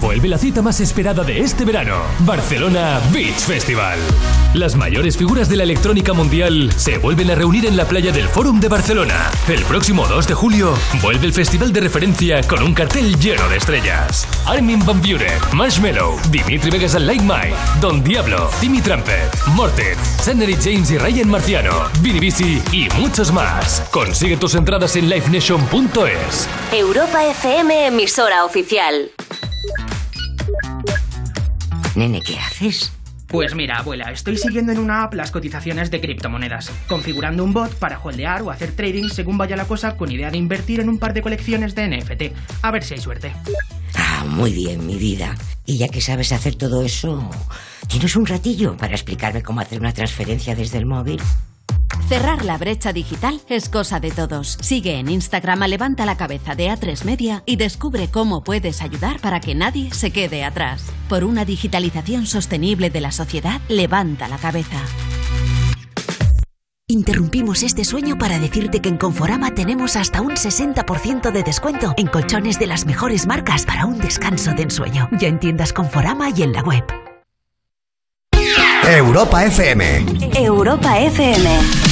Vuelve la cita más esperada de este verano, Barcelona Beach Festival. Las mayores figuras de la electrónica mundial se vuelven a reunir en la playa del Fórum de Barcelona. El próximo 2 de julio vuelve el festival de referencia con un cartel lleno de estrellas. Armin Van Buren, Marshmello, Dimitri Vegas and Like Mike, Don Diablo, Timmy Trumpet, Morten, Sannery James y Ryan Marciano, Vinny Bisi y muchos más. Consigue tus entradas en livenation.es. Europa FM, emisora oficial. Nene, ¿qué haces? Pues mira, abuela, estoy siguiendo en una app las cotizaciones de criptomonedas, configurando un bot para holdear o hacer trading según vaya la cosa con idea de invertir en un par de colecciones de NFT. A ver si hay suerte. Ah, muy bien, mi vida. Y ya que sabes hacer todo eso, ¿tienes un ratillo para explicarme cómo hacer una transferencia desde el móvil? Cerrar la brecha digital es cosa de todos. Sigue en Instagram a Levanta la Cabeza de A3 Media y descubre cómo puedes ayudar para que nadie se quede atrás. Por una digitalización sostenible de la sociedad, levanta la cabeza. Interrumpimos este sueño para decirte que en Conforama tenemos hasta un 60% de descuento en colchones de las mejores marcas para un descanso de ensueño. Ya en tiendas Conforama y en la web. Europa FM. Europa FM.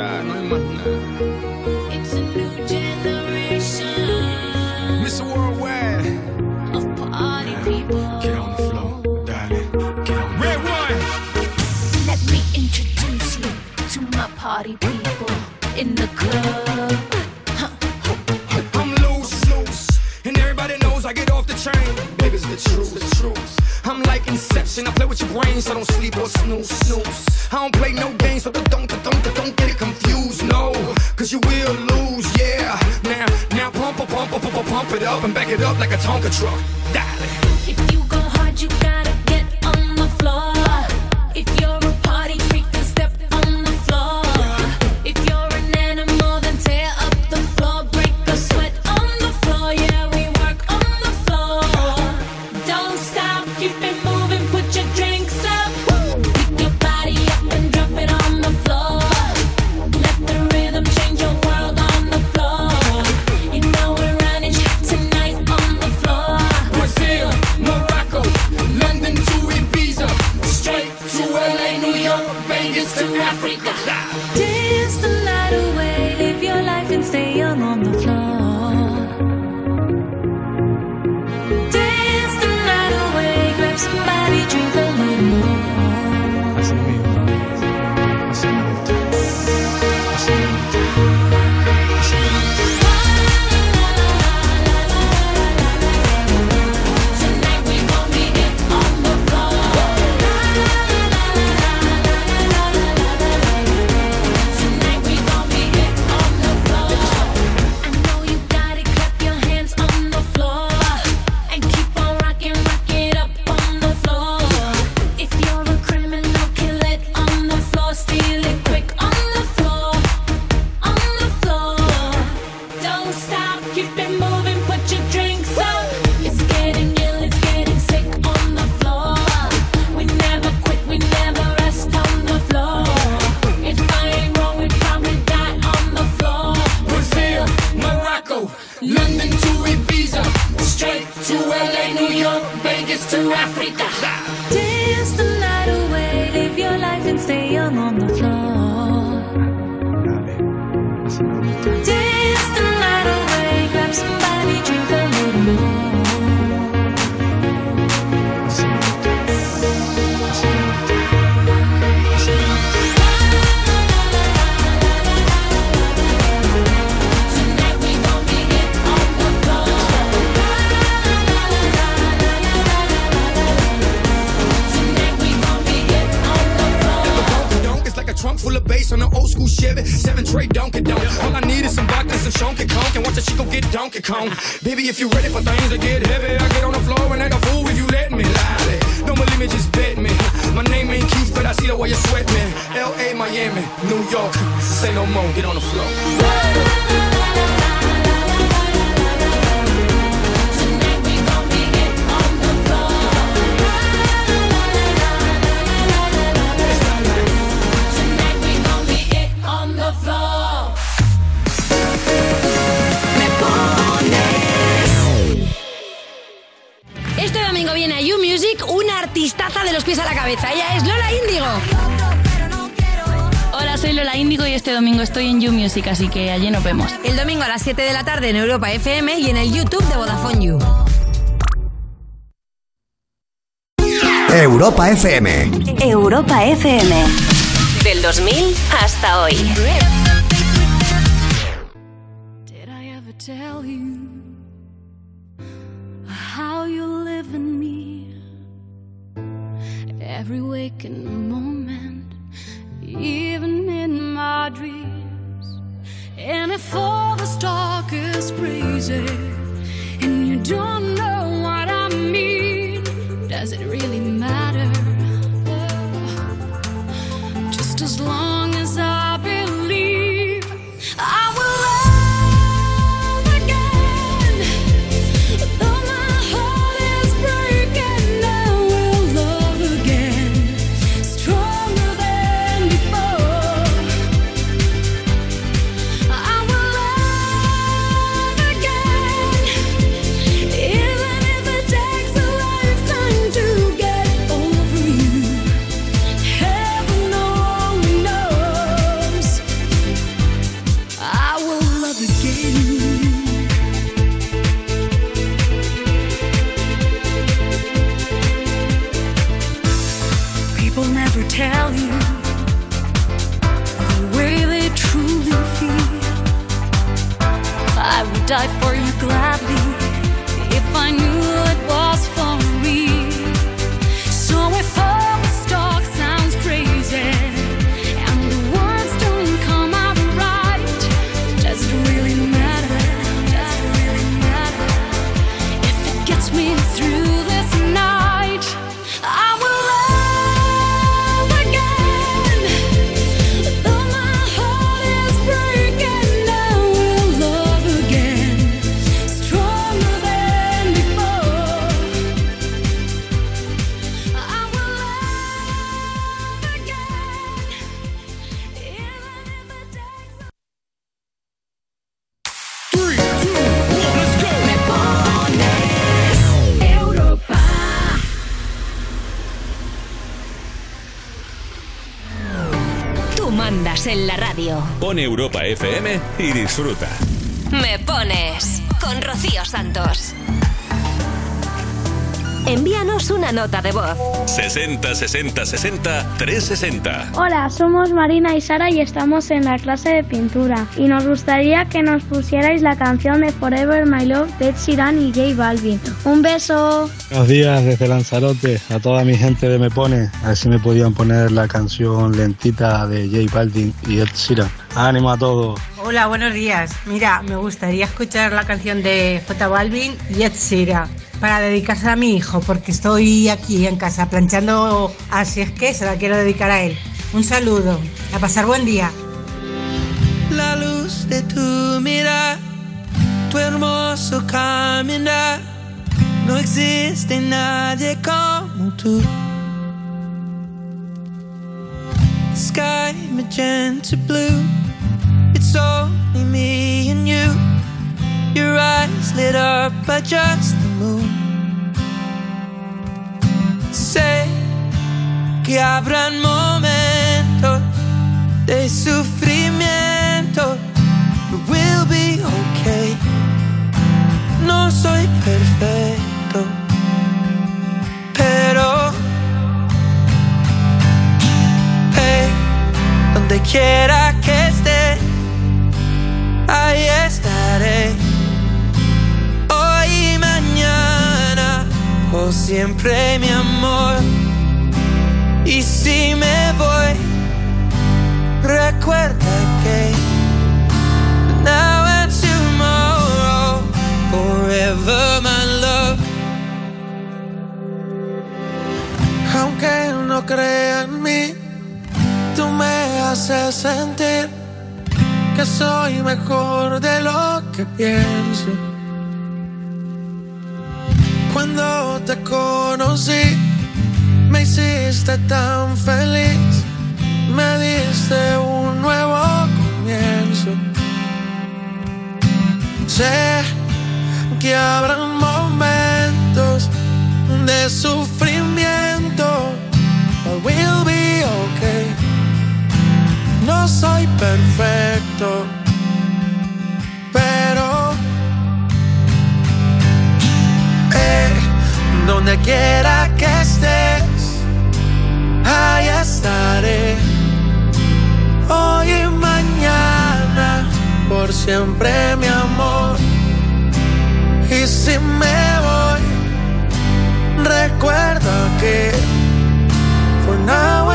sabes, no hay más nada. It's a new generation Mr. Worldwide, of party people. get on the floor, darling, get on. Red one. Let me introduce you to my party people in the club. I'm loose, loose, and everybody knows I get off the train. The truth, the truth. I'm like Inception, I play with your brain, so don't sleep or snooze, up and back it up like a Tonka truck, darling. de la tarde en Europa FM y en el YouTube de Vodafone You. Europa FM. Europa FM. Del 2000 hasta hoy. FM y disfruta. Me pones con Rocío Santos. Envíanos una nota de voz. 60 60 60 360. Hola, somos Marina y Sara y estamos en la clase de pintura. Y nos gustaría que nos pusierais la canción de Forever My Love de Sheeran y J Balvin. ¡Un beso! Buenos días desde Lanzarote a toda mi gente de Me Pone. A ver si me podían poner la canción lentita de J Balvin y Ed Sheeran. Ánimo a todos. Hola, buenos días. Mira, me gustaría escuchar la canción de J Balvin y Ed Sheeran para dedicarse a mi hijo, porque estoy aquí en casa planchando, así es que se la quiero dedicar a él. Un saludo, a pasar buen día. La luz de tu mirada, tu hermoso caminar, no existe nadie como tú. Sky magenta blue it's only me and you. Your eyes lit up by just the moon. Sé que habrán momentos de sufrimiento. But we'll be okay. No soy perfecto, pero hey, donde quiera que ahí estaré. Hoy y mañana, por siempre mi amor. Y si me voy, recuerda que now and tomorrow, forever my love. Aunque no crea en mí, tú me haces sentir que soy mejor de lo que pienso. Cuando te conocí, me hiciste tan feliz, me diste un nuevo comienzo. Sé que habrán momentos de sufrimiento, but we'll be. Soy perfecto, pero eh, donde quiera que estés, ahí estaré. Hoy y mañana, por siempre mi amor. Y si me voy, recuerda que for now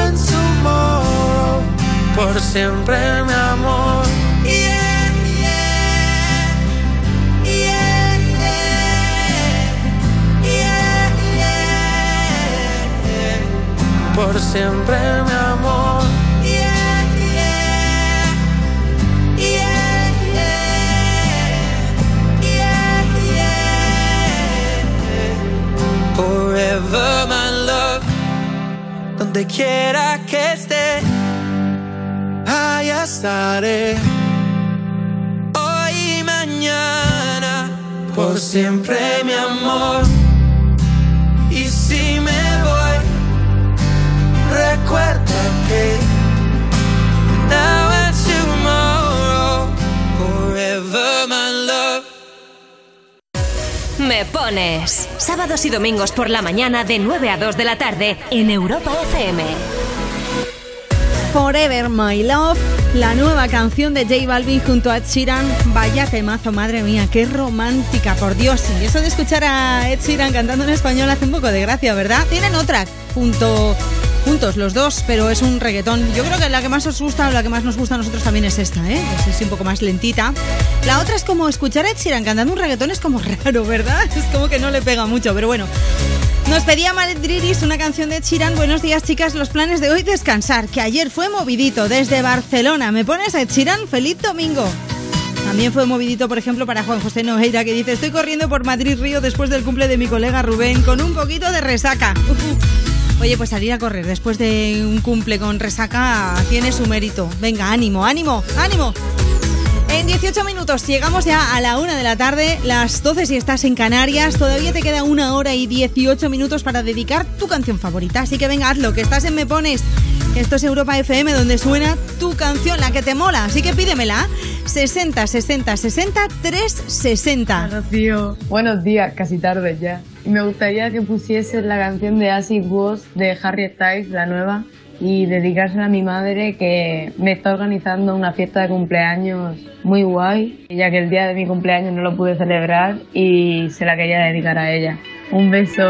por siempre mi amor. Yeah, yeah, yeah, yeah, yeah, yeah. Por siempre mi amor. Forever my love, donde quiera que esté, ahí estaré. Hoy y mañana, por siempre mi amor. Y si me voy, recuerda que now and tomorrow, forever my love. Me pones. Sábados y domingos por la mañana de 9 a 2 de la tarde en Europa FM. Forever My Love, la nueva canción de J Balvin junto a Ed Sheeran. Vaya temazo, madre mía, qué romántica, por Dios. Y eso de escuchar a Ed Sheeran cantando en español hace un poco de gracia, ¿verdad? Tienen otra junto, juntos los dos, pero es un reggaetón. Yo creo que la que más os gusta o la que más nos gusta a nosotros también es esta, ¿eh? Es así un poco más lentita. La otra es como escuchar a Ed Sheeran cantando un reggaetón es como raro, ¿verdad? Es como que no le pega mucho, pero bueno. Nos pedía Madridis una canción de Sheeran. Buenos días, chicas. Los planes de hoy descansar, que ayer fue movidito desde Barcelona. ¿Me pones a Sheeran? ¡Feliz domingo! También fue movidito, por ejemplo, para Juan José Nogueira, que dice: Estoy corriendo por Madrid Río después del cumple de mi colega Rubén, con un poquito de resaca. Oye, pues salir a correr después de un cumple con resaca tiene su mérito. Venga, ánimo, ánimo, ánimo. En 18 minutos llegamos ya a la una de la tarde, las 12 si estás en Canarias. Todavía te queda una hora y 18 minutos para dedicar tu canción favorita. Así que venga, hazlo, que estás en Me Pones. Esto es Europa FM, donde suena tu canción, la que te mola. Así que pídemela. 60 60 60 360. Rocío, buenos días, casi tarde ya. Me gustaría que pusieses la canción de Acid Was de Harry Styles, la nueva, y dedicársela a mi madre que me está organizando una fiesta de cumpleaños muy guay, ya que el día de mi cumpleaños no lo pude celebrar y se la quería dedicar a ella. Un beso.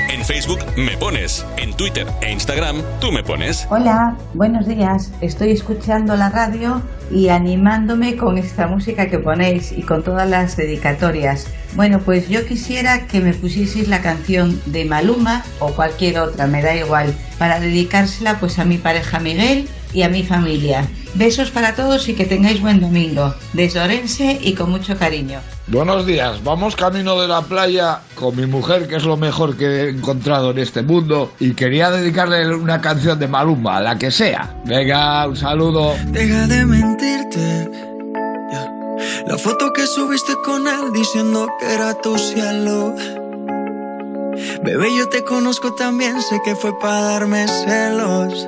En Facebook me pones, en Twitter e Instagram tú me pones. Hola, buenos días. Estoy escuchando la radio y animándome con esta música que ponéis y con todas las dedicatorias. Bueno, pues yo quisiera que me pusieseis la canción de Maluma o cualquier otra, me da igual, para dedicársela pues a mi pareja Miguel y a mi familia. Besos para todos y que tengáis buen domingo. Desde Orense y con mucho cariño. Buenos días, vamos camino de la playa con mi mujer, que es lo mejor que he encontrado en este mundo, y quería dedicarle una canción de Maluma, la que sea. Venga, un saludo. Deja de mentirte. La foto que subiste con él diciendo que era tu cielo. Bebé, yo te conozco también, sé que fue para darme celos.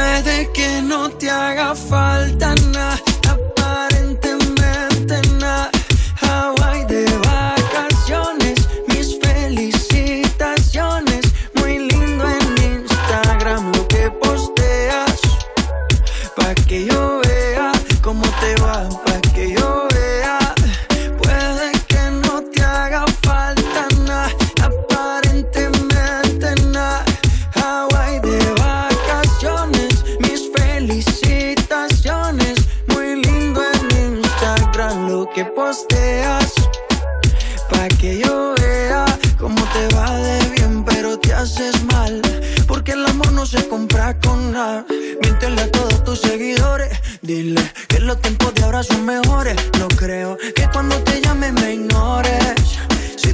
Puede que no te haga falta nada, se compra con nada. Miéntele a todos tus seguidores. Dile que los tiempos de ahora son mejores. No creo que cuando te llame me ignores.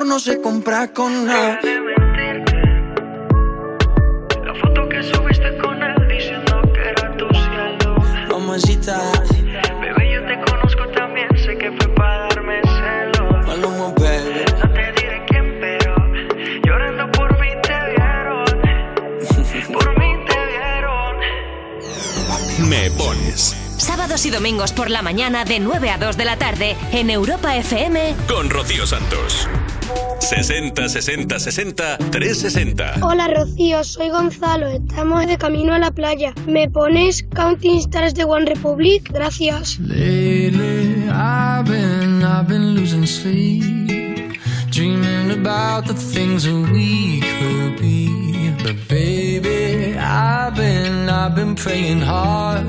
amor no se compra con nada. La foto que subiste con él diciendo que era tu cielo. Mamacita. Bebé, yo te conozco también, sé que fue para darme celos. Maluma, baby. No te diré quién, pero llorando por mí te vieron. por mí te vieron. Me pones Sábados y domingos por la mañana de 9 a 2 de la tarde en Europa FM. con Rocío Santos. 60 60 60 360. Hola Rocío, soy Gonzalo, estamos de camino a la playa. ¿Me pones Counting Stars de One Republic? Gracias. Lately, I've been, I've been losing sleep, dreaming about the things that we could be. But baby, I've been, I've been praying hard.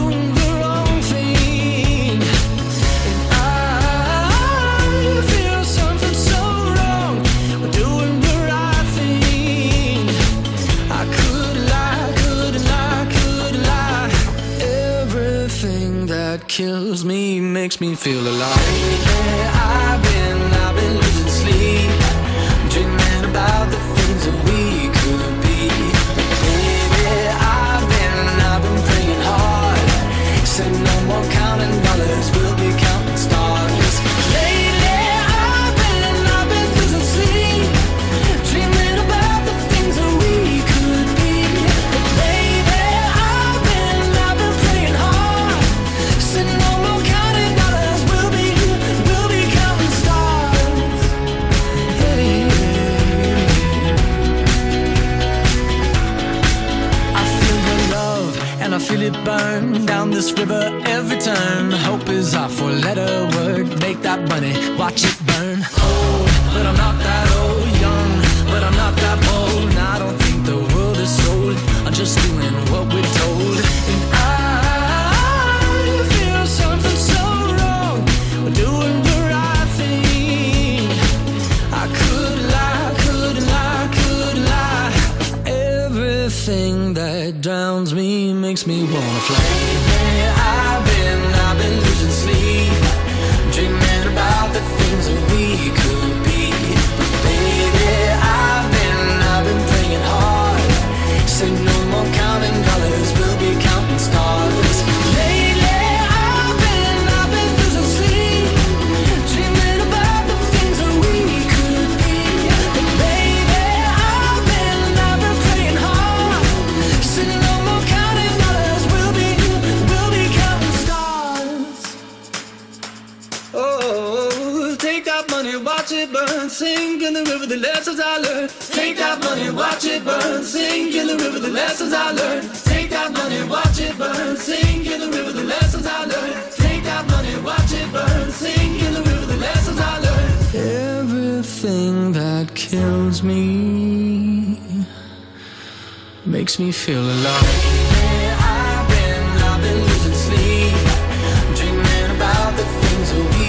kills me makes me feel alive. Yeah, feel it burn down this river every turn. Hope is our four letter word. Make that money, watch it burn. Old, but I'm not that old. Young, but I'm not that drowns me makes me wanna fly. Sink in the river, the lessons I learned. Take that money, watch it burn, sink in the river, the lessons I learned. Take that money, watch it burn, sink in the river, the lessons I learned. Take that money, watch it burn, sink in the river, the lessons I learned. Everything that kills me makes me feel alive. I've been, I've been losing sleep, dreaming about the things that we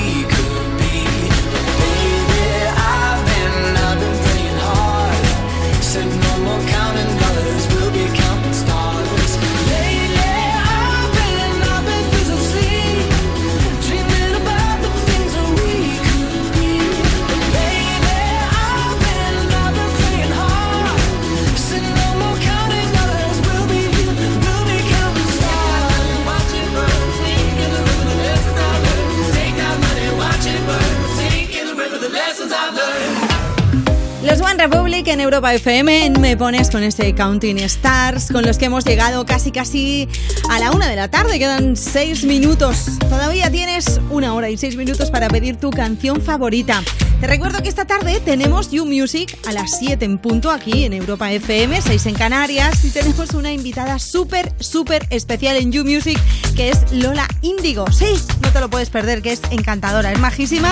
Republic en Europa FM me pones con este Counting Stars con los que hemos llegado casi casi a la una de la tarde. Quedan seis minutos. Todavía tienes una hora y seis minutos para pedir tu canción favorita. Te recuerdo que esta tarde tenemos You Music a las 7 en punto aquí en Europa FM, 6 en Canarias y tenemos una invitada súper, súper especial en You Music que es Lola Índigo. Sí, no te lo puedes perder, que es encantadora, es majísima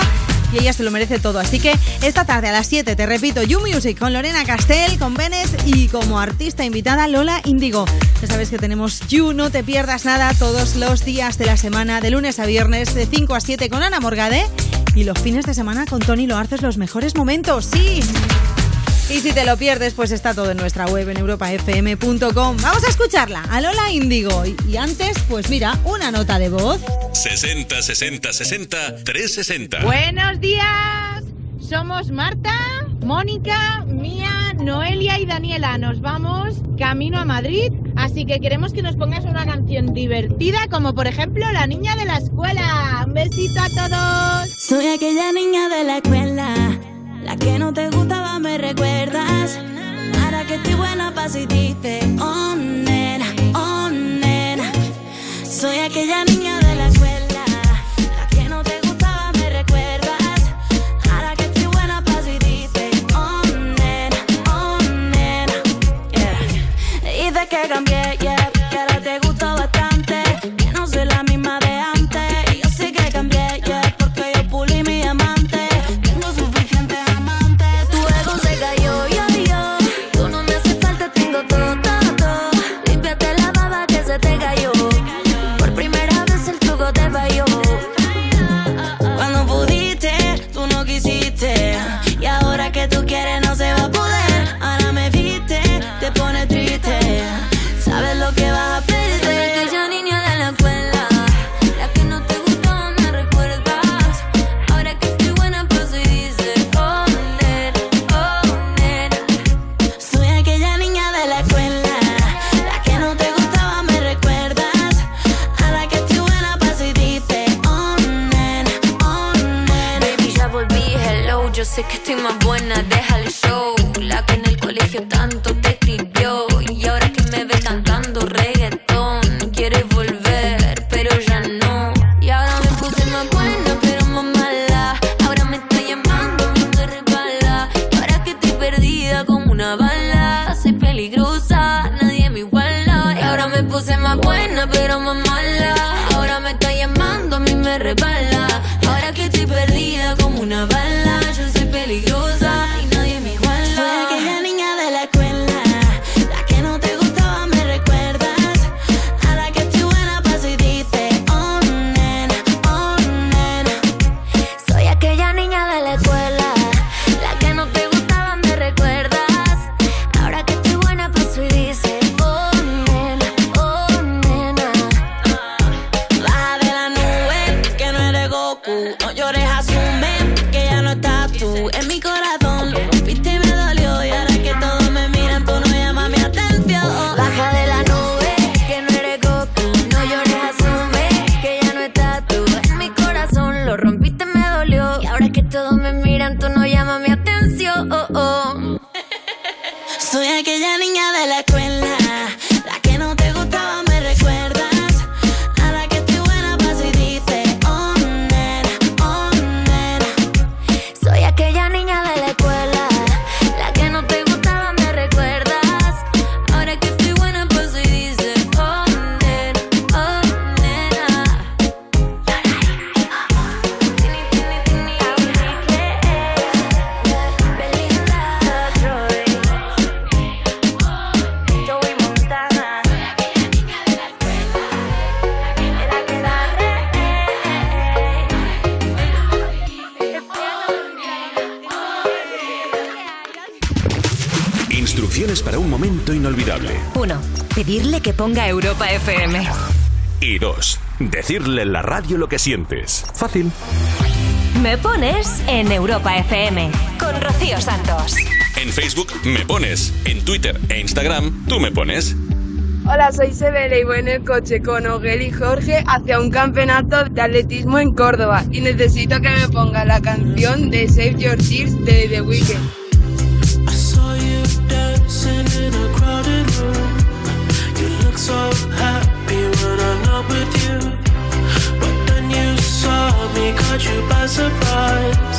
y ella se lo merece todo. Así que esta tarde a las 7, te repito, You Music con Lorena Castell, con Benes y como artista invitada Lola Índigo. Ya sabes que tenemos You, no te pierdas nada todos los días de la semana, de lunes a viernes, de 5 a 7 con Ana Morgade y los fines de semana con Tony Loarces los mejores momentos. ¡Sí! Y si te lo pierdes, pues está todo en nuestra web en europafm.com. Vamos a escucharla, a Lola Índigo. Y, antes, pues mira, una nota de voz. 60 60 60 360. Buenos días, somos Marta, Mónica, Mía, Noelia y Daniela. Nos vamos camino a Madrid, así que queremos que nos pongas una canción divertida, como por ejemplo La Niña de la Escuela. Un besito a todos. Soy aquella niña de la escuela, la que no te gustaba, me recuerdas. Ahora que estoy buena, paso y dice, oh nena, oh nena. Soy aquella niña decirle en la radio lo que sientes. Fácil. Me pones en Europa FM con Rocío Santos. En Facebook me pones, en Twitter e Instagram tú me pones. Hola, soy Sebele y voy en el coche con Ogel y Jorge hacia un campeonato de atletismo en Córdoba y necesito que me ponga la canción de Save Your Tears de The Weeknd. you by surprise.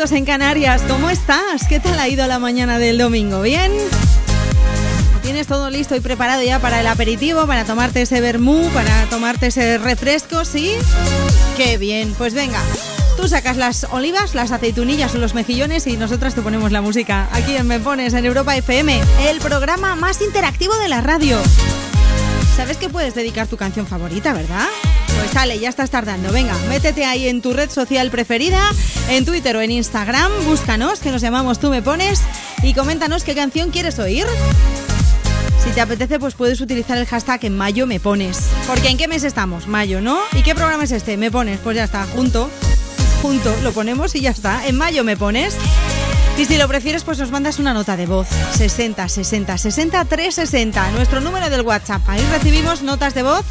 En Canarias. ¿Cómo estás? ¿Qué tal ha ido la mañana del domingo? ¿Bien? ¿Tienes todo listo y preparado ya para el aperitivo, para tomarte ese vermú, para tomarte ese refresco? ¿Sí? ¡Qué bien! Pues venga, tú sacas las olivas, las aceitunillas o los mejillones y nosotras te ponemos la música. Aquí en Me Pones, en Europa FM, el programa más interactivo de la radio. ¿Sabes que puedes dedicar tu canción favorita, verdad? Pues sale, ya estás tardando. Venga, métete ahí en tu red social preferida, en Twitter o en Instagram, búscanos, que nos llamamos Tú Me Pones, y coméntanos qué canción quieres oír. Si te apetece, pues puedes utilizar el hashtag en mayo me pones. Porque ¿en qué mes estamos? Mayo, ¿no? ¿Y qué programa es este? Me pones, pues ya está, junto, junto, lo ponemos y ya está. En mayo me pones. Y si lo prefieres, pues nos mandas una nota de voz. 60 60 60 360, nuestro número del WhatsApp. Ahí recibimos notas de voz.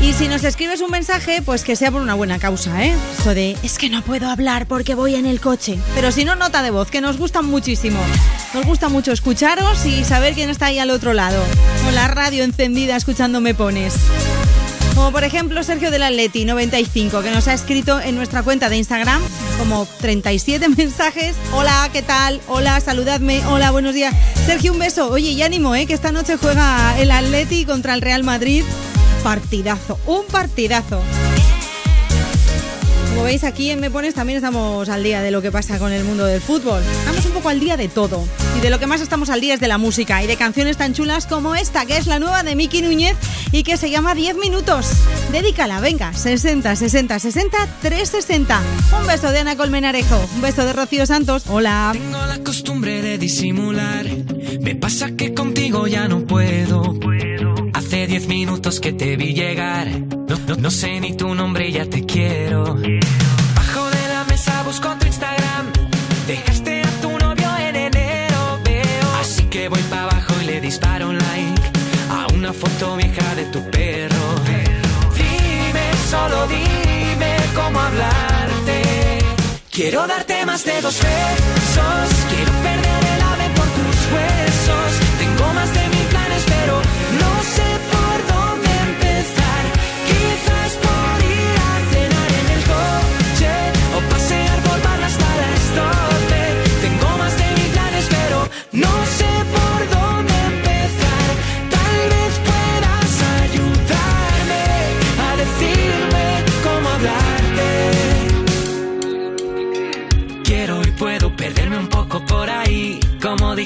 Y si nos escribes un mensaje, pues que sea por una buena causa, ¿eh? Eso de, es que no puedo hablar porque voy en el coche. Pero si no, nota de voz, que nos gustan muchísimo. Nos gusta mucho escucharos y saber quién está ahí al otro lado. Con la radio encendida escuchando Me Pones. Como por ejemplo Sergio del Atleti 95, que nos ha escrito en nuestra cuenta de Instagram como 37 mensajes. Hola, ¿qué tal? Hola, saludadme. Hola, buenos días. Sergio, un beso. Oye, y ánimo, ¿eh? que esta noche juega el Atleti contra el Real Madrid. Partidazo, un partidazo. Como veis aquí en Me Pones también estamos al día de lo que pasa con el mundo del fútbol. Estamos un poco al día de todo. Y de lo que más estamos al día es de la música y de canciones tan chulas como esta, que es la nueva de Miki Núñez y que se llama 10 minutos. Dedícala, venga, 60, 60, 60, 360. Un beso de Ana Colmenarejo, un beso de Rocío Santos. Hola. Tengo la costumbre de disimular. Me pasa que contigo ya no puedo. Hace diez minutos que te vi llegar. No, no- no sé ni tu nombre ya te quiero. Bajo de la mesa busco tu Instagram. Dejaste a tu novio en enero, veo. Así que voy para abajo y le disparo un like a una foto vieja de tu perro. Dime, solo dime cómo hablarte. Quiero darte más de dos besos. Quiero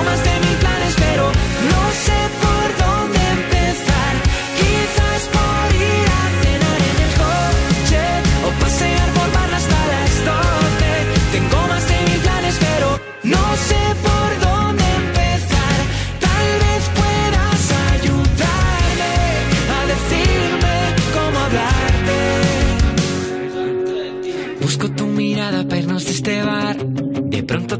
Tengo más de mil planes, pero no sé por dónde empezar. Quizás por ir a cenar en el coche o pasear por barra hasta las 12. Tengo más de mil planes, pero no sé por dónde empezar. Tal vez puedas ayudarme a decirme cómo hablarte. Busco tu mirada para irnos de este bar. De pronto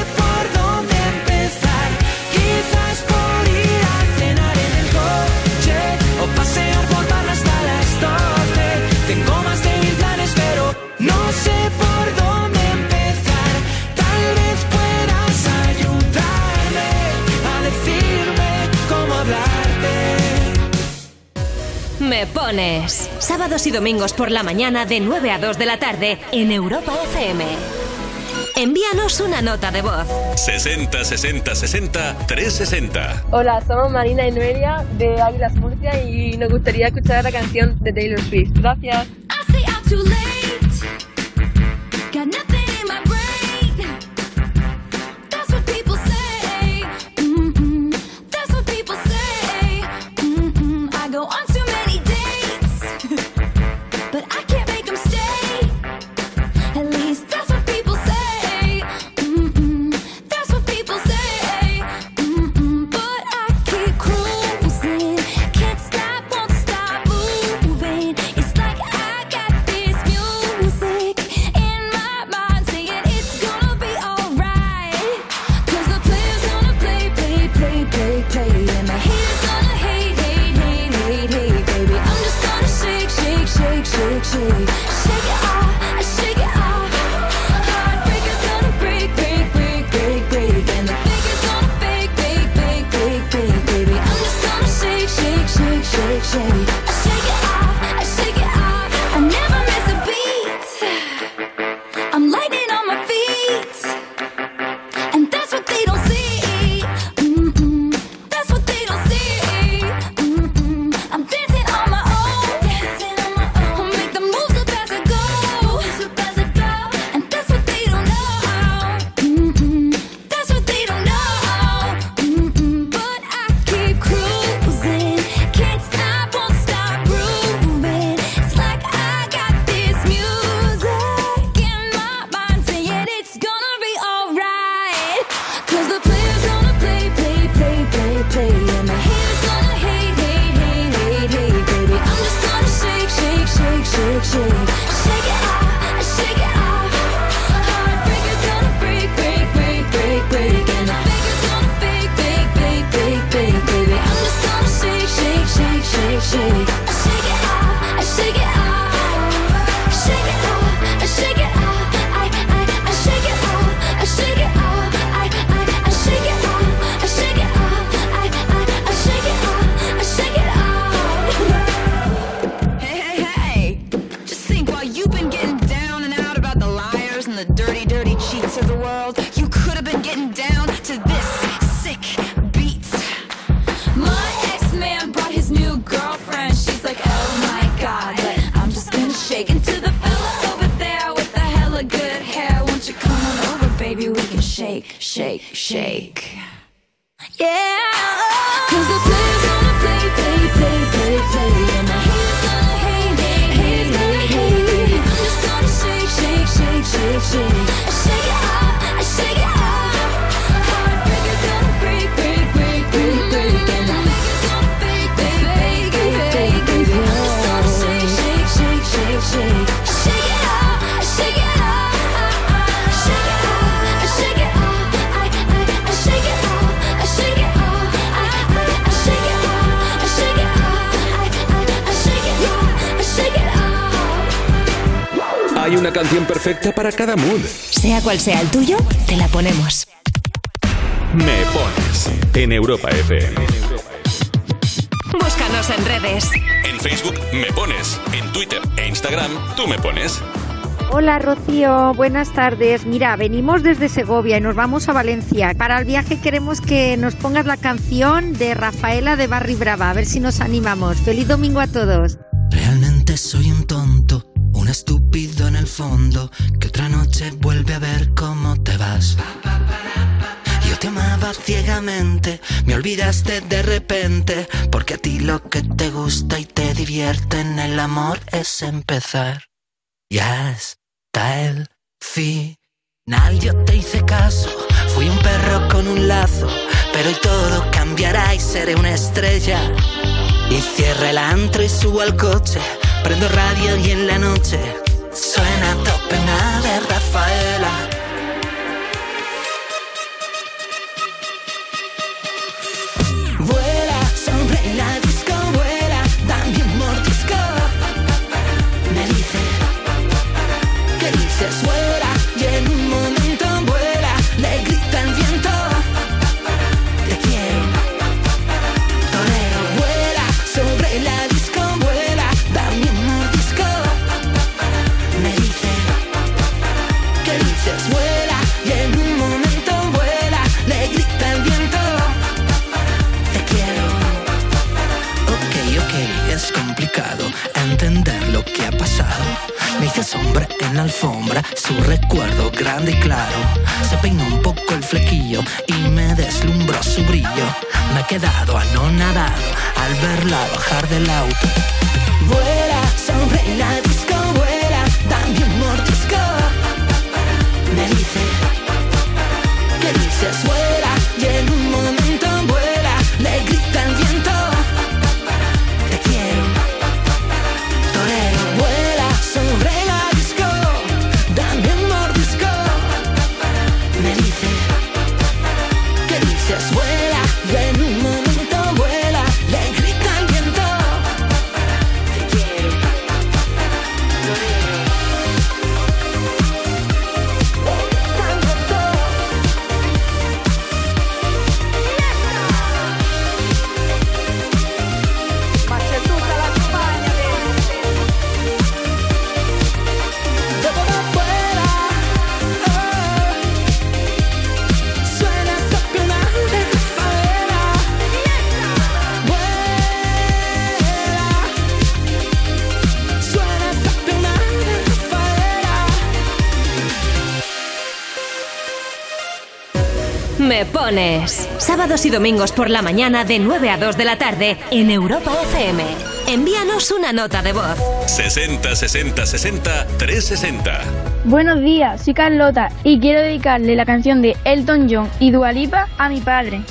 Me Pones. Sábados y domingos por la mañana de 9 a 2 de la tarde en Europa FM. Envíanos una nota de voz. 60 60 60 360. Hola, somos Marina y Noelia de Águilas Murcia y nos gustaría escuchar la canción de Taylor Swift. Gracias. I cual sea el tuyo, te la ponemos. Me pones en Europa FM. Búscanos en redes. En Facebook me pones, en Twitter e Instagram tú me pones. Hola Rocío, buenas tardes. Mira, venimos desde Segovia y nos vamos a Valencia. Para el viaje queremos que nos pongas la canción de Rafaela de Barri Brava, a ver si nos animamos. Feliz domingo a todos. cambiaste de repente, porque a ti lo que te gusta y te divierte en el amor es empezar. Y hasta el final yo te hice caso, fui un perro con un lazo, pero hoy todo cambiará y seré una estrella. Y cierra el antro y subo al coche, prendo radio y en Sábados y domingos por la mañana de 9 a 2 de la tarde en Europa FM. Envíanos una nota de voz. 60 60 60 360. Buenos días, soy Carlota y quiero dedicarle la canción de Elton John y Dualipa a mi padre.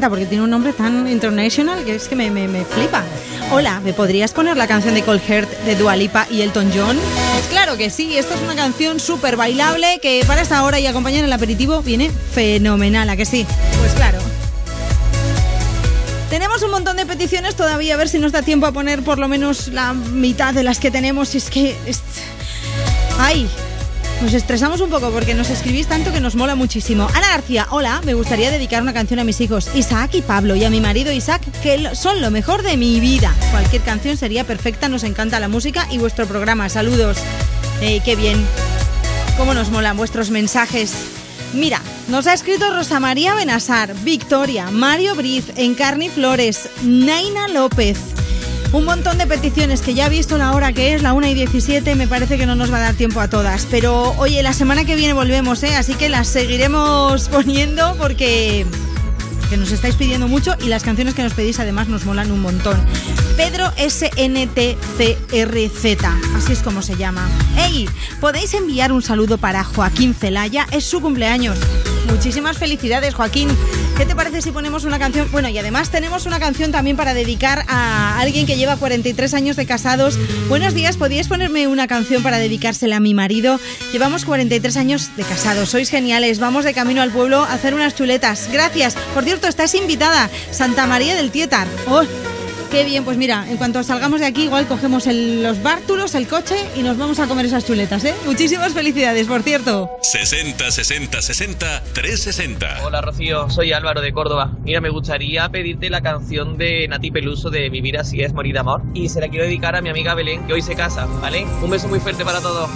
Porque tiene un nombre tan international que es que me, me- me flipa. Hola, ¿me podrías poner la canción de Cold Heart de Dua Lipa y Elton John? Pues claro que sí, esta es una canción súper bailable que para esta hora y acompañar el aperitivo viene fenomenal, ¿a que sí? Pues claro. Tenemos un montón de peticiones todavía, a ver si nos da tiempo a poner por lo menos la mitad de las que tenemos. Y es que. es- ¡Ay! Nos estresamos un poco porque nos escribís tanto que nos mola muchísimo. Ana García, hola, me gustaría dedicar una canción a mis hijos Isaac y Pablo y a mi marido Isaac, que son lo mejor de mi vida. Cualquier canción sería perfecta, nos encanta la música y vuestro programa. Saludos. Qué bien. Cómo nos molan vuestros mensajes. Mira, nos ha escrito Rosa María Benasar, Victoria, Mario Briz, Encarni Flores, Naina López. Un montón de peticiones que ya he visto la hora que es, la 1 y 17, me parece que no nos va a dar tiempo a todas. Pero oye, la semana que viene volvemos, ¿eh? Así que las seguiremos poniendo porque que nos estáis pidiendo mucho y las canciones que nos pedís además nos molan un montón. Pedro SNTCRZ, así es como se llama. ¡Ey! ¿Podéis enviar un saludo para Joaquín Celaya? Es su cumpleaños. Muchísimas felicidades, Joaquín. ¿Qué te parece si ponemos una canción? Bueno, y además tenemos una canción también para dedicar a alguien que lleva 43 años de casados. Buenos días, ¿podríais ponerme una canción para dedicársela a mi marido? Llevamos 43 años de casados, sois geniales. Vamos de camino al pueblo a hacer unas chuletas. Gracias. Por cierto, estás invitada. Santa María del Tietar. ¡Oh! Qué bien, pues mira, en cuanto salgamos de aquí, igual cogemos los bártulos, el coche y nos vamos a comer esas chuletas, ¿eh? Muchísimas felicidades, por cierto. 60 60 60 360. Hola Rocío, soy Álvaro de Córdoba. Mira, me gustaría pedirte la canción de Nati Peluso de Vivir así es morir de amor y se la quiero dedicar a mi amiga Belén que hoy se casa, ¿vale? Un beso muy fuerte para todos.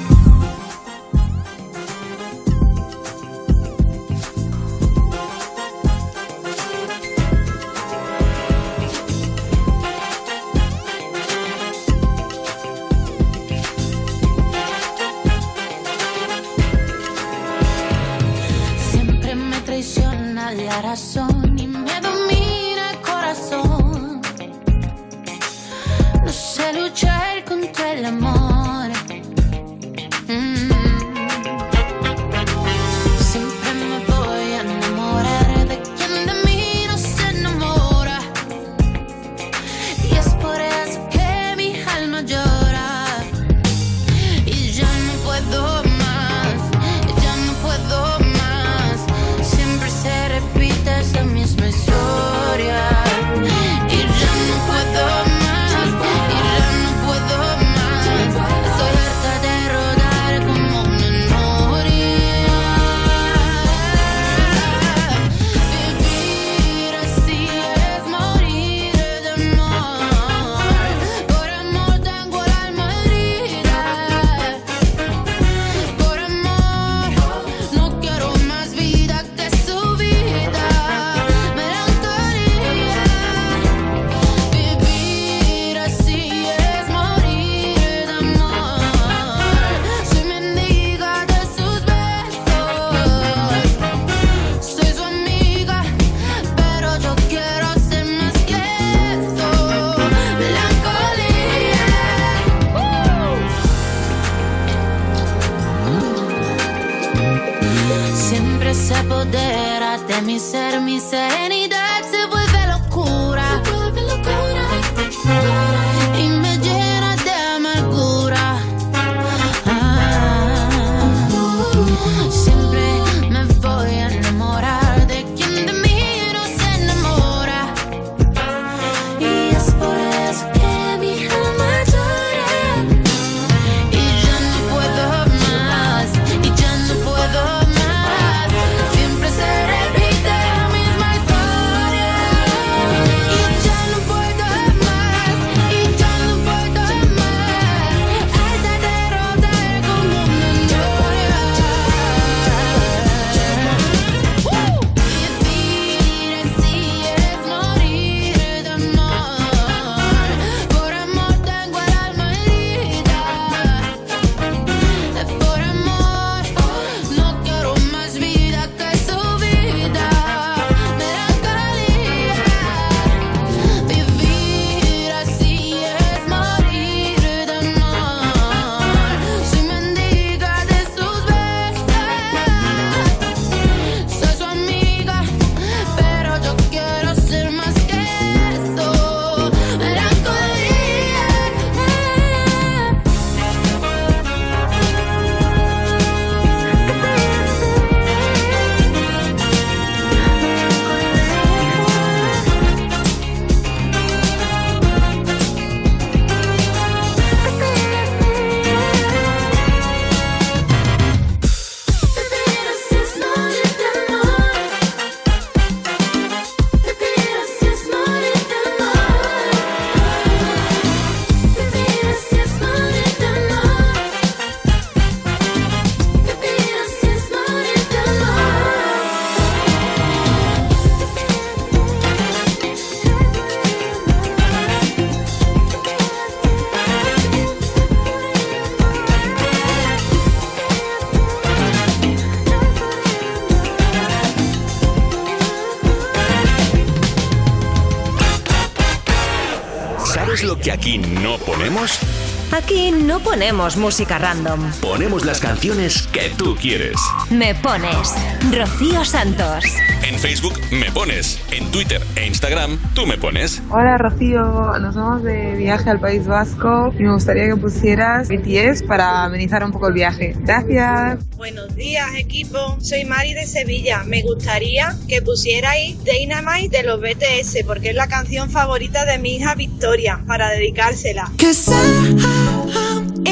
no ponemos música random. Ponemos las canciones que tú quieres. Me pones Rocío Santos. En Facebook me pones, en Twitter e Instagram tú me pones. Hola Rocío, nos vamos de viaje al País Vasco y me gustaría que pusieras BTS para amenizar un poco el viaje. Gracias. Buenos días equipo, soy Mari de Sevilla. Me gustaría que pusierais Dynamite de los BTS porque es la canción favorita de mi hija Victoria para dedicársela.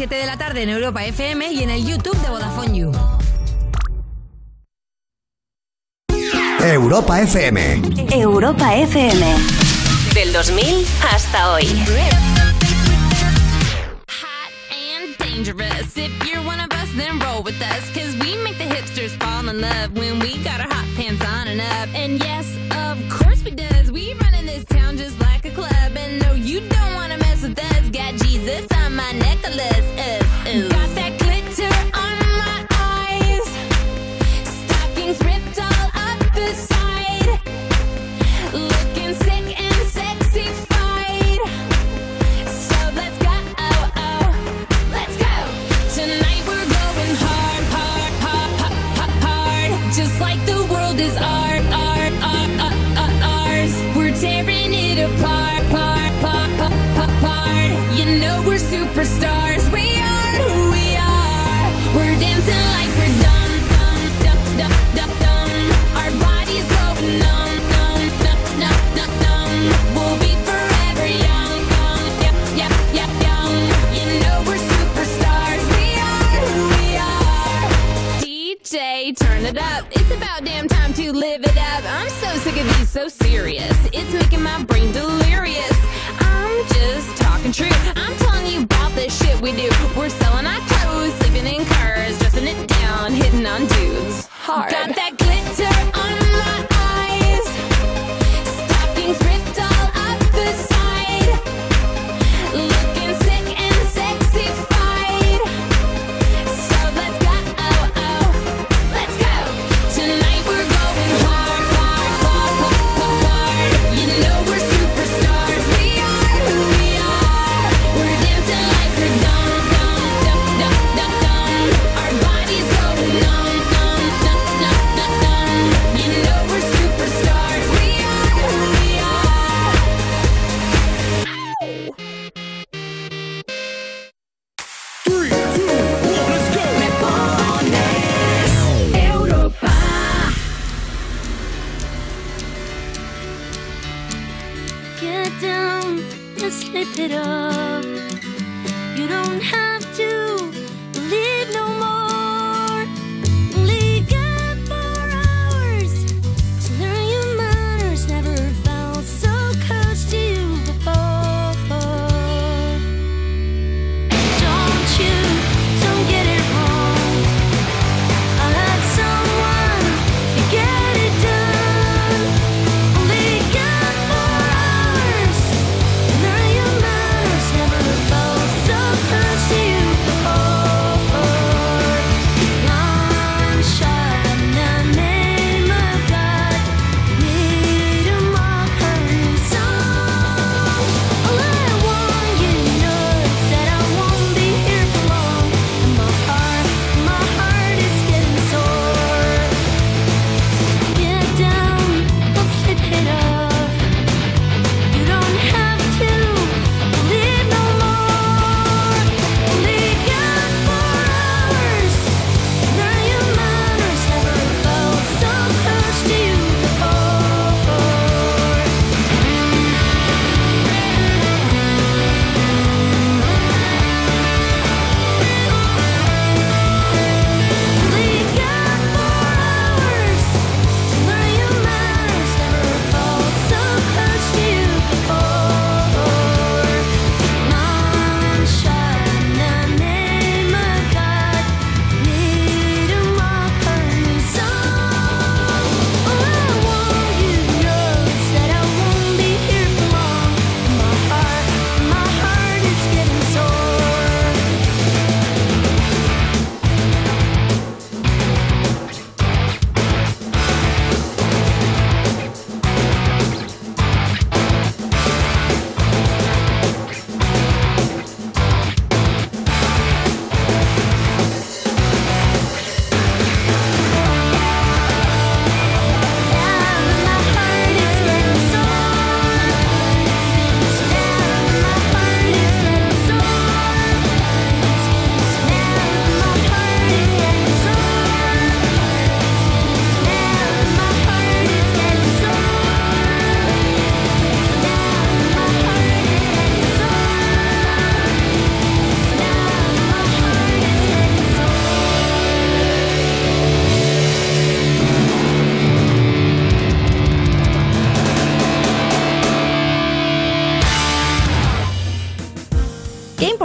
7 de la tarde en Europa FM y en el YouTube de Vodafone You. Europa FM. Europa FM. Del 2000 hasta hoy. Hot and dangerous. If you're one of us, then roll with us. Cause we make the hipsters fall in love when we got our hot pants on and up. And yes,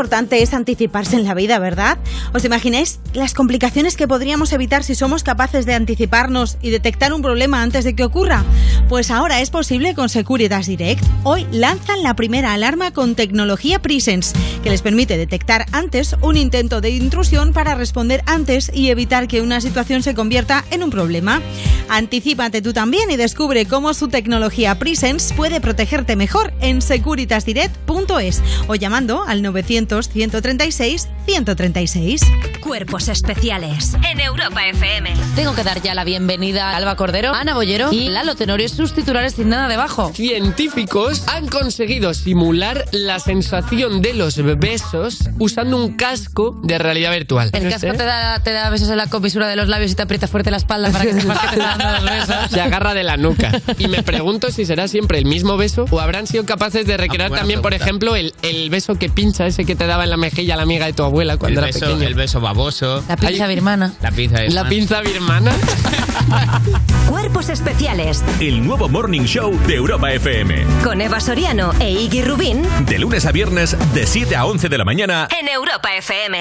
importante es anticiparse en la vida, ¿verdad? ¿Os imagináis las complicaciones que podríamos evitar si somos capaces de anticiparnos y detectar un problema antes de que ocurra? Pues ahora es posible con Securitas Direct. Hoy lanzan la primera alarma con tecnología Presence, que les permite detectar antes un intento de intrusión para responder antes y evitar que una situación se convierta en un problema. Anticípate tú también y descubre cómo su tecnología Presence puede protegerte mejor en securitasdirect.es o llamando al 900-136-136. Cuerpos especiales en Europa FM. Tengo que dar ya la bienvenida a Alba Cordero, Ana Bollero y Lalo Tenorio, sus titulares sin nada debajo. Científicos han conseguido simular la sensación de los besos usando un casco de realidad virtual. El casco te da, te da besos en la comisura de los labios y te aprieta fuerte la espalda para que sepas que te está dando los besos. Se agarra de la nuca. Y me pregunto si será siempre el mismo beso o habrán sido capaces de recrear buena también, por pregunta. ejemplo, el, el beso que pincha ese que te daba en la mejilla la amiga de tu abuela. cuando el era beso, pequeño. El beso baboso. La pinza birmana. La pinza de La pinza birmana. Cuerpos especiales El nuevo Morning Show de Europa FM. con Eva Soriano e Iggy Rubín De lunes a viernes, de 7 a 11 de la mañana. en Europa FM.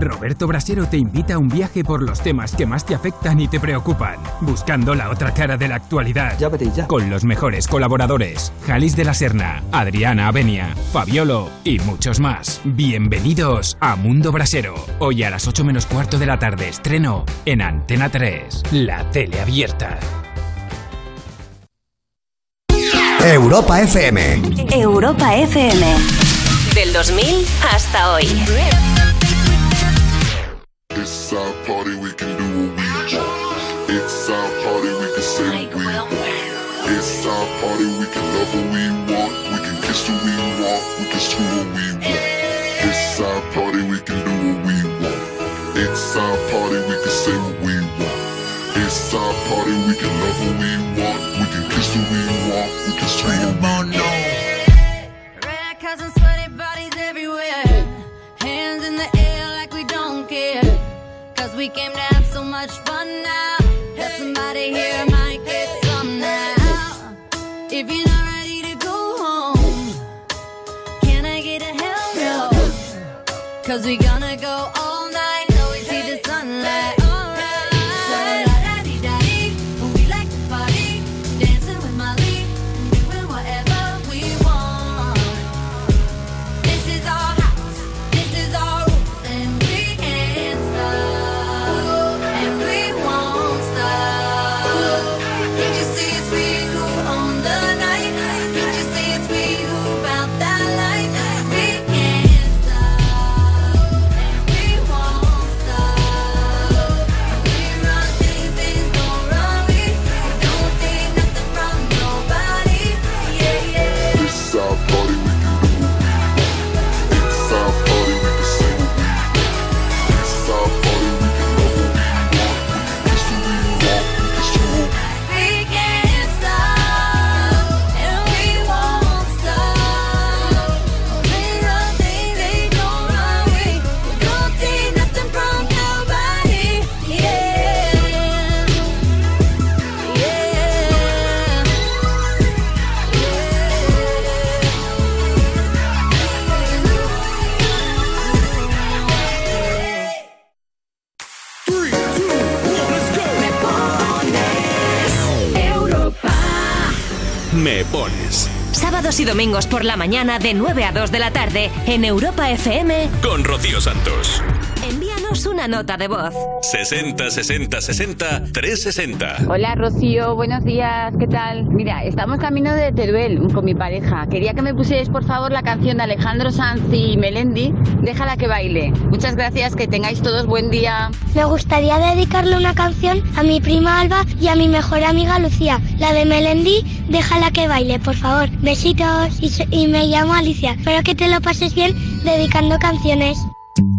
Roberto Brasero te invita a un viaje por los temas que más te afectan y te preocupan, buscando la otra cara de la actualidad. Con los mejores colaboradores: Jalis de la Serna, Adriana Avenia, Fabiolo y muchos más. Bienvenidos a Mundo Brasero. Hoy a las 8 menos cuarto de la tarde estreno en Antena 3, la tele abierta. Europa FM. Europa FM. Del 2000 hasta hoy. It's our party, we can do what we want. It's our party, we can say what we want. It's our party, we can love what we want. We can kiss who we want. We can screw what we want. It's our party, we can do what we want. It's our party, we can say what we want. It's our party, we can love what we want. We can kiss who we want. We can screw what we want. We came to Sábados y domingos por la mañana de 9 a 2 de la tarde en Europa FM. Con Rocío Santos. Envíanos una nota de voz. 60 60 60 360. Hola Rocío, buenos días, ¿qué tal? Mira, estamos camino de Teruel con mi pareja. Quería que me pusierais por favor la canción de Alejandro Sanz y Melendi, Déjala que baile. Muchas gracias, que tengáis todos buen día. Me gustaría dedicarle una canción a mi prima Alba y a mi mejor amiga Lucía, la de Melendi, déjala que baile, por favor. Besitos y, y me llamo Alicia. Espero que te lo pases bien dedicando canciones.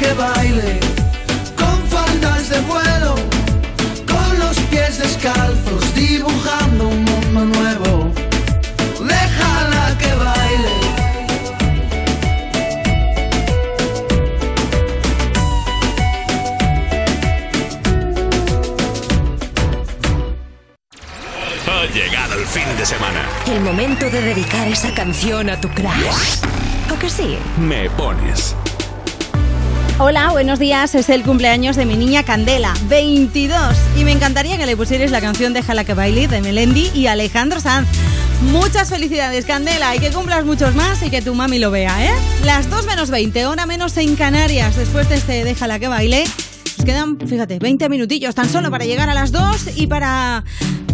Que baile con faldas de vuelo, con los pies descalzos, dibujando un mundo nuevo. Déjala que baile. Ha llegado el fin de semana. El momento de dedicar esa canción a tu crush. ¿O que sí? Me pones. Hola, buenos días. Es el cumpleaños de mi niña Candela, 22. Y me encantaría que le pusierais la canción Déjala que baile de Melendi y Alejandro Sanz. Muchas felicidades, Candela, y que cumplas muchos más y que tu mami lo vea, ¿eh? Las 2 menos 20, hora menos en Canarias. Después de este Déjala que baile, nos quedan, fíjate, 20 minutillos tan solo para llegar a las 2 y para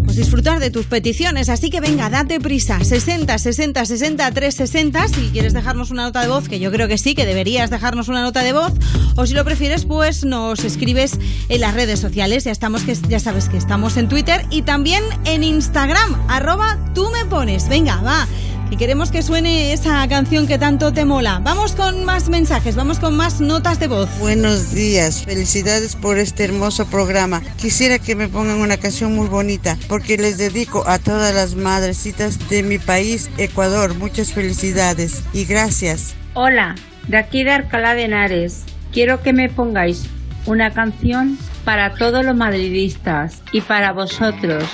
pues, disfrutar de tus peticiones. Así que venga, date prisa. 60 60 60 360 si quieres dejarnos una nota de voz, que yo creo que sí, que deberías dejarnos una nota de voz. O si lo prefieres, pues nos escribes en las redes sociales. Ya estamos, que ya sabes que estamos en Twitter y también en Instagram, arroba tú me pones. Venga, va. Y queremos que suene esa canción que tanto te mola. Vamos con más mensajes, vamos con más notas de voz. Buenos días, felicidades por este hermoso programa. Quisiera que me pongan una canción muy bonita porque les dedico a todas las madrecitas de mi país, Ecuador. Muchas felicidades y gracias. Hola, de aquí de Alcalá de Henares. Quiero que me pongáis una canción para todos los madridistas y para vosotros.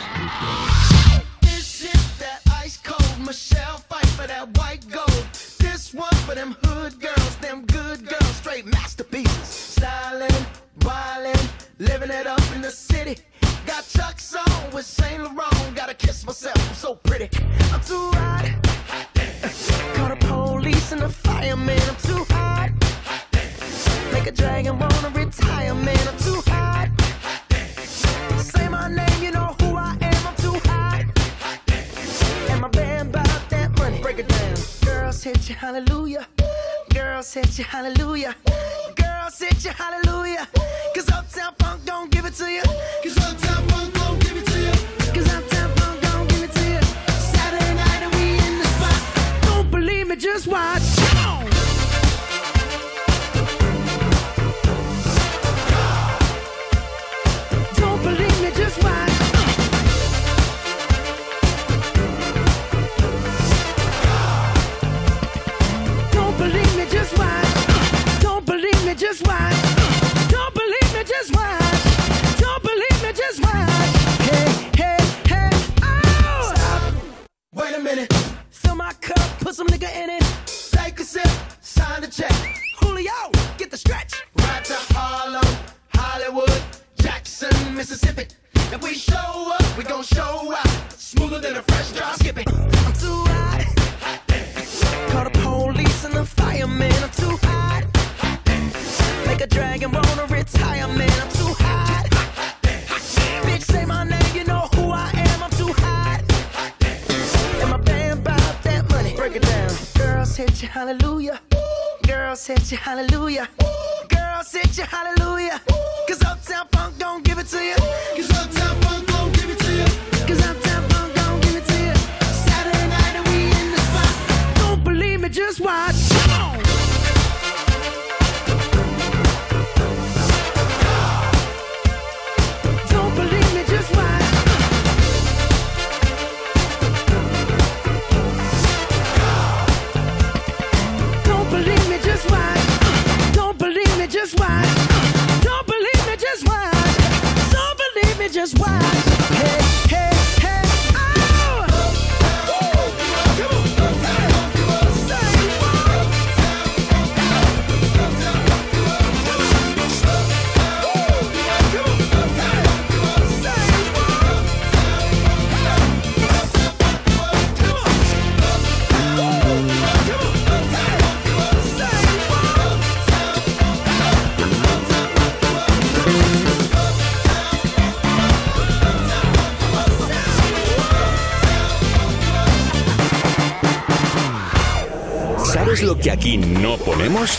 Que aquí no ponemos?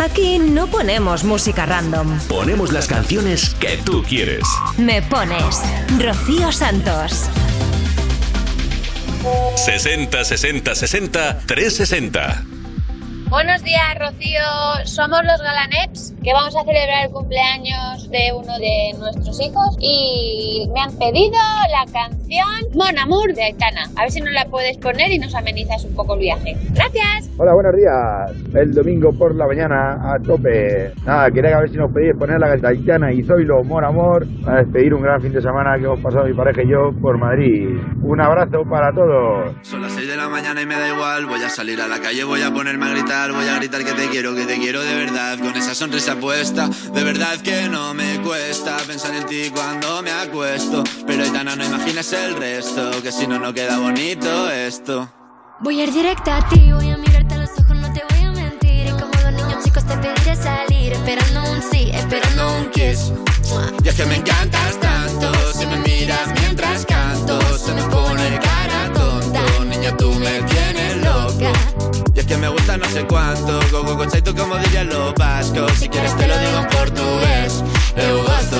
Aquí no ponemos música random. Ponemos las canciones que tú quieres. Me pones Rocío Santos. 60 60 60 360. Buenos días, Rocío. Somos los Galanets, que vamos a celebrar el cumpleaños de uno de nuestros hijos y me han pedido la canción Mon Amour de Aitana. A ver si nos la puedes poner y nos amenizas un poco el viaje. Gracias. Hola, buenos días. El domingo por la mañana a tope. Nada, quería a ver si nos pedís poner la Taitana y Zoilo, Mor Amor, a despedir un gran fin de semana que hemos pasado mi pareja y yo por Madrid. Un abrazo para todos. Son las 6 de la mañana y me da igual. Voy a salir a la calle, voy a ponerme a gritar. Voy a gritar que te quiero, que te quiero de verdad. Con esa sonrisa puesta, de verdad que no me cuesta pensar en ti cuando me acuesto. Pero Aitana, no imaginas el resto, que si no, no queda bonito esto. Voy a ir directa a ti, voy a mirarte sí, esperando un kiss. Y es que me encantas tanto, si me miras mientras canto, se me pone cara tonta. Niña, tú me tienes loca. Y es que me gusta no sé cuánto, go go go chaito como dirían los vascos. Si quieres te lo digo en portugués, eu gosto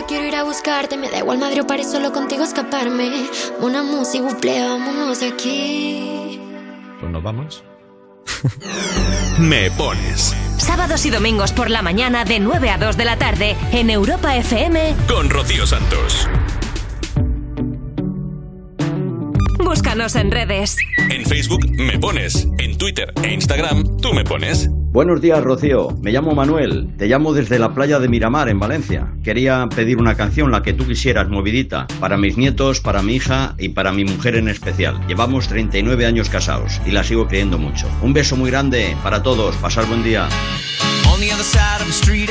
Solo quiero ir a buscarte, me da igual Madrid o París, solo contigo escaparme. Una música, buple, vámonos aquí. Pues nos vamos. Me pones Sábados y domingos por la mañana de 9 a 2 de la tarde en Europa FM. con Rocío Santos. Búscanos en redes. En Facebook me pones, en Twitter e Instagram tú me pones. Buenos días, Rocío. Me llamo Manuel. Te llamo desde la playa de Miramar, en Valencia. Quería pedir una canción, la que tú quisieras, movidita, para mis nietos, para mi hija y para mi mujer en especial. Llevamos 39 años casados y la sigo creyendo mucho. Un beso muy grande para todos. Pasar buen día. On the other side of the street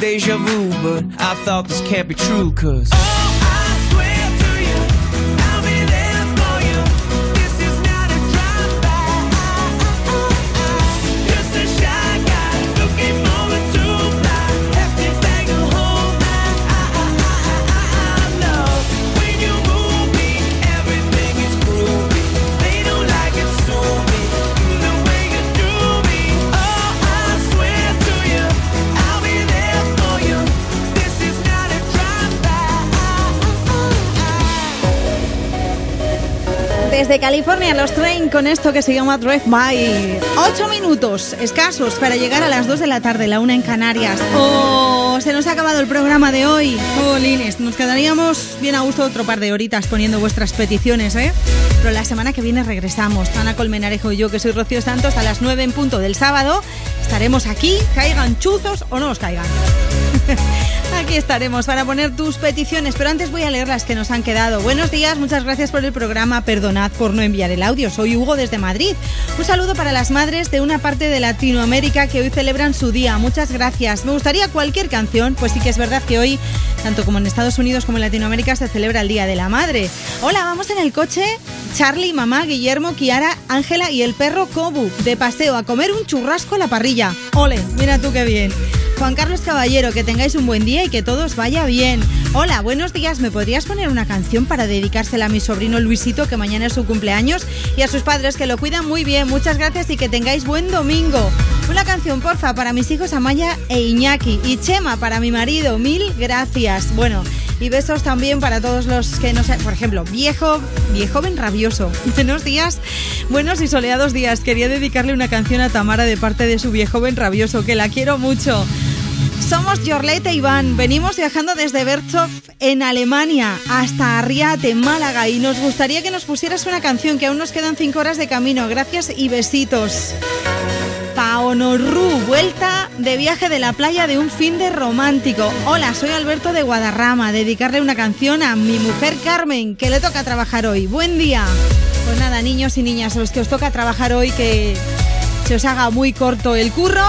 deja vu, but I thought this can't be true, cause. Just California, los Train con esto que se llama Drive By. Ocho minutos escasos para llegar a las 2 de la tarde, la una en Canarias. Oh, se nos ha acabado el programa de hoy. Oh, Lines, nos quedaríamos bien a gusto otro par de horitas poniendo vuestras peticiones, ¿eh? Pero la semana que viene regresamos. Ana Colmenarejo y yo, que soy Rocío Santos, a las 9 en punto del sábado. Estaremos aquí, caigan chuzos o no os caigan. Aquí estaremos para poner tus peticiones, pero antes voy a leer las que nos han quedado. Buenos días, muchas gracias por el programa. Perdonad por no enviar el audio. Soy Hugo desde Madrid. Un saludo para las madres de una parte de Latinoamérica que hoy celebran su día. Muchas gracias. Me gustaría cualquier canción, pues sí que es verdad que hoy, tanto como en Estados Unidos como en Latinoamérica, se celebra el Día de la Madre. Hola, vamos en el coche. Charlie, mamá, Guillermo, Kiara, Ángela y el perro Kobu de paseo a comer un churrasco a la parrilla. Ole, mira tú qué bien. Juan Carlos Caballero, que tengáis un buen día y que todos vaya bien. Hola, buenos días. ¿Me podrías poner una canción para dedicársela a mi sobrino Luisito, que mañana es su cumpleaños, y a sus padres que lo cuidan muy bien? Muchas gracias y que tengáis buen domingo. Una canción, porfa, para mis hijos Amaya e Iñaki. Y Chema, para mi marido. Mil gracias. Bueno, y besos también para todos los que no sé, por ejemplo, viejo, viejoven rabioso. Buenos días, buenos y soleados días. Quería dedicarle una canción a Tamara de parte de su viejoven rabioso, que la quiero mucho. Somos Jorlete e Iván. Venimos viajando desde Berchow en Alemania hasta Arriate, Málaga, y nos gustaría que nos pusieras una canción que aún nos quedan cinco horas de camino. Gracias y besitos. Paonorru, vuelta de viaje de la playa de un fin de romántico. Hola, soy Alberto de Guadarrama. Dedicarle una canción a mi mujer Carmen, que le toca trabajar hoy. Buen día. Pues nada, niños y niñas, a los que os toca trabajar hoy, que se os haga muy corto el curro.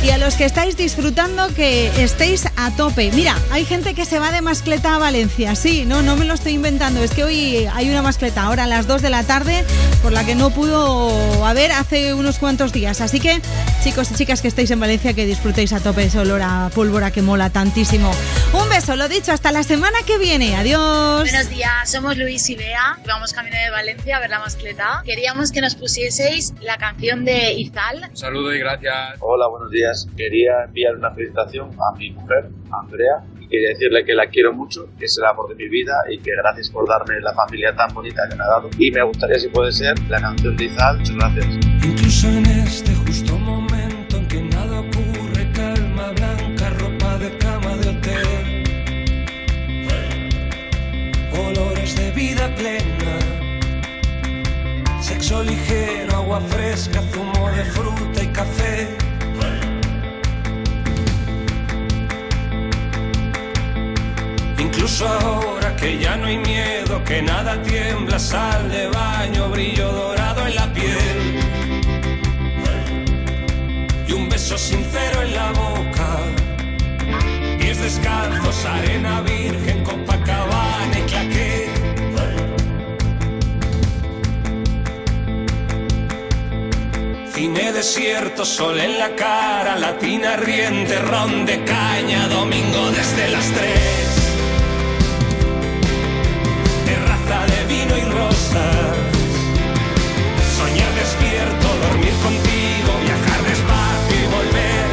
Y a los que estáis disfrutando, que estéis a tope. Mira, hay gente que se va de mascleta a Valencia. Sí, no, no me lo estoy inventando. Es que hoy hay una mascleta ahora a las 2 de la tarde, por la que no pudo haber hace unos cuantos días. Así que, chicos y chicas que estáis en Valencia, que disfrutéis a tope ese olor a pólvora que mola tantísimo. Un beso, lo dicho, hasta la semana que viene. Adiós. Buenos días, somos Luis y Bea, vamos camino de Valencia a ver la mascleta. Queríamos que nos pusieseis la canción de Izal. Un saludo y gracias. Hola, buenos días. Quería enviar una felicitación a mi mujer, Andrea, y quería decirle que la quiero mucho, que es el amor de mi vida y que gracias por darme la familia tan bonita que me ha dado. Y me gustaría, si puede ser, la canción de Izal. Muchas gracias. Incluso en este justo momento en que nada ocurre, calma blanca, ropa de cama de hotel, olores de vida plena, sexo ligero, agua fresca, zumo de fruta y café. Ahora que ya no hay miedo, que nada tiembla, sal de baño, brillo dorado en la piel. Y un beso sincero en la boca. Pies descalzos, arena virgen, Copacabana y claqué. Cine desierto, sol en la cara, latina riente, ron de caña, domingo desde las tres. Vino y rosas. Soñar despierto, dormir contigo, viajar despacio y volver.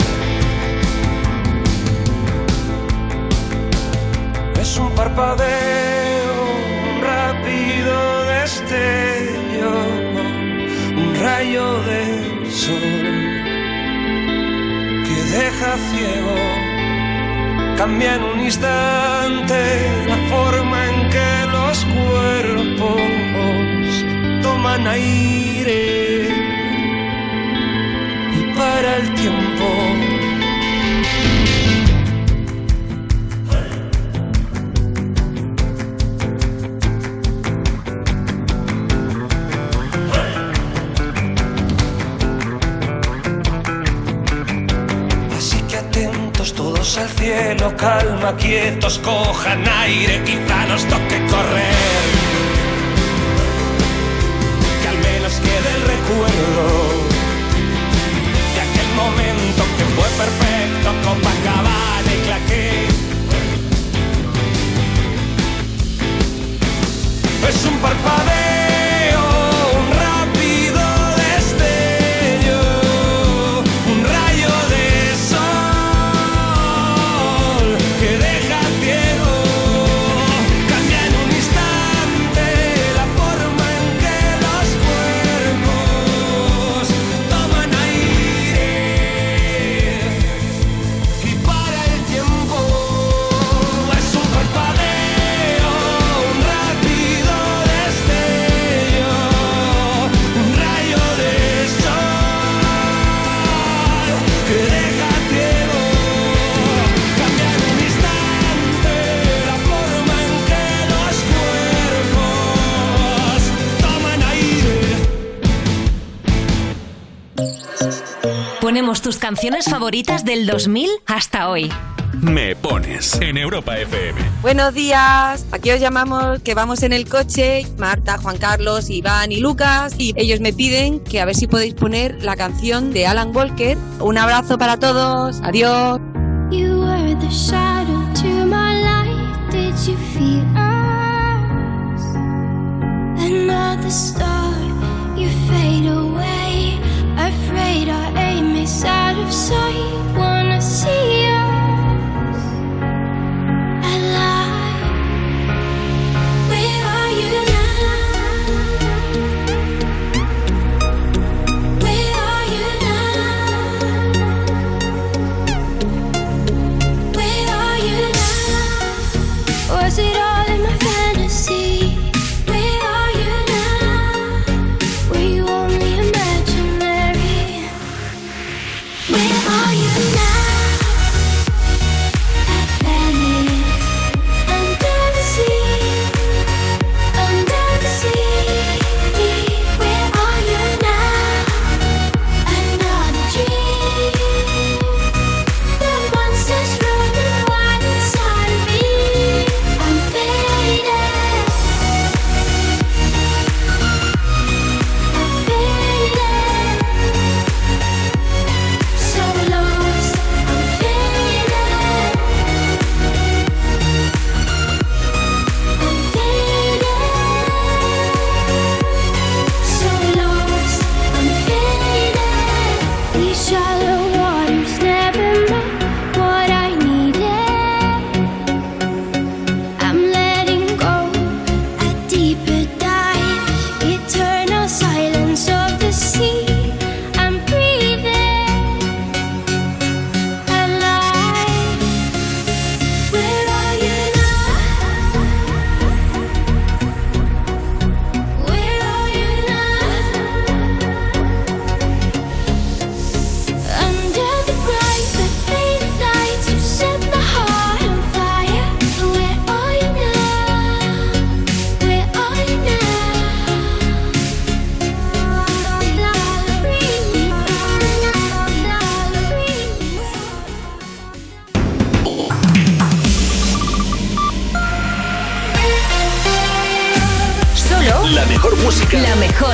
Es un parpadeo, un rápido destello, un rayo de sol que deja ciego. Cambia en un instante la forma los cuerpos toman aire y para el tiempo. Al cielo, calma, quietos, cojan aire, quizá nos toque correr. Que al menos quede el recuerdo de aquel momento que fue perfecto, Copacabana y claqué. Es un parpadeo, Tus canciones favoritas del 2000 hasta hoy. Me pones en Europa FM. Buenos días, aquí os llamamos que vamos en el coche, Marta, Juan Carlos, Iván y Lucas, y ellos me piden que a ver si podéis poner la canción de Alan Walker. Un abrazo para todos, adiós. You were the shadow to my light. Did you feel us? Another star, of sight.